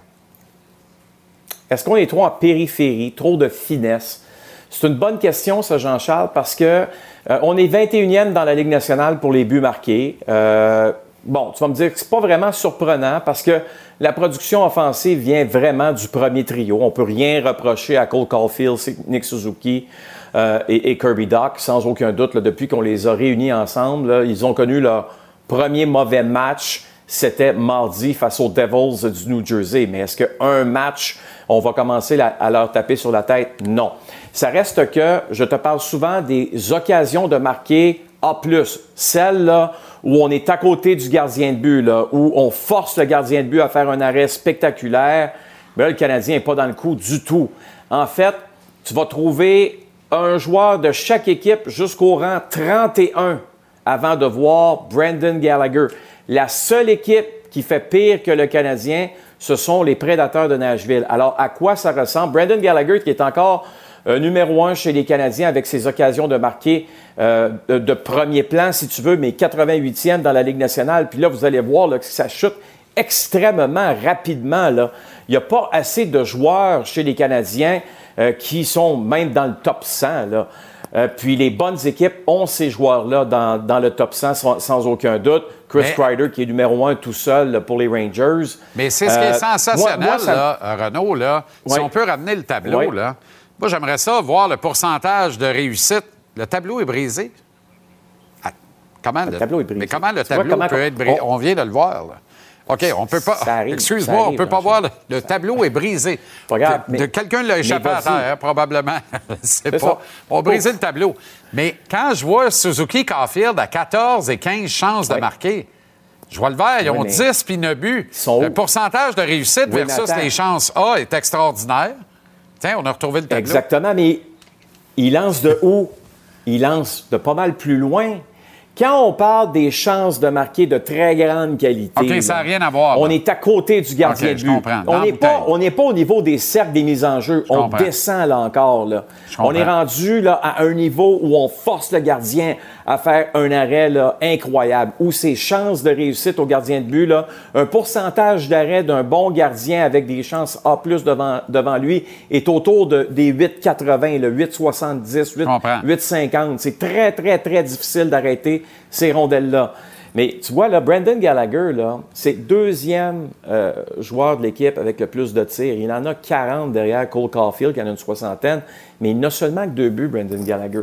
Est-ce qu'on est trop en périphérie, trop de finesse? C'est une bonne question, ça, Jean-Charles, parce que euh, on est 21e dans la Ligue nationale pour les buts marqués. Euh, bon, tu vas me dire que c'est pas vraiment surprenant parce que la production offensive vient vraiment du premier trio. On peut rien reprocher à Cole Caulfield, Nick Suzuki euh, et, Kirby Doc, sans aucun doute. depuis qu'on les a réunis ensemble, ils ont connu leur premier mauvais match c'était mardi face aux Devils du New Jersey. Mais est-ce qu'un match, on va commencer à leur taper sur la tête? Non. Ça reste que je te parle souvent des occasions de marquer A+. Celles là où on est à côté du gardien de but, où on force le gardien de but à faire un arrêt spectaculaire. Mais là, le Canadien n'est pas dans le coup du tout. En fait, tu vas trouver un joueur de chaque équipe jusqu'au rang 31 avant de voir Brandon Gallagher. La seule équipe qui fait pire que le Canadien, ce sont les Prédateurs de Nashville. Alors, à quoi ça ressemble? Brandon Gallagher, qui est encore numéro un chez les Canadiens avec ses occasions de marquer euh, de, de premier plan, si tu veux, mais 88e dans la Ligue nationale. Puis là, vous allez voir là, que ça chute extrêmement rapidement. Là. Il n'y a pas assez de joueurs chez les Canadiens euh, qui sont même dans le top 100. Là. Euh, puis les bonnes équipes ont ces joueurs-là dans, dans le top 100 sans, sans aucun doute. Chris Mais- Kreider qui est numéro un tout seul là, pour les Rangers. Mais c'est ce qui est Euh, sensationnel, moi- moi, ça- là, euh, Renaud, là. Si on peut ramener le tableau, là. Moi, j'aimerais ça voir le pourcentage de réussite. Le tableau est brisé. Ah, comment le, tableau est brisé. Mais comment le tableau comment peut être brisé? On... vient de le voir, là. OK, on peut pas. Excuse-moi, on peut pas voir. Le, le tableau est brisé. De- quelqu'un l'a échappé à terre, probablement. C'est C'est pas. ça. On a brisé le tableau. Mais quand je vois Suzuki Caulfield à 14 et 15 chances de marquer, je vois le vert, ils Oui, ont mais 10 puis 9 buts. Le où? pourcentage de réussite Oui, versus les chances A est extraordinaire. Tiens, on a retrouvé le tableau. Exactement, mais il lance de haut, il lance de pas mal plus loin. Quand on parle des chances de marquer de très grande qualité, ça rien à voir. on est à côté du gardien de but. On n'est pas, bouteille. on n'est pas au niveau des cercles des mises en jeu. On comprends. descend là encore. Là. Je On est rendu là, à un niveau où on force le gardien à faire un arrêt là, incroyable, où ses chances de réussite au gardien de but, là, un pourcentage d'arrêt d'un bon gardien avec des chances A devant, devant lui est autour de, des 8,80, le 8,70, 8, comprends. 8,50. C'est très, très, très difficile d'arrêter ces rondelles-là. Mais tu vois, là, Brandon Gallagher, là, c'est le deuxième euh, joueur de l'équipe avec le plus de tirs. Il en a 40 derrière Cole Caulfield, qui en a une soixantaine, mais il n'a seulement que deux buts, Brandon Gallagher.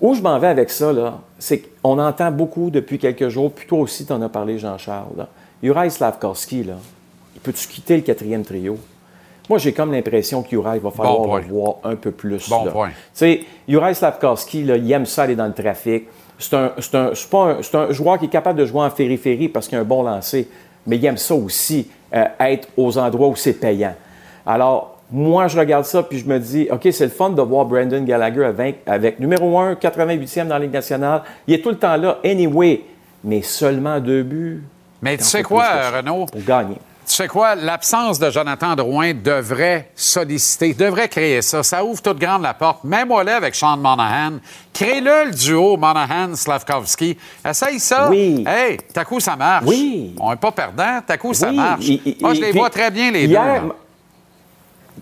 Où je m'en vais avec ça, là, c'est qu'on entend beaucoup depuis quelques jours, puis toi aussi, tu en as parlé, Jean-Charles. Juraj Slavkovski, là, il peut-tu quitter le quatrième trio? Moi, j'ai comme l'impression que Juraj va falloir le voir un peu plus. Bon. Tu sais, Juraj Slavkovski, là, il aime ça aller dans le trafic. C'est un, joueur qui est capable de jouer en périphérie parce qu'il a un bon lancer, mais il aime ça aussi, euh, être aux endroits où c'est payant. Alors, moi, je regarde ça puis je me dis, OK, c'est le fun de voir Brandon Gallagher avec, avec numéro 1, 88e dans la Ligue nationale. Il est tout le temps là, anyway, mais seulement deux buts. Mais tu sais quoi, Renaud? Pour gagner. Sais quoi? L'absence de Jonathan Drouin devrait solliciter, devrait créer ça. Ça ouvre toute grande la porte. Mets-moi là avec Sean Monahan. Crée-le le duo Monahan-Slavkovski. Essaye ça. Oui. Hey, t'as coup, ça marche. Oui. On n'est pas perdant. T'as coup, ça marche. il- Moi, je les puis vois très bien, les hier, deux. là.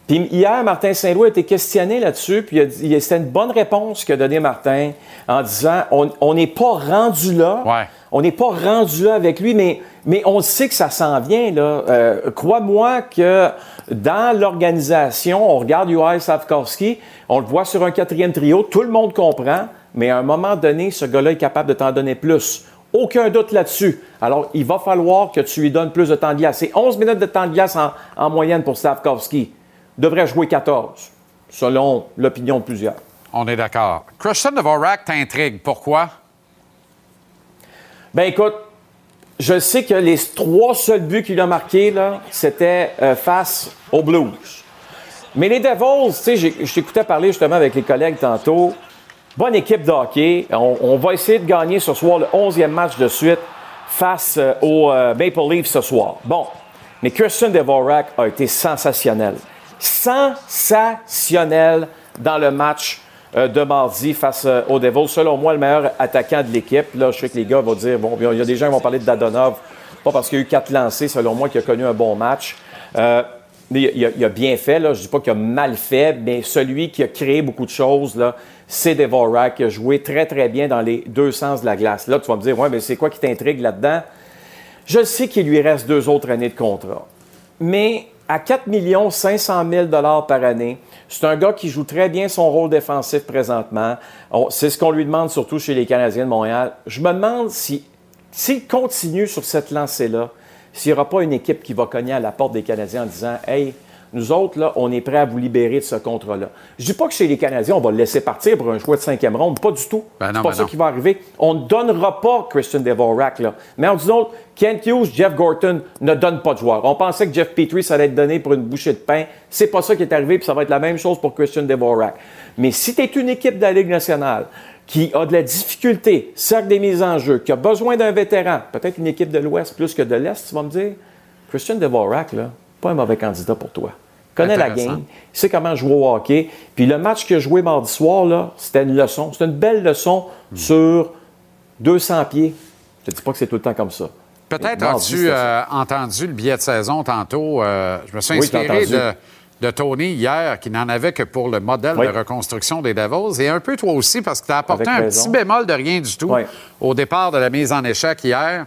Puis hier, Martin Saint-Louis a été questionné là-dessus, puis c'était une bonne réponse qu'a donnée Martin en disant on on n'est pas rendu là. Ouais. On n'est pas rendu là avec lui, mais, mais on sait que ça s'en vient. là. Euh, Crois-moi que dans l'organisation, on regarde UI Savkowski, on le voit sur un quatrième trio, tout le monde comprend, mais à un moment donné, ce gars-là est capable de t'en donner plus. Aucun doute là-dessus. Alors, il va falloir que tu lui donnes plus de temps de glace. C'est 11 minutes de temps de glace en, en moyenne pour Slavkovski. Il devrait jouer 14, selon l'opinion de plusieurs. On est d'accord. Christian Dvorak t'intrigue. Pourquoi? Ben écoute, je sais que les trois seuls buts qu'il a marqués, là, c'était euh, face aux Blues. Mais les Devils, tu sais, je t'écoutais parler justement avec les collègues tantôt. Bonne équipe de. On, va essayer de gagner ce soir le 11e match de suite face euh, aux euh, Maple Leafs ce soir. Bon, mais Kirsten Dvorak a été sensationnel. Sensationnel dans le match de mardi face euh, aux Devils. Selon moi, le meilleur attaquant de l'équipe. Là, je sais que les gars vont dire, bon, il y a des gens qui vont parler de Dadonov, pas parce qu'il y a eu quatre lancés, selon moi, qu'il a connu un bon match. Euh, mais il, a, il a bien fait, là. je ne dis pas qu'il a mal fait, mais celui qui a créé beaucoup de choses, là, c'est Devorak, qui a joué très, très bien dans les deux sens de la glace. Là, tu vas me dire, ouais, mais c'est quoi qui t'intrigue là-dedans? Je sais qu'il lui reste deux autres années de contrat. Mais à 4 500 000 par année, c'est un gars qui joue très bien son rôle défensif présentement. C'est ce qu'on lui demande surtout chez les Canadiens de Montréal. Je me demande si s'il continue sur cette lancée-là, s'il n'y aura pas une équipe qui va cogner à la porte des Canadiens en disant Hey, nous autres, là, on est prêts à vous libérer de ce contrat-là. Je dis pas que chez les Canadiens, on va le laisser partir pour un choix de cinquième ronde. Pas du tout. Ben c'est pas ben ça non. qui va arriver. On ne donnera pas Christian Devorak, là. Mais dit d'autres, Kent Hughes, Jeff Gorton ne donnent pas de joueurs. On pensait que Jeff Petrie, ça allait être donné pour une bouchée de pain. C'est pas ça qui est arrivé, puis ça va être la même chose pour Christian Devorak. Mais si tu es une équipe de la Ligue nationale qui a de la difficulté, cercle des mises en jeu, qui a besoin d'un vétéran, peut-être une équipe de l'Ouest plus que de l'Est, tu vas me dire, Christian Devorak, là, pas un mauvais candidat pour toi. Il connaît la game, il sait comment jouer au hockey. Puis le match qu'il a joué mardi soir, c'était une leçon. C'était une belle leçon sur 200 pieds. Je te dis pas que c'est tout le temps comme ça. Peut-être as-tu euh, entendu le billet de saison tantôt. euh, je me suis Oui, inspiré de, Tony hier, qui n'en avait que pour le modèle Oui. de reconstruction des Devils. Et un peu toi aussi, parce que tu as apporté Avec un raison. petit bémol de rien du tout Oui. au départ de la mise en échec hier.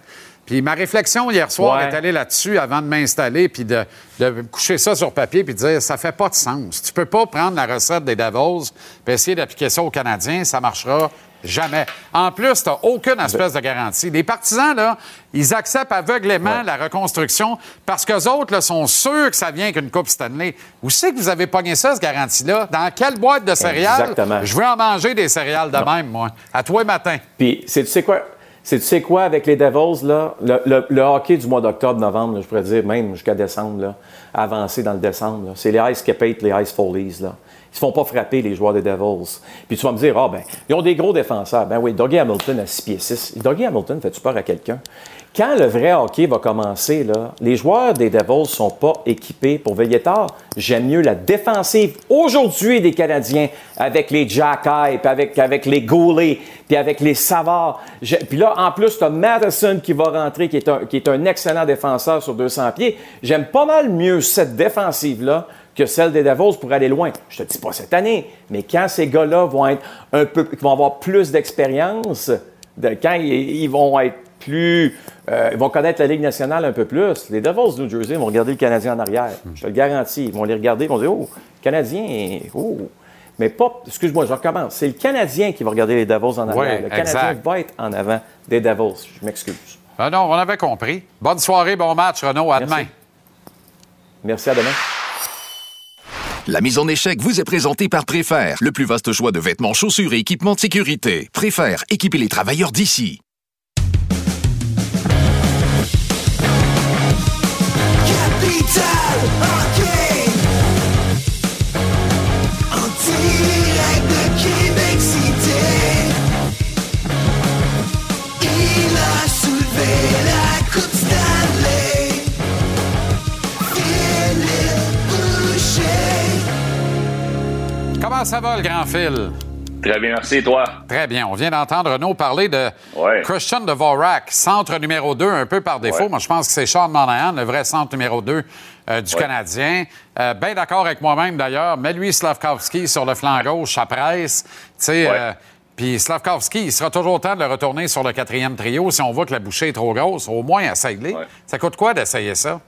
Puis ma réflexion hier soir Ouais. est allée là-dessus avant de m'installer puis de, de coucher ça sur papier puis de dire ça fait pas de sens. Tu peux pas prendre la recette des Devils puis essayer d'appliquer ça aux Canadiens, ça marchera jamais. En plus, tu aucune espèce de garantie. Les partisans, là, ils acceptent aveuglément la reconstruction parce qu'eux autres là, sont sûrs que ça vient qu'une Coupe Stanley. Où c'est que vous avez pogné ça, cette garantie-là? Dans quelle boîte de céréales? Exactement. Je veux en manger des céréales de même, moi. À toi matin. Puis, c'est, tu sais quoi? C'est, tu sais quoi, avec les Devils, là, le, le- hockey du mois d'octobre, novembre, je pourrais dire même jusqu'à décembre, là, avancé dans le décembre, c'est les Ice Capate, les Ice Follies. Là. Ils se font pas frapper, les joueurs des Devils. Puis tu vas me dire, ah ben, ils ont des gros défenseurs. Ben oui, Dougie Hamilton à 6 pieds 6. Dougie Hamilton, fait-tu peur à quelqu'un? Quand le vrai hockey va commencer, là, les joueurs des Devils sont pas équipés pour veiller tard. J'aime mieux la défensive aujourd'hui des Canadiens avec les Jack puis avec, avec les Goulet, puis avec les Savard. Puis là, en plus, tu as Madison qui va rentrer, qui est, un, qui est un excellent défenseur sur 200 pieds. J'aime pas mal mieux cette défensive-là que celle des Devils pour aller loin. Je te dis pas cette année, mais quand ces gars-là vont être un peu, vont avoir plus d'expérience, de, quand ils vont être plus, euh, ils vont connaître la Ligue nationale un peu plus. Les Devils du New Jersey vont regarder le Canadien en arrière. Je te le garantis. Ils vont les regarder, ils vont dire, oh, Canadien, oh. Mais pas, excuse-moi, je recommence. C'est le Canadien qui va regarder les Devils en arrière. Oui, le Canadien exact. va être en avant des Devils. Je m'excuse. Ben non, on avait compris. Bonne soirée, bon match, Renaud. À Merci. demain. Merci, à demain. La mise en échec vous est présentée par Préfère, le plus vaste choix de vêtements, chaussures et équipements de sécurité. Préfère, équipez les travailleurs d'ici. Ça va, le grand fil? Très bien, merci, toi. Très bien. On vient d'entendre Renaud parler de Christian Dvorak, centre numéro 2, un peu par défaut. Ouais. Moi, je pense que c'est Sean Monahan, le vrai centre numéro 2 euh, du Ouais. Canadien. Euh, Bien d'accord avec moi-même, d'ailleurs. Mais lui, Slavkovski, sur le flanc gauche, ça presse. Tu sais, Ouais. euh, puis Slavkovski, il sera toujours temps de le retourner sur le quatrième trio si on voit que la bouchée est trop grosse. Au moins, essaye-les. Ça coûte quoi d'essayer ça?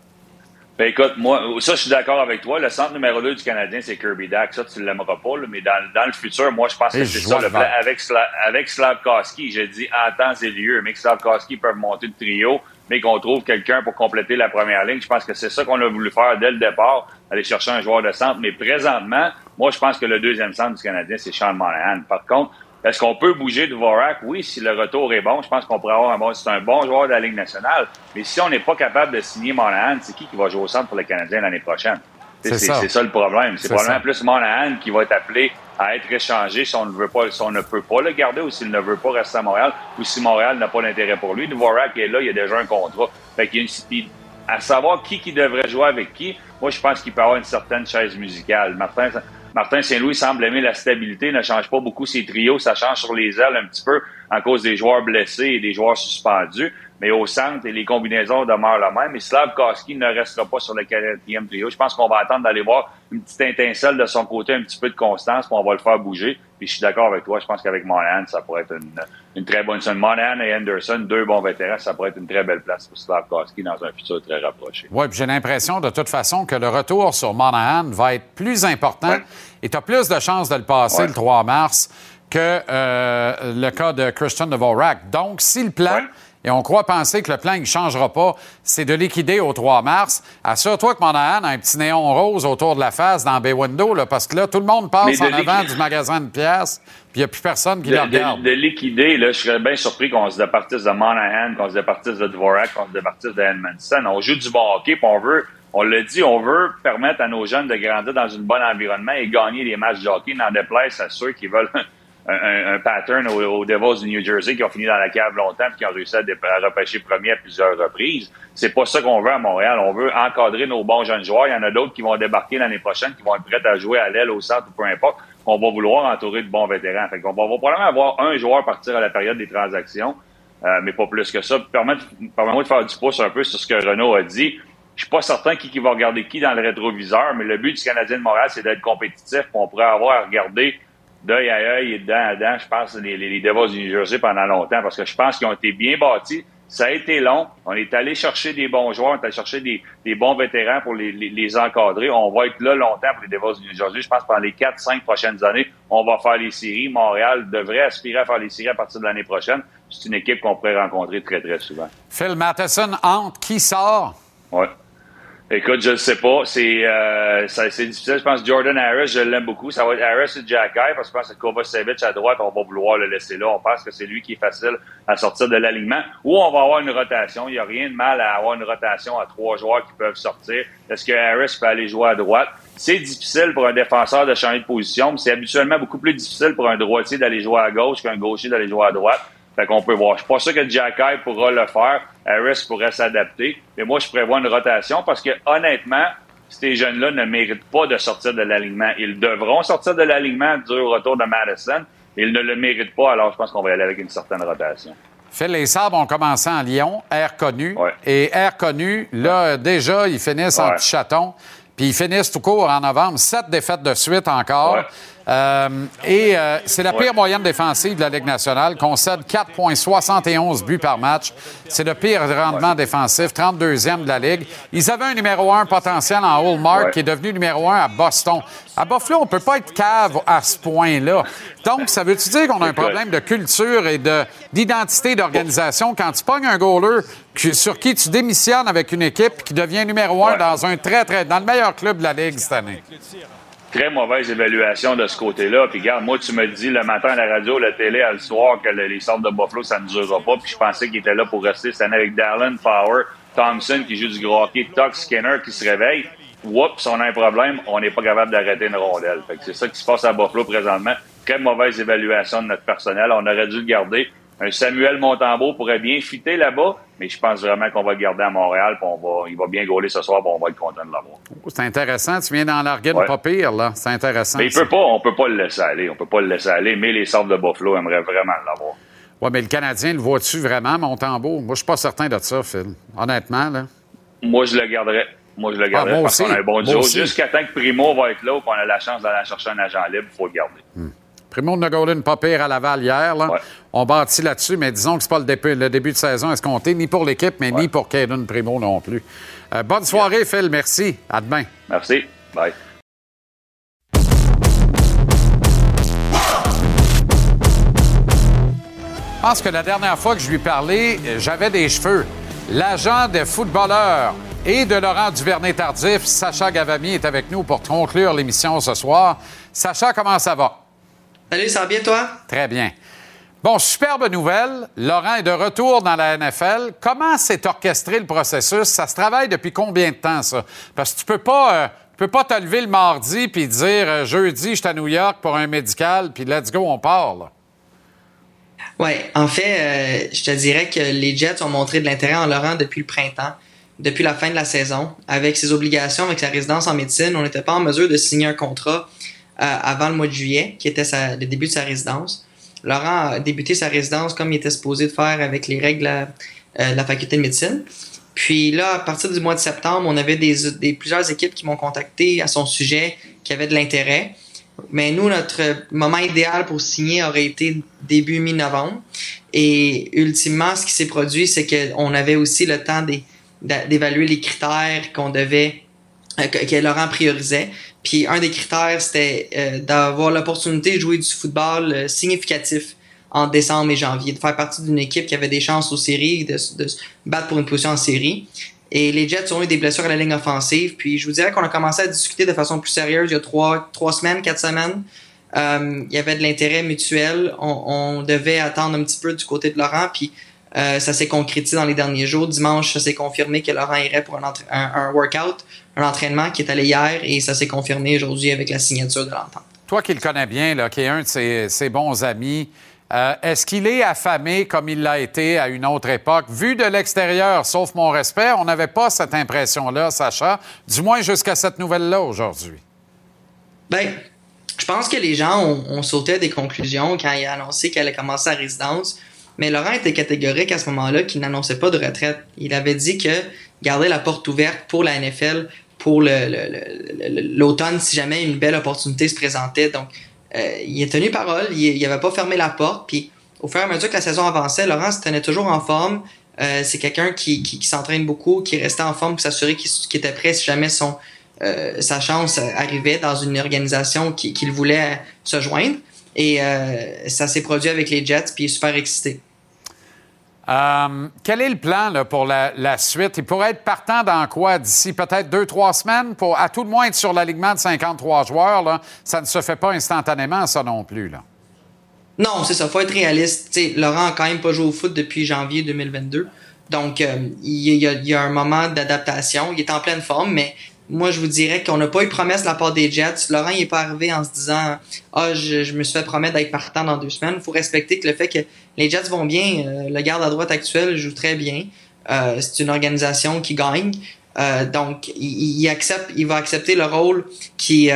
Ben écoute, moi, ça, je suis d'accord avec toi. Le centre numéro 2 du Canadien, c'est Kirby Dack. Ça, tu ne l'aimeras pas, là, mais dans, dans le futur, moi, je pense que c'est ça le plan. Avec, Sla, avec Slavkowski, j'ai dit en temps et lieu, mais que Slavkowski peut monter le trio, mais qu'on trouve quelqu'un pour compléter la première ligne. Je pense que c'est ça qu'on a voulu faire dès le départ, aller chercher un joueur de centre. Mais présentement, moi, je pense que le deuxième centre du Canadien, c'est Sean Monahan. Par contre, est-ce qu'on peut bouger de Vorak? Oui, si le retour est bon, je pense qu'on pourrait avoir un bon. C'est un bon joueur de la Ligue nationale. Mais si on n'est pas capable de signer Monahan, c'est qui qui va jouer au centre pour le Canadien l'année prochaine? C'est ça. c'est ça le problème. C'est probablement ça. plus Monahan qui va être appelé à être échangé si on ne veut pas, si on ne peut pas le garder ou s'il ne veut pas rester à Montréal ou si Montréal n'a pas d'intérêt pour lui. Dvorak est là, il y a déjà un contrat. Fait qu'il y a une, à savoir qui qui devrait jouer avec qui, moi je pense qu'il peut avoir une certaine chaise musicale. Martin, Martin Saint-Louis semble aimer la stabilité, ne change pas beaucoup ses trios, ça change sur les ailes un petit peu à cause des joueurs blessés et des joueurs suspendus. Mais au centre, et les combinaisons demeurent la même. Et Slavkowski ne restera pas sur le quatrième trio. Je pense qu'on va attendre d'aller voir une petite étincelle de son côté, un petit peu de constance, puis on va le faire bouger. Puis je suis d'accord avec toi. Je pense qu'avec Monahan, ça pourrait être une, une très bonne sonne. Monahan et Anderson, deux bons vétérans, ça pourrait être une très belle place pour Slavkowski dans un futur très rapproché. Oui, puis j'ai l'impression de toute façon que le retour sur Monahan va être plus important et tu as plus de chances de le passer Ouais. le 3 mars que euh, le cas de Christian Dvorak. Donc, si le plan, et on croit penser que le plan ne changera pas, c'est de liquider au 3 mars, assure-toi que Monahan a un petit néon rose autour de la face dans Bay Window, là, parce que là, tout le monde passe en avant du magasin de pièces, puis il n'y a plus personne qui de, le regarde. de- de liquider, là, je serais bien surpris qu'on se départisse de Monahan, qu'on se départisse de Dvorak, qu'on se départisse de Edmondson. On joue du bon hockey, puis on veut, on l'a dit, on veut permettre à nos jeunes de grandir dans un bon environnement et gagner des matchs de hockey, n'en déplaise à ceux qui veulent un, pattern aux, Devils du New Jersey qui ont fini dans la cave longtemps et qui ont réussi à, repêcher premier à plusieurs reprises. C'est pas ça qu'on veut à Montréal. On veut encadrer nos bons jeunes joueurs. Il y en a d'autres qui vont débarquer l'année prochaine, qui vont être prêts à jouer à l'aile, au centre ou peu importe. On va vouloir entourer de bons vétérans. Fait qu'on va, on va probablement avoir un joueur partir à la période des transactions. euh, mais pas plus que ça. Permets-moi de faire du pouce un peu sur ce que Renault a dit. Je suis pas certain qui, qui va regarder qui dans le rétroviseur, mais le but du Canadien de Montréal, c'est d'être compétitif. On pourrait avoir à regarder d'œil à œil et de dent à dent, je pense, les, les, Devils du New Jersey pendant longtemps, parce que je pense qu'ils ont été bien bâtis. Ça a été long. On est allé chercher des bons joueurs, on est allé chercher des, des bons vétérans pour les, les, les encadrer. On va être là longtemps pour les Devils du New Jersey. Je pense que pendant les 4-5 prochaines années, on va faire les séries. Montréal devrait aspirer à faire les séries à partir de l'année prochaine. C'est une équipe qu'on pourrait rencontrer très, très souvent. Phil Matheson entre. Qui sort? Ouais. Écoute, je ne sais pas. C'est euh, c'est difficile. Je pense Jordan Harris, je l'aime beaucoup. Ça va être Harris et Jack Guy, parce que je pense que Kovacevic à droite, on va vouloir le laisser là. On pense que c'est lui qui est facile à sortir de l'alignement. Ou on va avoir une rotation. Il n'y a rien de mal à avoir une rotation à trois joueurs qui peuvent sortir. Est-ce que Harris peut aller jouer à droite? C'est difficile pour un défenseur de changer de position, mais c'est habituellement beaucoup plus difficile pour un droitier d'aller jouer à gauche qu'un gaucher d'aller jouer à droite. Fait qu'on peut voir. Je suis pas sûr que Jack Eye pourra le faire. Harris pourrait s'adapter. Mais moi, je prévois une rotation parce que, honnêtement, ces jeunes-là ne méritent pas de sortir de l'alignement. Ils devront sortir de l'alignement du retour de Madison. Ils ne le méritent pas, alors je pense qu'on va y aller avec une certaine rotation. Phil, les Sabres ont commencé en Lyon, air connu. Et air connu, là, déjà, ils finissent en Ouais. petit chaton. Puis ils finissent tout court en novembre. Sept défaites de suite encore. Euh, et euh, c'est la pire moyenne défensive de la Ligue nationale. Concède 4,71 buts par match. C'est le pire rendement défensif, 32e de la Ligue. Ils avaient un numéro 1 potentiel en Hallmark Ouais. qui est devenu numéro 1 à Boston. À Buffalo, on peut pas être cave à ce point-là. Donc, ça veut-tu dire qu'on a un problème de culture et de- d'identité d'organisation? Quand tu pognes un goaler sur qui tu démissionnes avec une équipe qui devient numéro 1 dans un très, très... dans le meilleur club de la Ligue cette année? Très mauvaise évaluation de ce côté-là. Puis regarde, moi, tu me dis le matin à la radio, la télé, à le soir, que le- les centres de Buffalo, ça ne durera pas. Puis je pensais qu'il était là pour rester cette année avec Dallin, Power, Thompson qui joue du gros hockey, Tuck Skinner qui se réveille. Oups, on a un problème, on n'est pas capable d'arrêter une rondelle. Fait que c'est ça qui se passe à Buffalo présentement. Très mauvaise évaluation de notre personnel. On aurait dû le garder. Un Samuel Montembeau pourrait bien fitter là-bas, mais je pense vraiment qu'on va le garder à Montréal. Puis on va, il va bien gauler ce soir, puis on va être content de l'avoir. C'est intéressant. Tu viens d'en larguer Ouais. pas pire, là. C'est intéressant. Mais il peut pas, on peut pas le laisser aller. On peut pas le laisser aller, mais les centres de Buffalo aimeraient vraiment l'avoir. Oui, mais le Canadien, le vois-tu vraiment, Montembeau? Moi, je suis pas certain de ça, Phil. Honnêtement, là. Moi, je le garderais. Moi, je le garderais Ah, moi parce aussi. qu'on a un bon duo. Jusqu'à temps que Primo va être là ou qu'on a la chance d'aller chercher un agent libre, il faut le garder. Primo de Golden pas pire à Laval hier. Là. On bâtit là-dessus, mais disons que c'est pas le début, le début de saison escompté, ni pour l'équipe, mais ni pour Caden Primo non plus. Euh, bonne soirée, Phil. Merci. À demain. Merci. Bye. Je pense que la dernière fois que je lui parlais, euh, j'avais des cheveux. L'agent de footballeur et de Laurent Duvernay-Tardif, Sacha Gavami, est avec nous pour conclure l'émission ce soir. Sacha, comment ça va? Salut, ça va bien toi? Très bien. Bon, superbe nouvelle. Laurent est de retour dans la NFL. Comment s'est orchestré le processus? Ça se travaille depuis combien de temps, ça? Parce que tu peux pas, euh, tu peux pas te lever le mardi puis dire euh, jeudi, je suis à New York pour un médical, puis let's go, on part. là. Oui, en fait, euh, je te dirais que les Jets ont montré de l'intérêt en Laurent depuis le printemps, depuis la fin de la saison. Avec ses obligations, avec sa résidence en médecine, on n'était pas en mesure de signer un contrat avant le mois de juillet, qui était le début de sa résidence. Laurent a débuté sa résidence comme il était supposé de faire avec les règles euh, de la faculté de médecine. Puis là, à partir du mois de septembre, on avait des, plusieurs équipes qui m'ont contacté à son sujet, qui avaient de l'intérêt. Mais nous, notre moment idéal pour signer aurait été début mi-novembre. Et ultimement, ce qui s'est produit, c'est qu'on avait aussi le temps d'évaluer les critères qu'on devait, euh, que Laurent priorisait. Puis un des critères, c'était euh, d'avoir l'opportunité de jouer du football euh, significatif en décembre et janvier, de faire partie d'une équipe qui avait des chances aux séries, de, de se battre pour une position en série. Et les Jets ont eu des blessures à la ligne offensive. Puis je vous dirais qu'on a commencé à discuter de façon plus sérieuse il y a trois, trois semaines, quatre semaines. Euh, il y avait de l'intérêt mutuel. On, on devait attendre un petit peu du côté de Laurent. Puis euh, ça s'est concrétisé dans les derniers jours. Dimanche, ça s'est confirmé que Laurent irait pour un, entra- un, un workout, un entraînement qui est allé hier. Et ça s'est confirmé aujourd'hui avec la signature de l'entente. Toi qui le connais bien, là, qui est un de ses, ses bons amis, euh, est-ce qu'il est affamé comme il l'a été à une autre époque? Vu de l'extérieur, sauf mon respect, on n'avait pas cette impression-là, Sacha, du moins jusqu'à cette nouvelle-là aujourd'hui. Ben, je pense que les gens ont, ont sauté à des conclusions quand il a annoncé qu'elle allait commencer sa résidence. Mais Laurent était catégorique à ce moment-là qu'il n'annonçait pas de retraite. Il avait dit que garder la porte ouverte pour la NFL pour l'automne si jamais une belle opportunité se présentait. Donc, euh, il a tenu parole, il n'avait pas fermé la porte. Puis, au fur et à mesure que la saison avançait, Laurent se tenait toujours en forme. Euh, c'est quelqu'un qui, s'entraîne beaucoup, qui restait en forme pour s'assurer qu'il était prêt si jamais son, euh, sa chance arrivait dans une organisation qui- qu'il voulait se joindre. Et euh, ça s'est produit avec les Jets, puis il est super excité. Euh, quel est le plan là, pour la, la suite? Il pourrait être partant dans quoi d'ici peut-être deux, trois semaines pour à tout le moins être sur l'alignement de 53 joueurs. Là? Ça ne se fait pas instantanément, ça non plus. Là. Non, c'est ça, faut être réaliste. T'sais, Laurent a quand même pas joué au foot depuis janvier 2022. Donc, euh, il y, a, il y a un moment d'adaptation. Il est en pleine forme, mais moi, je vous dirais qu'on n'a pas eu de promesse de la part des Jets. Laurent, n'est pas arrivé en se disant Ah, je, me suis fait promettre d'être partant dans deux semaines. Il faut respecter que le fait que les Jets vont bien, euh, le garde à droite actuel joue très bien. Euh, c'est une organisation qui gagne. Euh, donc, il, accepte, il va accepter le rôle qui,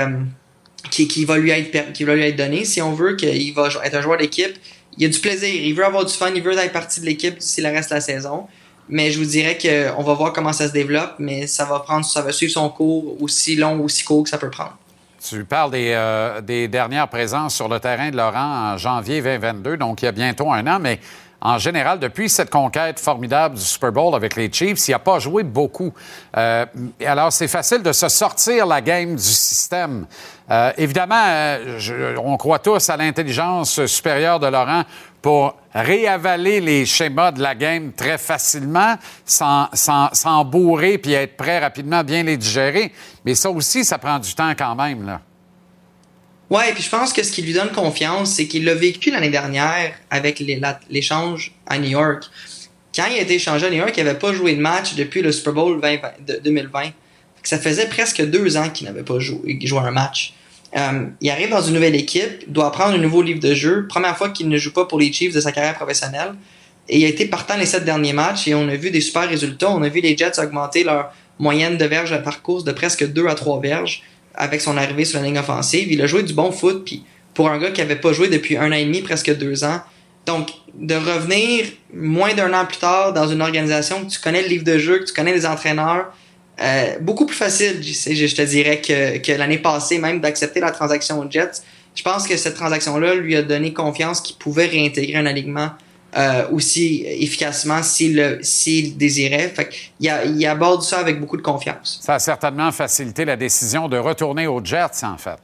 qui, va lui être qui va lui être donné. Si on veut qu'il va être un joueur d'équipe, il a du plaisir, il veut avoir du fun, il veut être partie de l'équipe d'ici le reste de la saison. Mais je vous dirais qu'on va voir comment ça se développe, mais ça va prendre, ça va suivre son cours aussi long ou aussi court que ça peut prendre. Tu parles des, euh, des dernières présences sur le terrain de Laurent en janvier 2022, donc il y a bientôt un an, mais en général, depuis cette conquête formidable du Super Bowl avec les Chiefs, il n'a pas joué beaucoup. Euh, alors, c'est facile de se sortir la game du système. Euh, évidemment, on croit tous à l'intelligence supérieure de Laurent pour réavaler les schémas de la game très facilement, sans, sans, bourrer puis être prêt rapidement à bien les digérer. Mais ça aussi, ça prend du temps quand même. Là. Ouais, puis je pense que ce qui lui donne confiance, c'est qu'il l'a vécu l'année dernière avec l'échange à New York. Quand il a été échangé à New York, il n'avait pas joué de match depuis le Super Bowl 20 de 2020. Fait que Ça faisait presque deux ans qu'il n'avait pas joué, joué un match. Euh, il arrive dans une nouvelle équipe, doit apprendre un nouveau livre de jeu. Première fois qu'il ne joue pas pour les Chiefs de sa carrière professionnelle. Et il a été partant les sept derniers matchs et on a vu des super résultats. On a vu les Jets augmenter leur moyenne de verges par course de presque 2 à 3 verges avec son arrivée sur la ligne offensive. Il a joué du bon foot, pour un gars qui avait pas joué depuis un an et demi, presque deux ans. Donc, de revenir moins d'un an plus tard dans une organisation que tu connais le livre de jeu, que tu connais les entraîneurs, euh, beaucoup plus facile, je, te dirais, que, que l'année passée, même d'accepter la transaction aux Jets. Je pense que cette transaction-là lui a donné confiance qu'il pouvait réintégrer un alignement euh, aussi efficacement s'il le- s'il désirait. Fait qu'il a- il aborde ça avec beaucoup de confiance. Ça a certainement facilité la décision de retourner aux Jets, en fait.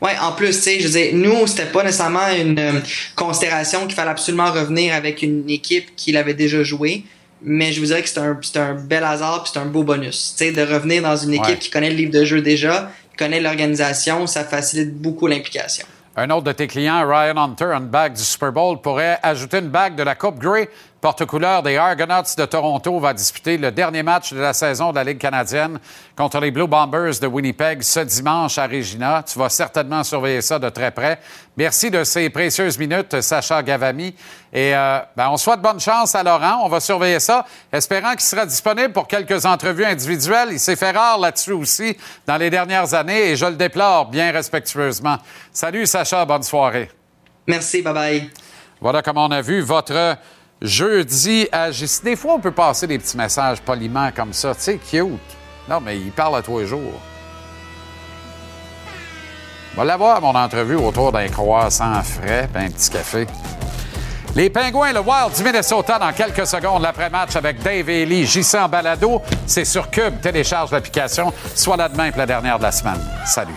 Ouais, en plus, tu sais, je veux dire, nous, c'était pas nécessairement une euh, considération qu'il fallait absolument revenir avec une équipe qu'il avait déjà joué. Mais je vous dirais que c'est un, bel hasard puis c'est un beau bonus. De revenir dans une équipe Ouais. qui connaît le livre de jeu déjà, qui connaît l'organisation, ça facilite beaucoup l'implication. Un autre de tes clients, Ryan Hunter, une bague du Super Bowl, pourrait ajouter une bague de la Coupe Grey, porte-couleur des Argonauts de Toronto, va disputer le dernier match de la saison de la Ligue canadienne contre les Blue Bombers de Winnipeg ce dimanche à Regina. Tu vas certainement surveiller ça de très près. Merci de ces précieuses minutes, Sacha Gavami. Et euh, ben, on souhaite bonne chance à Laurent. On va surveiller ça, espérant qu'il sera disponible pour quelques entrevues individuelles. Il s'est fait rare là-dessus aussi dans les dernières années et je le déplore bien respectueusement. Salut Sacha, bonne soirée. Merci, bye bye. Voilà comme on a vu votre jeudi à JC. Des fois, on peut passer des petits messages poliment comme ça. Tu sais, cute. Non, mais il parle à tous les jours. On va l'avoir, mon entrevue, autour d'un croissant frais un petit café. Les Pingouins, le Wild du Minnesota dans quelques secondes, l'après-match avec Dave Lee, JC en balado. C'est sur Cube. Télécharge l'application. Soit là demain pour la dernière de la semaine. Salut.